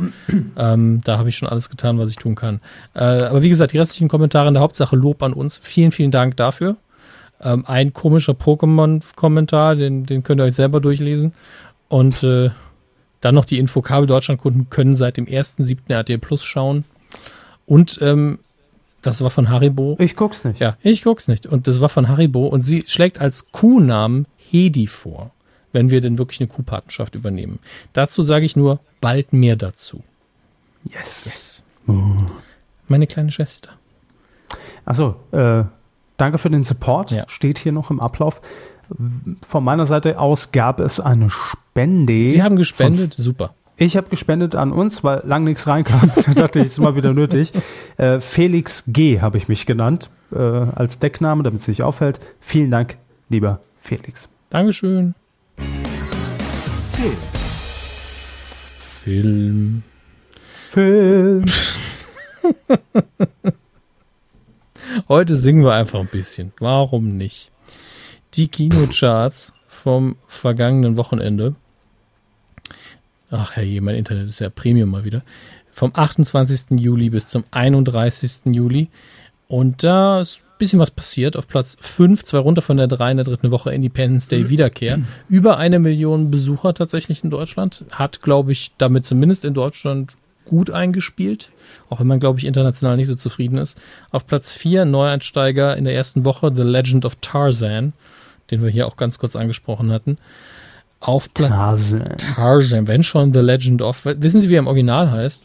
Speaker 6: ähm, da habe ich schon alles getan, was ich tun kann. Äh, aber wie gesagt, die restlichen Kommentare in der Hauptsache Lob an uns. Vielen, vielen Dank dafür. Ähm, ein komischer Pokémon-Kommentar, den, den könnt ihr euch selber durchlesen. Und äh, dann noch die Info, Kabel Deutschland-Kunden können seit dem 1.7. RTL Plus schauen. Und ähm, Das war von Haribo.
Speaker 5: Ich guck's nicht.
Speaker 6: Ja, ich guck's nicht. Und das war von Haribo und sie schlägt als Kuhnamen Hedi vor, wenn wir denn wirklich eine Kuhpatenschaft übernehmen. Dazu sage ich nur bald mehr dazu.
Speaker 5: Yes.
Speaker 6: Yes. Meine kleine Schwester.
Speaker 5: Achso, äh, danke für den Support.
Speaker 6: Ja.
Speaker 5: Steht hier noch im Ablauf. Von meiner Seite aus gab es eine Spende.
Speaker 6: Sie haben gespendet, super.
Speaker 5: Ich habe gespendet an uns, weil lang nichts reinkam. da dachte ich, ist mal wieder nötig. Äh, Felix G. habe ich mich genannt, äh, als Deckname, damit es nicht auffällt. Vielen Dank, lieber Felix.
Speaker 6: Dankeschön. Film.
Speaker 5: Film.
Speaker 6: Heute singen wir einfach ein bisschen. Warum nicht? Die Kinocharts vom vergangenen Wochenende. Ach herrje, mein Internet ist ja Premium mal wieder. Vom 28. Juli bis zum 31. Juli. Und da ist ein bisschen was passiert. Auf Platz 5, zwei runter von der 3 in der dritten Woche Independence Day Wiederkehr. Über eine Million Besucher tatsächlich in Deutschland. Hat, glaube ich, damit zumindest in Deutschland gut eingespielt. Auch wenn man, glaube ich, international nicht so zufrieden ist. Auf Platz 4 Neueinsteiger in der ersten Woche The Legend of Tarzan, den wir hier auch ganz kurz angesprochen hatten. Auf Platz
Speaker 5: Tarzan.
Speaker 6: Tarzan, wenn schon The Legend of. Wissen Sie, wie er im Original heißt?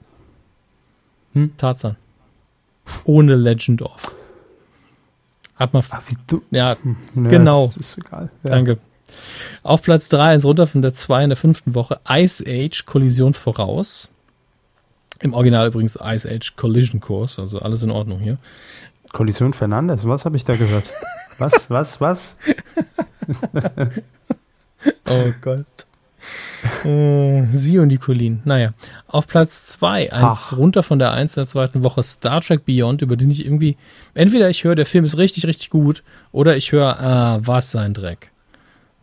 Speaker 5: Hm?
Speaker 6: Tarzan. Ohne Legend of. Hat man.
Speaker 5: Ah, wie du.
Speaker 6: Ja,
Speaker 5: Ja,
Speaker 6: Genau.
Speaker 5: Das ist egal. Ja.
Speaker 6: danke. Auf Platz 3, eins runter von der 2 in der fünften Woche, Ice Age Kollision voraus. Im Original übrigens Ice Age Collision Course, also alles in Ordnung hier.
Speaker 5: Kollision Fernandes, was habe ich da gehört? Was, was, was?
Speaker 6: Oh Gott. Äh, Sie und die Colleen. Naja, auf Platz 2, eins
Speaker 5: Ach.
Speaker 6: runter von der 1 der zweiten Woche, Star Trek Beyond, über den ich irgendwie, entweder ich höre, der Film ist richtig, richtig gut, oder ich höre, ah, was sein Dreck.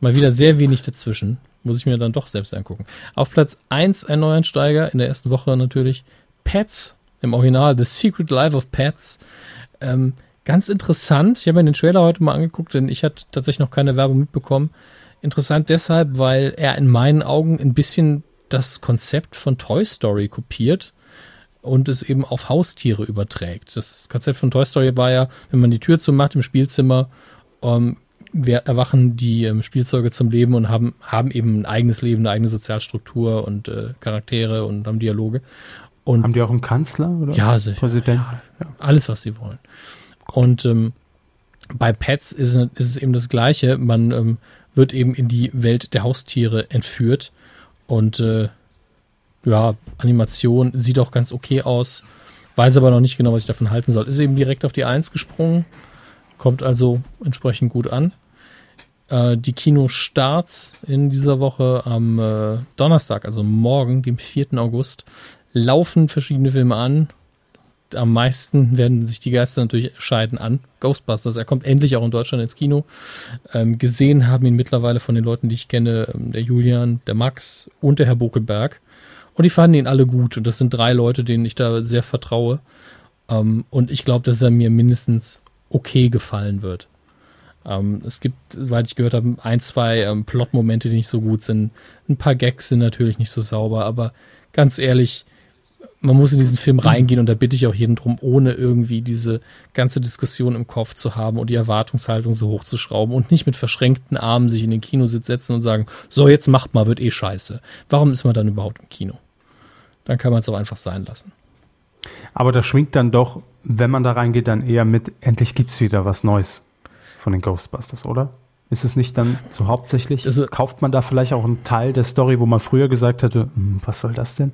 Speaker 6: Mal wieder sehr wenig dazwischen. Muss ich mir dann doch selbst angucken. Auf Platz 1 ein Neuansteiger, in der ersten Woche natürlich Pets, im Original The Secret Life of Pets. Ähm, ganz interessant. Ich habe mir den Trailer heute mal angeguckt, denn ich hatte tatsächlich noch keine Werbung mitbekommen. Interessant deshalb, weil er in meinen Augen ein bisschen das Konzept von Toy Story kopiert und es eben auf Haustiere überträgt. Das Konzept von Toy Story war ja, wenn man die Tür zumacht im Spielzimmer, ähm, erwachen die ähm, Spielzeuge zum Leben und haben, haben eben ein eigenes Leben, eine eigene Sozialstruktur und äh, Charaktere und haben Dialoge. Und
Speaker 5: Haben die auch einen Kanzler? Oder?
Speaker 6: ja, sicher.
Speaker 5: Präsident?
Speaker 6: Ja, alles, was sie wollen. Und ähm, bei Pets ist, es- ist es eben das Gleiche. Man ähm, wird eben in die Welt der Haustiere entführt. Und äh, ja, Animation sieht auch ganz okay aus. Weiß aber noch nicht genau, was ich davon halten soll. Ist eben direkt auf die Eins gesprungen. Kommt also entsprechend gut an. Äh, die Kinostarts in dieser Woche am äh, Donnerstag, also morgen, dem 4. August, laufen verschiedene Filme an. Am meisten werden sich die Geister natürlich scheiden an Ghostbusters. Er kommt endlich auch in Deutschland ins Kino. Ähm, gesehen haben ihn mittlerweile von den Leuten, die ich kenne, ähm, der Julian, der Max und der Herr Bokelberg. Und die fanden ihn alle gut. Und das sind drei Leute, denen ich da sehr vertraue. Ähm, und ich glaube, dass er mir mindestens okay gefallen wird. Ähm, es gibt, soweit ich gehört habe, ein, zwei ähm, Plot-Momente, die nicht so gut sind. Ein paar Gags sind natürlich nicht so sauber, aber ganz ehrlich, man muss in diesen Film reingehen und da bitte ich auch jeden drum, ohne irgendwie diese ganze Diskussion im Kopf zu haben und die Erwartungshaltung so hochzuschrauben und nicht mit verschränkten Armen sich in den Kinositz setzen und sagen, so jetzt macht mal, wird eh scheiße. Warum ist man dann überhaupt im Kino? Dann kann man es auch einfach sein lassen.
Speaker 5: Aber da schwingt dann doch, wenn man da reingeht, dann eher mit, endlich gibt's wieder was Neues von den Ghostbusters, oder? Ist es nicht dann so hauptsächlich?
Speaker 6: Also-
Speaker 5: kauft man da vielleicht auch einen Teil der Story, wo man früher gesagt hätte, "Hm, was soll das denn?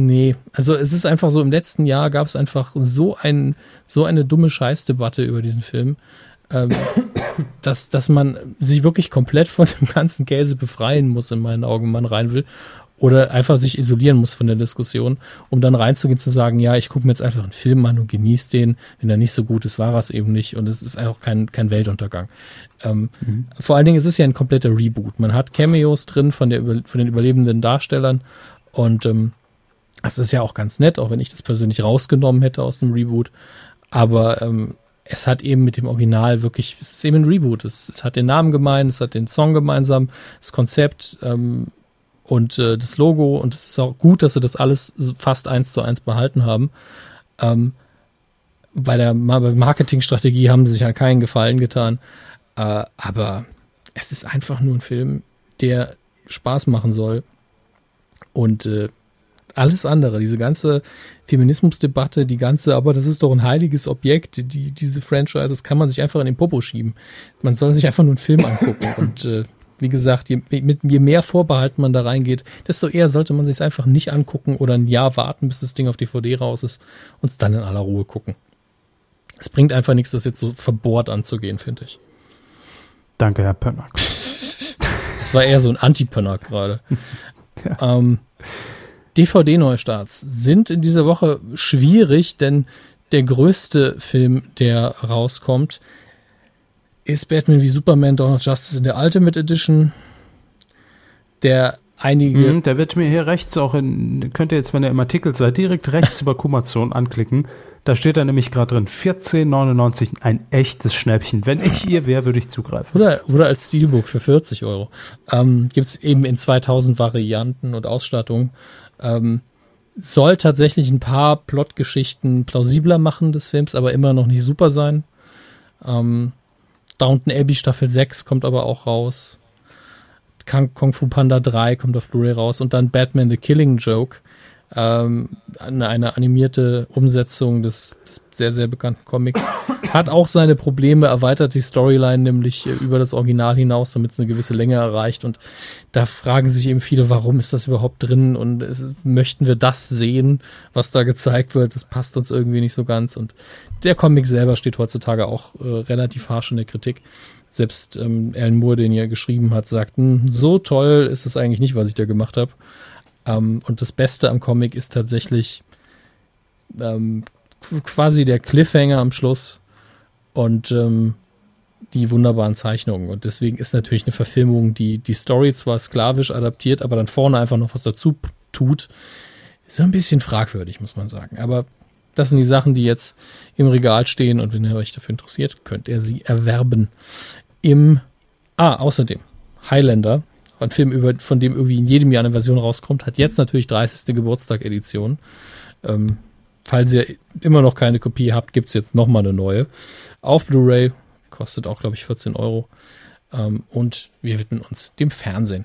Speaker 6: Nee, also es ist einfach so, im letzten Jahr gab es einfach so, ein, so eine dumme Scheißdebatte über diesen Film, ähm, dass, dass man sich wirklich komplett von dem ganzen Käse befreien muss, in meinen Augen, wenn man rein will. Oder einfach sich isolieren muss von der Diskussion, um dann reinzugehen zu sagen, ja, ich gucke mir jetzt einfach einen Film an und genieße den. Wenn er nicht so gut ist, war er es eben nicht. Und es ist einfach kein, kein Weltuntergang. Ähm, Vor allen Dingen ist es ja ein kompletter Reboot. Man hat Cameos drin von, der, von den überlebenden Darstellern. Und ähm, das ist ja auch ganz nett, auch wenn ich das persönlich rausgenommen hätte aus dem Reboot. Aber ähm, es hat eben mit dem Original wirklich, es ist eben ein Reboot. Es, es hat den Namen gemein, es hat den Song gemeinsam, das Konzept ähm, und äh, das Logo. Und es ist auch gut, dass sie das alles fast eins zu eins behalten haben. Ähm, bei der Ma- Marketingstrategie haben sie sich ja keinen Gefallen getan. Äh, aber es ist einfach nur ein Film, der Spaß machen soll. Und äh, alles andere, diese ganze Feminismusdebatte, die ganze, aber das ist doch ein heiliges Objekt, die, diese Franchises kann man sich einfach in den Popo schieben. Man soll sich einfach nur einen Film angucken. Und äh, wie gesagt, je, mit, je mehr Vorbehalt man da reingeht, desto eher sollte man sich einfach nicht angucken oder ein Jahr warten, bis das Ding auf DVD raus ist und es dann in aller Ruhe gucken. Es bringt einfach nichts, das jetzt so verbohrt anzugehen, finde ich.
Speaker 5: Danke, Herr Pönnack.
Speaker 6: Das war eher so ein Anti-Pönner gerade.
Speaker 5: Ja.
Speaker 6: ähm, DVD-Neustarts sind in dieser Woche schwierig, denn der größte Film, der rauskommt, ist Batman wie Superman Dawn of Justice in der Ultimate Edition. Der einige
Speaker 5: Mhm, der wird mir hier rechts auch in, könnt ihr jetzt, wenn ihr im Artikel seid, direkt rechts über Kumazon anklicken. Da steht da nämlich gerade drin, 14,99, ein echtes Schnäppchen. Wenn ich ihr wäre, würde ich zugreifen.
Speaker 6: Oder, oder als Steelbook für 40 Euro. Ähm, Gibt es eben in 2000 Varianten und Ausstattungen. Ähm, soll tatsächlich ein paar Plotgeschichten plausibler machen des Films, aber immer noch nicht super sein. Ähm, Downton Abbey Staffel 6 kommt aber auch raus. Kung, Fu Panda 3 kommt auf Blu-ray raus und dann Batman The Killing Joke. Ähm, eine, eine animierte Umsetzung des, des sehr, sehr bekannten Comics. Hat auch seine Probleme, erweitert die Storyline nämlich äh, über das Original hinaus, damit es eine gewisse Länge erreicht. Und da fragen sich eben viele, warum ist das überhaupt drin und es, möchten wir das sehen, was da gezeigt wird? Das passt uns irgendwie nicht so ganz. Und der Comic selber steht heutzutage auch äh, relativ harsch in der Kritik. Selbst ähm, Alan Moore, den er geschrieben hat, sagt, "Hm, so toll ist es eigentlich nicht, was ich da gemacht habe. Ähm, und das Beste am Comic ist tatsächlich ähm, quasi der Cliffhanger am Schluss und ähm, die wunderbaren Zeichnungen. Und deswegen ist natürlich eine Verfilmung, die die Story zwar sklavisch adaptiert, aber dann vorne einfach noch was dazu tut, so ein bisschen fragwürdig, muss man sagen. Aber das sind die Sachen, die jetzt im Regal stehen und wenn ihr euch dafür interessiert, könnt ihr sie erwerben. Im, ah, außerdem, Highlander, ein Film, über, von dem irgendwie in jedem Jahr eine Version rauskommt, hat jetzt natürlich 30. Geburtstag-Edition. Ähm, falls ihr immer noch keine Kopie habt, gibt's jetzt noch mal eine neue. Auf Blu-ray, kostet auch, glaube ich, 14 Euro. Ähm, und wir widmen uns dem Fernsehen.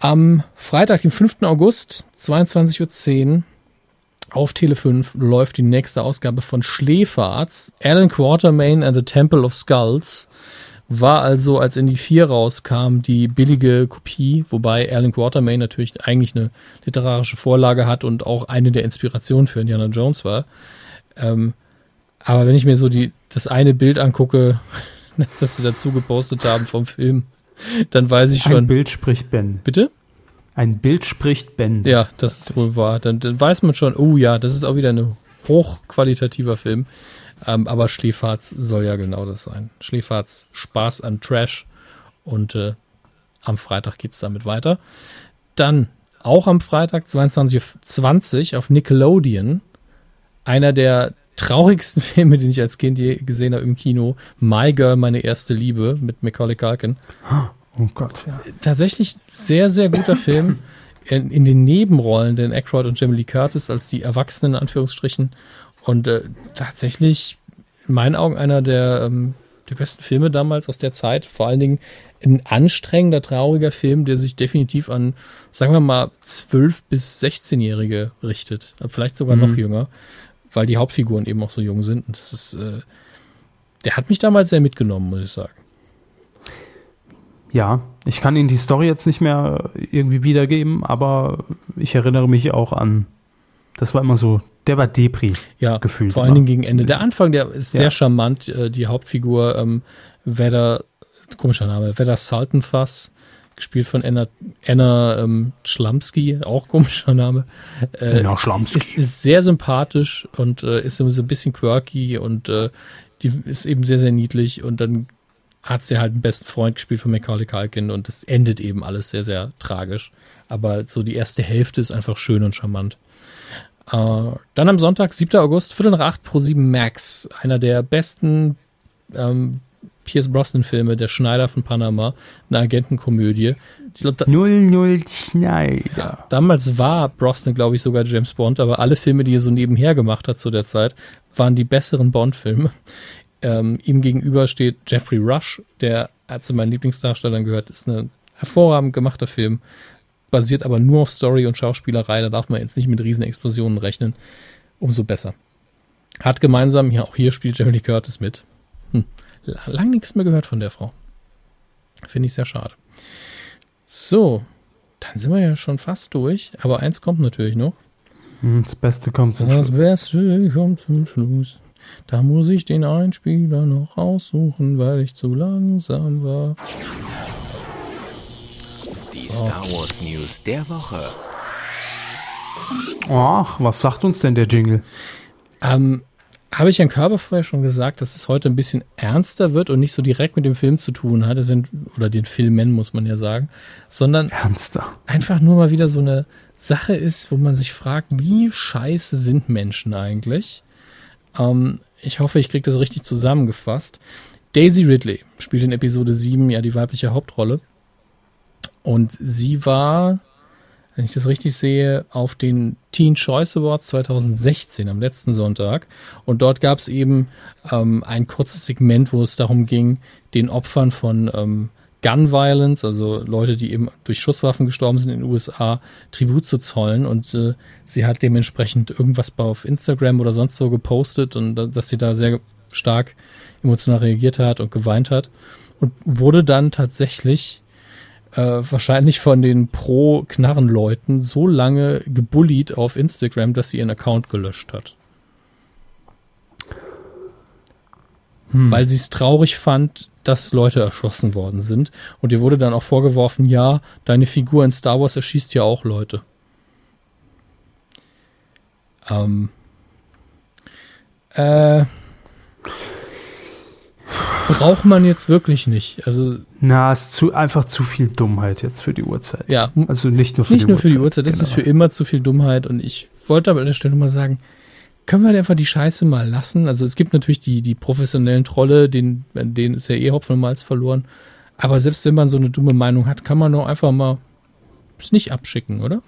Speaker 6: Am Freitag, dem 5. August, 22.10 Uhr, auf Tele 5 läuft die nächste Ausgabe von Schläferz. Alan Quatermain and the Temple of Skulls war also, als in die 4 rauskam, die billige Kopie, wobei Alan Quatermain natürlich eigentlich eine literarische Vorlage hat und auch eine der Inspirationen für Indiana Jones war. Ähm, aber wenn ich mir so die, das eine Bild angucke, das sie dazu gepostet haben vom Film, dann weiß ich
Speaker 5: Ein
Speaker 6: schon.
Speaker 5: Bild spricht Ben.
Speaker 6: Bitte?
Speaker 5: Ein Bild spricht Ben.
Speaker 6: Ja, das ist wohl wahr. Dann, dann weiß man schon, oh ja, das ist auch wieder ein hochqualitativer Film. Ähm, aber Schläferz soll ja genau das sein. Schläferz, Spaß an Trash. Und äh, am Freitag geht's damit weiter. Dann auch am Freitag 22.20 Uhr auf Nickelodeon. Einer der traurigsten Filme, den ich als Kind je gesehen habe im Kino. My Girl, meine erste Liebe mit Macaulay Culkin
Speaker 5: Oh Gott, ja.
Speaker 6: tatsächlich sehr, sehr guter Film. In, in den Nebenrollen, den Aykroyd und Jamie Lee Curtis als die Erwachsenen, in Anführungsstrichen. Und äh, tatsächlich, in meinen Augen, einer der, ähm, der besten Filme damals aus der Zeit. Vor allen Dingen ein anstrengender, trauriger Film, der sich definitiv an, sagen wir mal, 12- bis 16-Jährige richtet. Vielleicht sogar noch jünger, weil die Hauptfiguren eben auch so jung sind. Und das ist, äh, der hat mich damals sehr mitgenommen, muss ich sagen.
Speaker 5: Ja, ich kann Ihnen die Story jetzt nicht mehr irgendwie wiedergeben, aber ich erinnere mich auch an, das war immer so, der war Depri.
Speaker 6: Ja,
Speaker 5: gefühlt
Speaker 6: vor allen. Dingen gegen Ende. Der Anfang, der ist sehr
Speaker 5: Ja.
Speaker 6: charmant. Äh, Die Hauptfigur, ähm, Vedder, komischer Name, Vedder Saltenfass, gespielt von Anna, Anna ähm, Schlamski, auch komischer Name. Äh,
Speaker 5: Anna Schlamski.
Speaker 6: Ist, ist sehr sympathisch und äh, ist immer so ein bisschen quirky und äh, die ist eben sehr, sehr niedlich und dann hat sie halt einen besten Freund gespielt von Macaulay Culkin und es endet eben alles sehr, sehr tragisch. Aber so die erste Hälfte ist einfach schön und charmant. Äh, dann am Sonntag, 7. August, Viertel nach 8 pro 7 Max. Einer der besten ähm, Pierce Brosnan-Filme, Der Schneider von Panama, eine Agentenkomödie. Ich glaube, da,
Speaker 5: 00 Schneider.
Speaker 6: ja, damals war Brosnan, glaube ich, sogar James Bond, aber alle Filme, die er so nebenher gemacht hat zu der Zeit, waren die besseren Bond-Filme. Ähm, ihm gegenüber steht Jeffrey Rush, der zu meinen Lieblingsdarstellern gehört, ist ein hervorragend gemachter Film, basiert aber nur auf Story und Schauspielerei, da darf man jetzt nicht mit riesen Explosionen rechnen. Umso besser. Hat gemeinsam, ja, auch hier spielt Jamie Lee Curtis mit. Hm. la- Lang nichts mehr gehört von der Frau. Finde ich sehr schade. So, dann sind wir ja schon fast durch, aber eins kommt natürlich noch.
Speaker 5: Hm, Das Beste kommt zum
Speaker 6: Das
Speaker 5: Schluss.
Speaker 6: Beste kommt zum Schluss. Da muss ich den Einspieler noch aussuchen, weil ich zu langsam war.
Speaker 4: Star Wars News der Woche.
Speaker 5: Ach, was sagt uns denn der Jingle?
Speaker 6: Ähm, habe ich Herrn Körber vorher schon gesagt, dass es heute ein bisschen ernster wird und nicht so direkt mit dem Film zu tun hat, deswegen- oder den Filmen, muss man ja sagen, sondern
Speaker 5: Ernster.
Speaker 6: einfach nur mal wieder so eine Sache ist, wo man sich fragt, wie scheiße sind Menschen eigentlich? Ähm, ich hoffe, ich kriege das richtig zusammengefasst. Daisy Ridley spielt in Episode 7 ja die weibliche Hauptrolle. Und sie war, wenn ich das richtig sehe, auf den Teen Choice Awards 2016 am letzten Sonntag. Und dort gab es eben ähm, ein kurzes Segment, wo es darum ging, den Opfern von ähm, Gun Violence, also Leute, die eben durch Schusswaffen gestorben sind in den USA, Tribut zu zollen. Und äh, sie hat dementsprechend irgendwas auf Instagram oder sonst so gepostet und da- dass sie da sehr stark emotional reagiert hat und geweint hat. Und wurde dann tatsächlich äh, wahrscheinlich von den Pro-Knarren-Leuten so lange gebullied auf Instagram, dass sie ihren Account gelöscht hat. Weil sie es traurig fand, dass Leute erschossen worden sind. Und ihr wurde dann auch vorgeworfen, ja, deine Figur in Star Wars erschießt ja auch Leute. Ähm. Äh. Braucht man jetzt wirklich nicht. Also,
Speaker 5: Na, ist zu, einfach zu viel Dummheit jetzt für die Uhrzeit.
Speaker 6: ja,
Speaker 5: Also nicht nur für
Speaker 6: nicht
Speaker 5: die
Speaker 6: nur
Speaker 5: Uhrzeit.
Speaker 6: für die Uhrzeit, das ist für
Speaker 5: genau.
Speaker 6: immer zu viel Dummheit und ich wollte aber an der Stelle mal sagen, können wir einfach die Scheiße mal lassen? Also es gibt natürlich die, die professionellen Trolle, denen, denen ist ja eh Hopfen und Malz verloren. Aber selbst wenn man so eine dumme Meinung hat, kann man doch einfach mal es nicht abschicken, oder?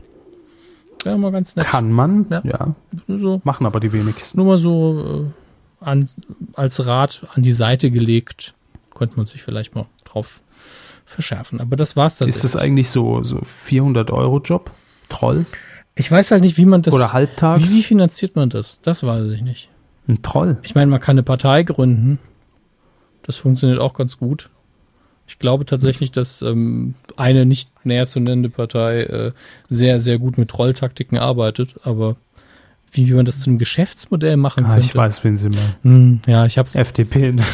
Speaker 6: Ja, mal ganz nett.
Speaker 5: Kann man,
Speaker 6: Ja.
Speaker 5: ja.
Speaker 6: So,
Speaker 5: Machen aber die wenigsten.
Speaker 6: nur mal so äh, an, als Rat an die Seite gelegt. Könnte man sich vielleicht mal drauf verschärfen. Aber das war's dann.
Speaker 5: Ist das eigentlich so, so 400 Euro Job? Troll?
Speaker 6: Ich weiß halt nicht, wie man das.
Speaker 5: Oder halbtags?
Speaker 6: Wie, wie finanziert man das? Das weiß ich nicht.
Speaker 5: Ein Troll?
Speaker 6: Ich meine, man kann eine Partei gründen. Das funktioniert auch ganz gut. Ich glaube tatsächlich, dass ähm, eine nicht näher zu nennende Partei äh, sehr, sehr gut mit Trolltaktiken arbeitet. Aber wie, wie man das zu einem Geschäftsmodell machen
Speaker 5: Ah,
Speaker 6: könnte.
Speaker 5: ich weiß, wen sie meinen.
Speaker 6: Hm, ja, ich hab's.
Speaker 5: FDP.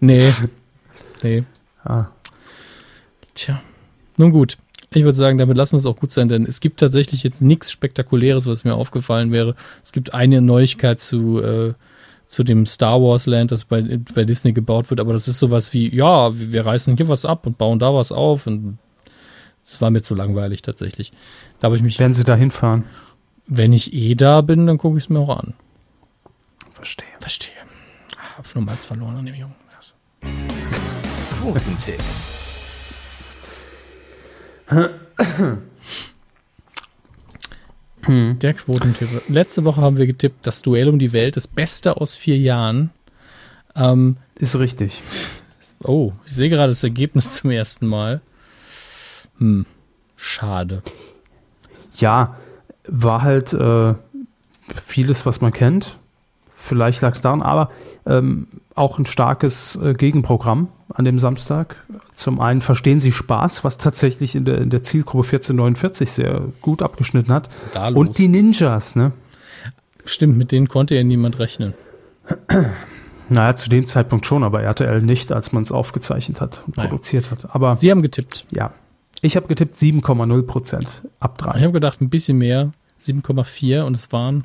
Speaker 6: Nee. Nee.
Speaker 5: ah.
Speaker 6: Tja. Nun gut. Ich würde sagen, damit lassen wir es auch gut sein, denn es gibt tatsächlich jetzt nichts Spektakuläres, was mir aufgefallen wäre. Es gibt eine Neuigkeit zu, äh, zu dem Star Wars Land, das bei, bei Disney gebaut wird, aber das ist sowas wie, ja, wir reißen hier was ab und bauen da was auf und das war mir zu langweilig tatsächlich. Da habe ich mich,
Speaker 5: Werden sie da hinfahren?
Speaker 6: wenn ich eh da bin, dann gucke ich es mir auch an.
Speaker 5: Verstehe.
Speaker 6: Verstehe. Ah, Hab nur mal verloren an dem Jungen.
Speaker 4: Quotentipp.
Speaker 6: Der Quotentipp. Letzte Woche haben wir getippt, das Duell um die Welt, das Beste aus vier Jahren. Ähm,
Speaker 5: Ist richtig.
Speaker 6: oh, ich sehe gerade das Ergebnis zum ersten Mal. Hm, schade.
Speaker 5: Ja, war halt äh, vieles, was man kennt. Vielleicht lag es daran, aber ähm, auch ein starkes äh, Gegenprogramm an dem Samstag. Zum einen verstehen Sie Spaß, was tatsächlich in der, in der Zielgruppe 1449 sehr gut abgeschnitten hat. Und die Ninjas, ne?
Speaker 6: Stimmt, mit denen konnte ja niemand rechnen.
Speaker 5: Naja, zu dem Zeitpunkt schon, aber RTL nicht, als man es aufgezeichnet hat und
Speaker 6: Naja.
Speaker 5: produziert hat. Aber
Speaker 6: Sie haben getippt.
Speaker 5: ja, ich habe getippt 7,0 Prozent ab
Speaker 6: Ich
Speaker 5: 3.
Speaker 6: habe gedacht, ein bisschen mehr. 7,4 und es waren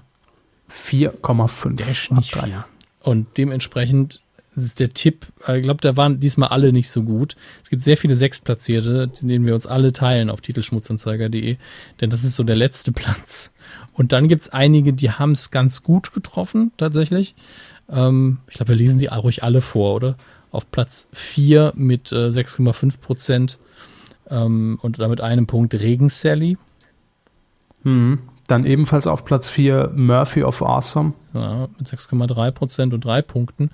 Speaker 5: 4,5
Speaker 6: der ist
Speaker 5: ab
Speaker 6: nicht
Speaker 5: 3.
Speaker 6: viel. Und dementsprechend ist der Tipp, ich glaube, da waren diesmal alle nicht so gut. Es gibt sehr viele Sechstplatzierte, denen wir uns alle teilen auf titelschmutzanzeiger.de, denn das ist so der letzte Platz. Und dann gibt's einige, die haben es ganz gut getroffen, tatsächlich. Ähm, ich glaube, wir lesen die ruhig alle vor, oder? Auf Platz 4 mit äh, 6,5 Prozent Ähm, und damit einem Punkt Regen Sally.
Speaker 5: Mhm. Dann ebenfalls auf Platz 4 Murphy of Awesome.
Speaker 6: Ja, mit 6,3 Prozent und drei Punkten.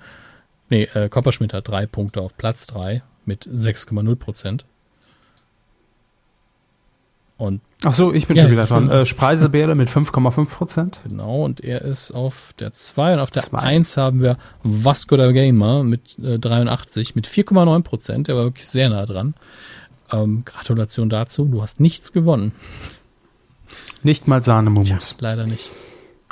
Speaker 6: Nee, äh, Kopperschmidt hat drei Punkte auf Platz 3 mit 6,0 Prozent. Und
Speaker 5: Ach so, ich bin
Speaker 6: Ja,
Speaker 5: schon wieder dran. Äh, Spreiselbeere mit 5,5 Prozent.
Speaker 6: genau, und er ist auf der 2 und auf der
Speaker 5: Zwei.
Speaker 6: 1 haben wir Vasco da Gamer mit äh, 83 mit 4,9 Prozent. Der war wirklich sehr nah dran. Ähm, Gratulation dazu. Du hast nichts gewonnen.
Speaker 5: Nicht mal Sahnemumus.
Speaker 6: Leider nicht.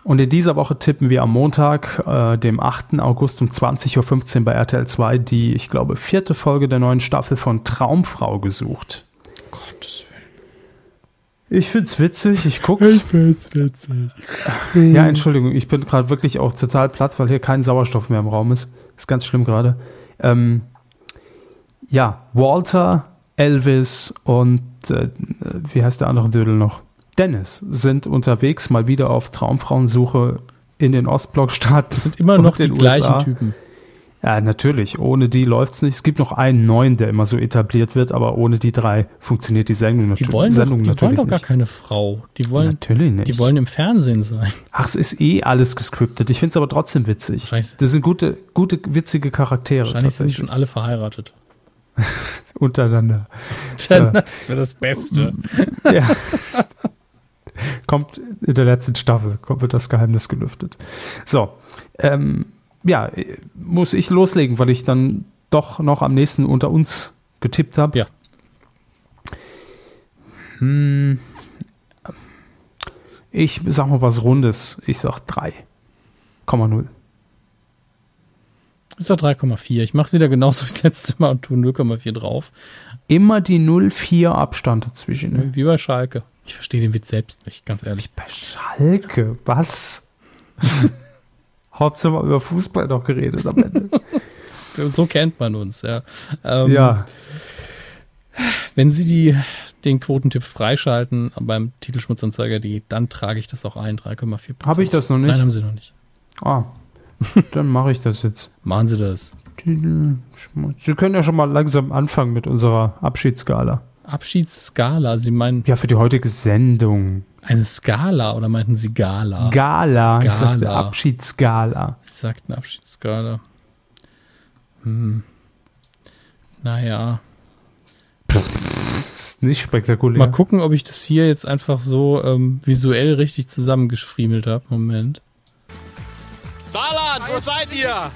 Speaker 5: Und in dieser Woche tippen wir am Montag, äh, dem 8. August um 20.15 Uhr bei RTL 2 die, ich glaube, vierte Folge der neuen Staffel von Traumfrau gesucht.
Speaker 6: Gottes
Speaker 5: Ich find's witzig, ich guck's.
Speaker 6: find's witzig.
Speaker 5: Ja, Entschuldigung, ich bin gerade wirklich auch total platt, weil hier kein Sauerstoff mehr im Raum ist. Ist ganz schlimm gerade. Ähm, ja, Walter, Elvis und äh, wie heißt der andere Dödel noch? Dennis sind unterwegs mal wieder auf Traumfrauensuche in den Ostblockstaaten.
Speaker 6: Das sind immer noch die gleichen
Speaker 5: USA.
Speaker 6: Typen.
Speaker 5: Ja, natürlich. Ohne die läuft's nicht. Es gibt noch einen neuen, der immer so etabliert wird, aber ohne die drei funktioniert die Sendung, natür
Speaker 6: Die wollen doch,
Speaker 5: Sendung
Speaker 6: die wollen
Speaker 5: natürlich
Speaker 6: doch gar
Speaker 5: nicht.
Speaker 6: keine Frau. Die wollen,
Speaker 5: natürlich nicht.
Speaker 6: die wollen im Fernsehen sein.
Speaker 5: Ach, es ist eh alles gescriptet. Ich find's aber trotzdem witzig.
Speaker 6: Wahrscheinlich-
Speaker 5: Das sind gute, gute, witzige Charaktere.
Speaker 6: Wahrscheinlich sind die schon alle verheiratet.
Speaker 5: untereinander.
Speaker 6: Das wäre das Beste.
Speaker 5: ja. Kommt in der letzten Staffel, kommt, wird das Geheimnis gelüftet. So, ähm, ja, muss ich loslegen, weil ich dann doch noch am nächsten unter uns getippt habe.
Speaker 6: Ja.
Speaker 5: Hm, ich sag mal was Rundes. Ich sag 3,0.
Speaker 6: Ist doch 3,4. Ich mache es wieder genauso wie das letzte Mal und tue 0,4 drauf.
Speaker 5: Immer die 0,4 Abstand dazwischen. Ne?
Speaker 6: Wie bei Schalke. Ich verstehe den Witz selbst nicht, ganz ehrlich.
Speaker 5: Bei Schalke, was? Hauptsache mal über Fußball noch geredet am Ende.
Speaker 6: So kennt man uns, ja. Ähm,
Speaker 5: ja,
Speaker 6: Wenn Sie die, den Quotentipp freischalten beim Titelschmutzanzeiger.de, dann trage ich das auch ein, 3,4
Speaker 5: habe ich das noch nicht?
Speaker 6: Nein, haben Sie noch nicht.
Speaker 5: ah, dann mache ich das jetzt.
Speaker 6: Machen Sie das.
Speaker 5: Sie können ja schon mal langsam anfangen mit unserer Abschiedsskala.
Speaker 6: Abschiedsskala. Sie meinen
Speaker 5: Ja, für die heutige Sendung.
Speaker 6: eine Skala oder meinten Sie Gala?
Speaker 5: Gala. Ich sagte
Speaker 6: Gala.
Speaker 5: Abschiedsskala.
Speaker 6: Sie sagten Abschiedsskala. Hm. Naja.
Speaker 5: Ist nicht spektakulär.
Speaker 6: Mal gucken, ob ich das hier jetzt einfach so ähm, visuell richtig zusammengeschriemelt habe. Moment.
Speaker 3: Saarland, wo seid ihr?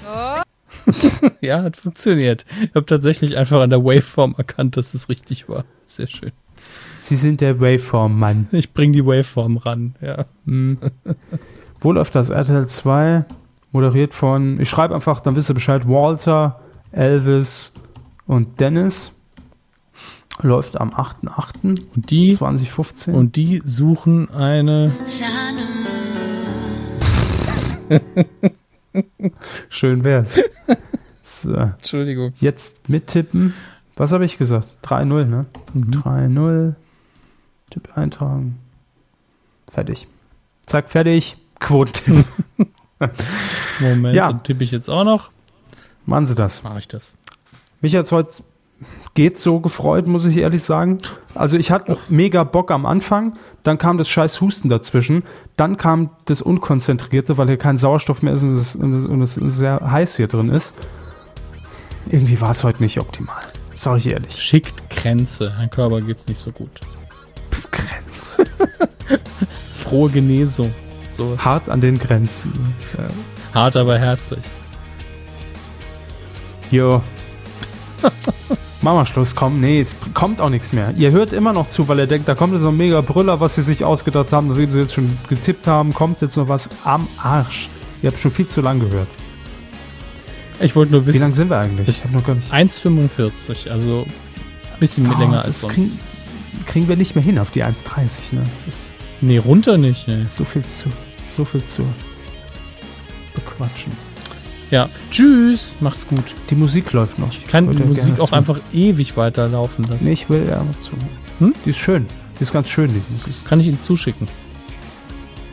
Speaker 6: Ja, hat funktioniert. Ich habe tatsächlich einfach an der Waveform erkannt, dass es richtig war. Sehr schön.
Speaker 5: Sie sind der Waveform-Mann.
Speaker 6: Ich bringe die Waveform ran, ja.
Speaker 5: Hm. Wo läuft das? RTL 2, moderiert von, ich schreibe einfach, dann wisst ihr Bescheid, Walter, Elvis und Dennis. Läuft am 8.8.2015.
Speaker 6: Und die,
Speaker 5: 2015.
Speaker 6: und die suchen eine.
Speaker 5: Schön wär's. so,
Speaker 6: Entschuldigung.
Speaker 5: jetzt mittippen. Was habe ich gesagt? 3-0, ne?
Speaker 6: Mhm.
Speaker 5: 3-0. Tipp eintragen. Fertig. Zack, fertig. Quotentipp.
Speaker 6: Moment,
Speaker 5: Ja.
Speaker 6: tippe ich jetzt auch noch.
Speaker 5: Machen Sie das.
Speaker 6: Mache ich das.
Speaker 5: Mich hat's heute geht so gefreut, muss ich ehrlich sagen. Also ich hatte mega Bock am Anfang, dann kam das scheiß Husten dazwischen, dann kam das Unkonzentrierte, weil hier kein Sauerstoff mehr ist und es, und es sehr heiß hier drin ist. Irgendwie war es heute nicht optimal. Sag ich ehrlich.
Speaker 6: Schickt Grenze. Mein Körper geht's nicht so gut.
Speaker 5: Grenze.
Speaker 6: Frohe Genesung. So
Speaker 5: Hart an den Grenzen. Ja.
Speaker 6: hart, aber herzlich.
Speaker 5: Jo. Mama Schluss, komm, nee, es kommt auch nichts mehr. Ihr hört immer noch zu, weil ihr denkt, da kommt jetzt so ein mega Brüller, was sie sich ausgedacht haben, nachdem sie jetzt schon getippt haben, kommt jetzt noch was am Arsch. Ihr habt schon viel zu lang gehört.
Speaker 6: Ich wollte nur
Speaker 5: Wie
Speaker 6: wissen,
Speaker 5: lang sind wir eigentlich? Ich hab noch gar nicht.
Speaker 6: 1,45. Also ein bisschen
Speaker 5: Oh,
Speaker 6: länger als sonst.
Speaker 5: kriegen, kriegen wir nicht mehr hin auf die 1,30, ne? Das ist
Speaker 6: Nee, runter nicht. Nee.
Speaker 5: so viel zu, so viel zu bequatschen.
Speaker 6: Ja. Tschüss. Macht's gut.
Speaker 5: Die Musik läuft noch.
Speaker 6: Ich kann die Musik auch
Speaker 5: zu.
Speaker 6: einfach ewig weiterlaufen lassen.
Speaker 5: Nee, ich will ja noch zu.
Speaker 6: Hm?
Speaker 5: Die ist schön. Die ist ganz schön, die Musik.
Speaker 6: Das kann ich Ihnen zuschicken.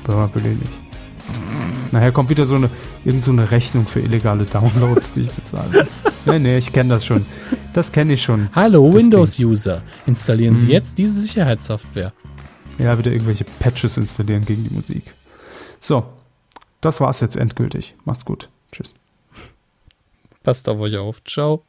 Speaker 5: Ja, will ich nicht. Nachher kommt wieder so eine, irgend so eine Rechnung für illegale Downloads, die ich bezahlen muss. nee, nee, ich kenne das schon. Das kenne ich schon.
Speaker 6: Hallo Windows-User, installieren Sie
Speaker 5: Mhm.
Speaker 6: jetzt diese Sicherheitssoftware.
Speaker 5: Ja, wieder irgendwelche Patches installieren gegen die Musik. So, das war's jetzt endgültig. Macht's gut. Tschüss.
Speaker 6: Passt auf euch auf. Ciao.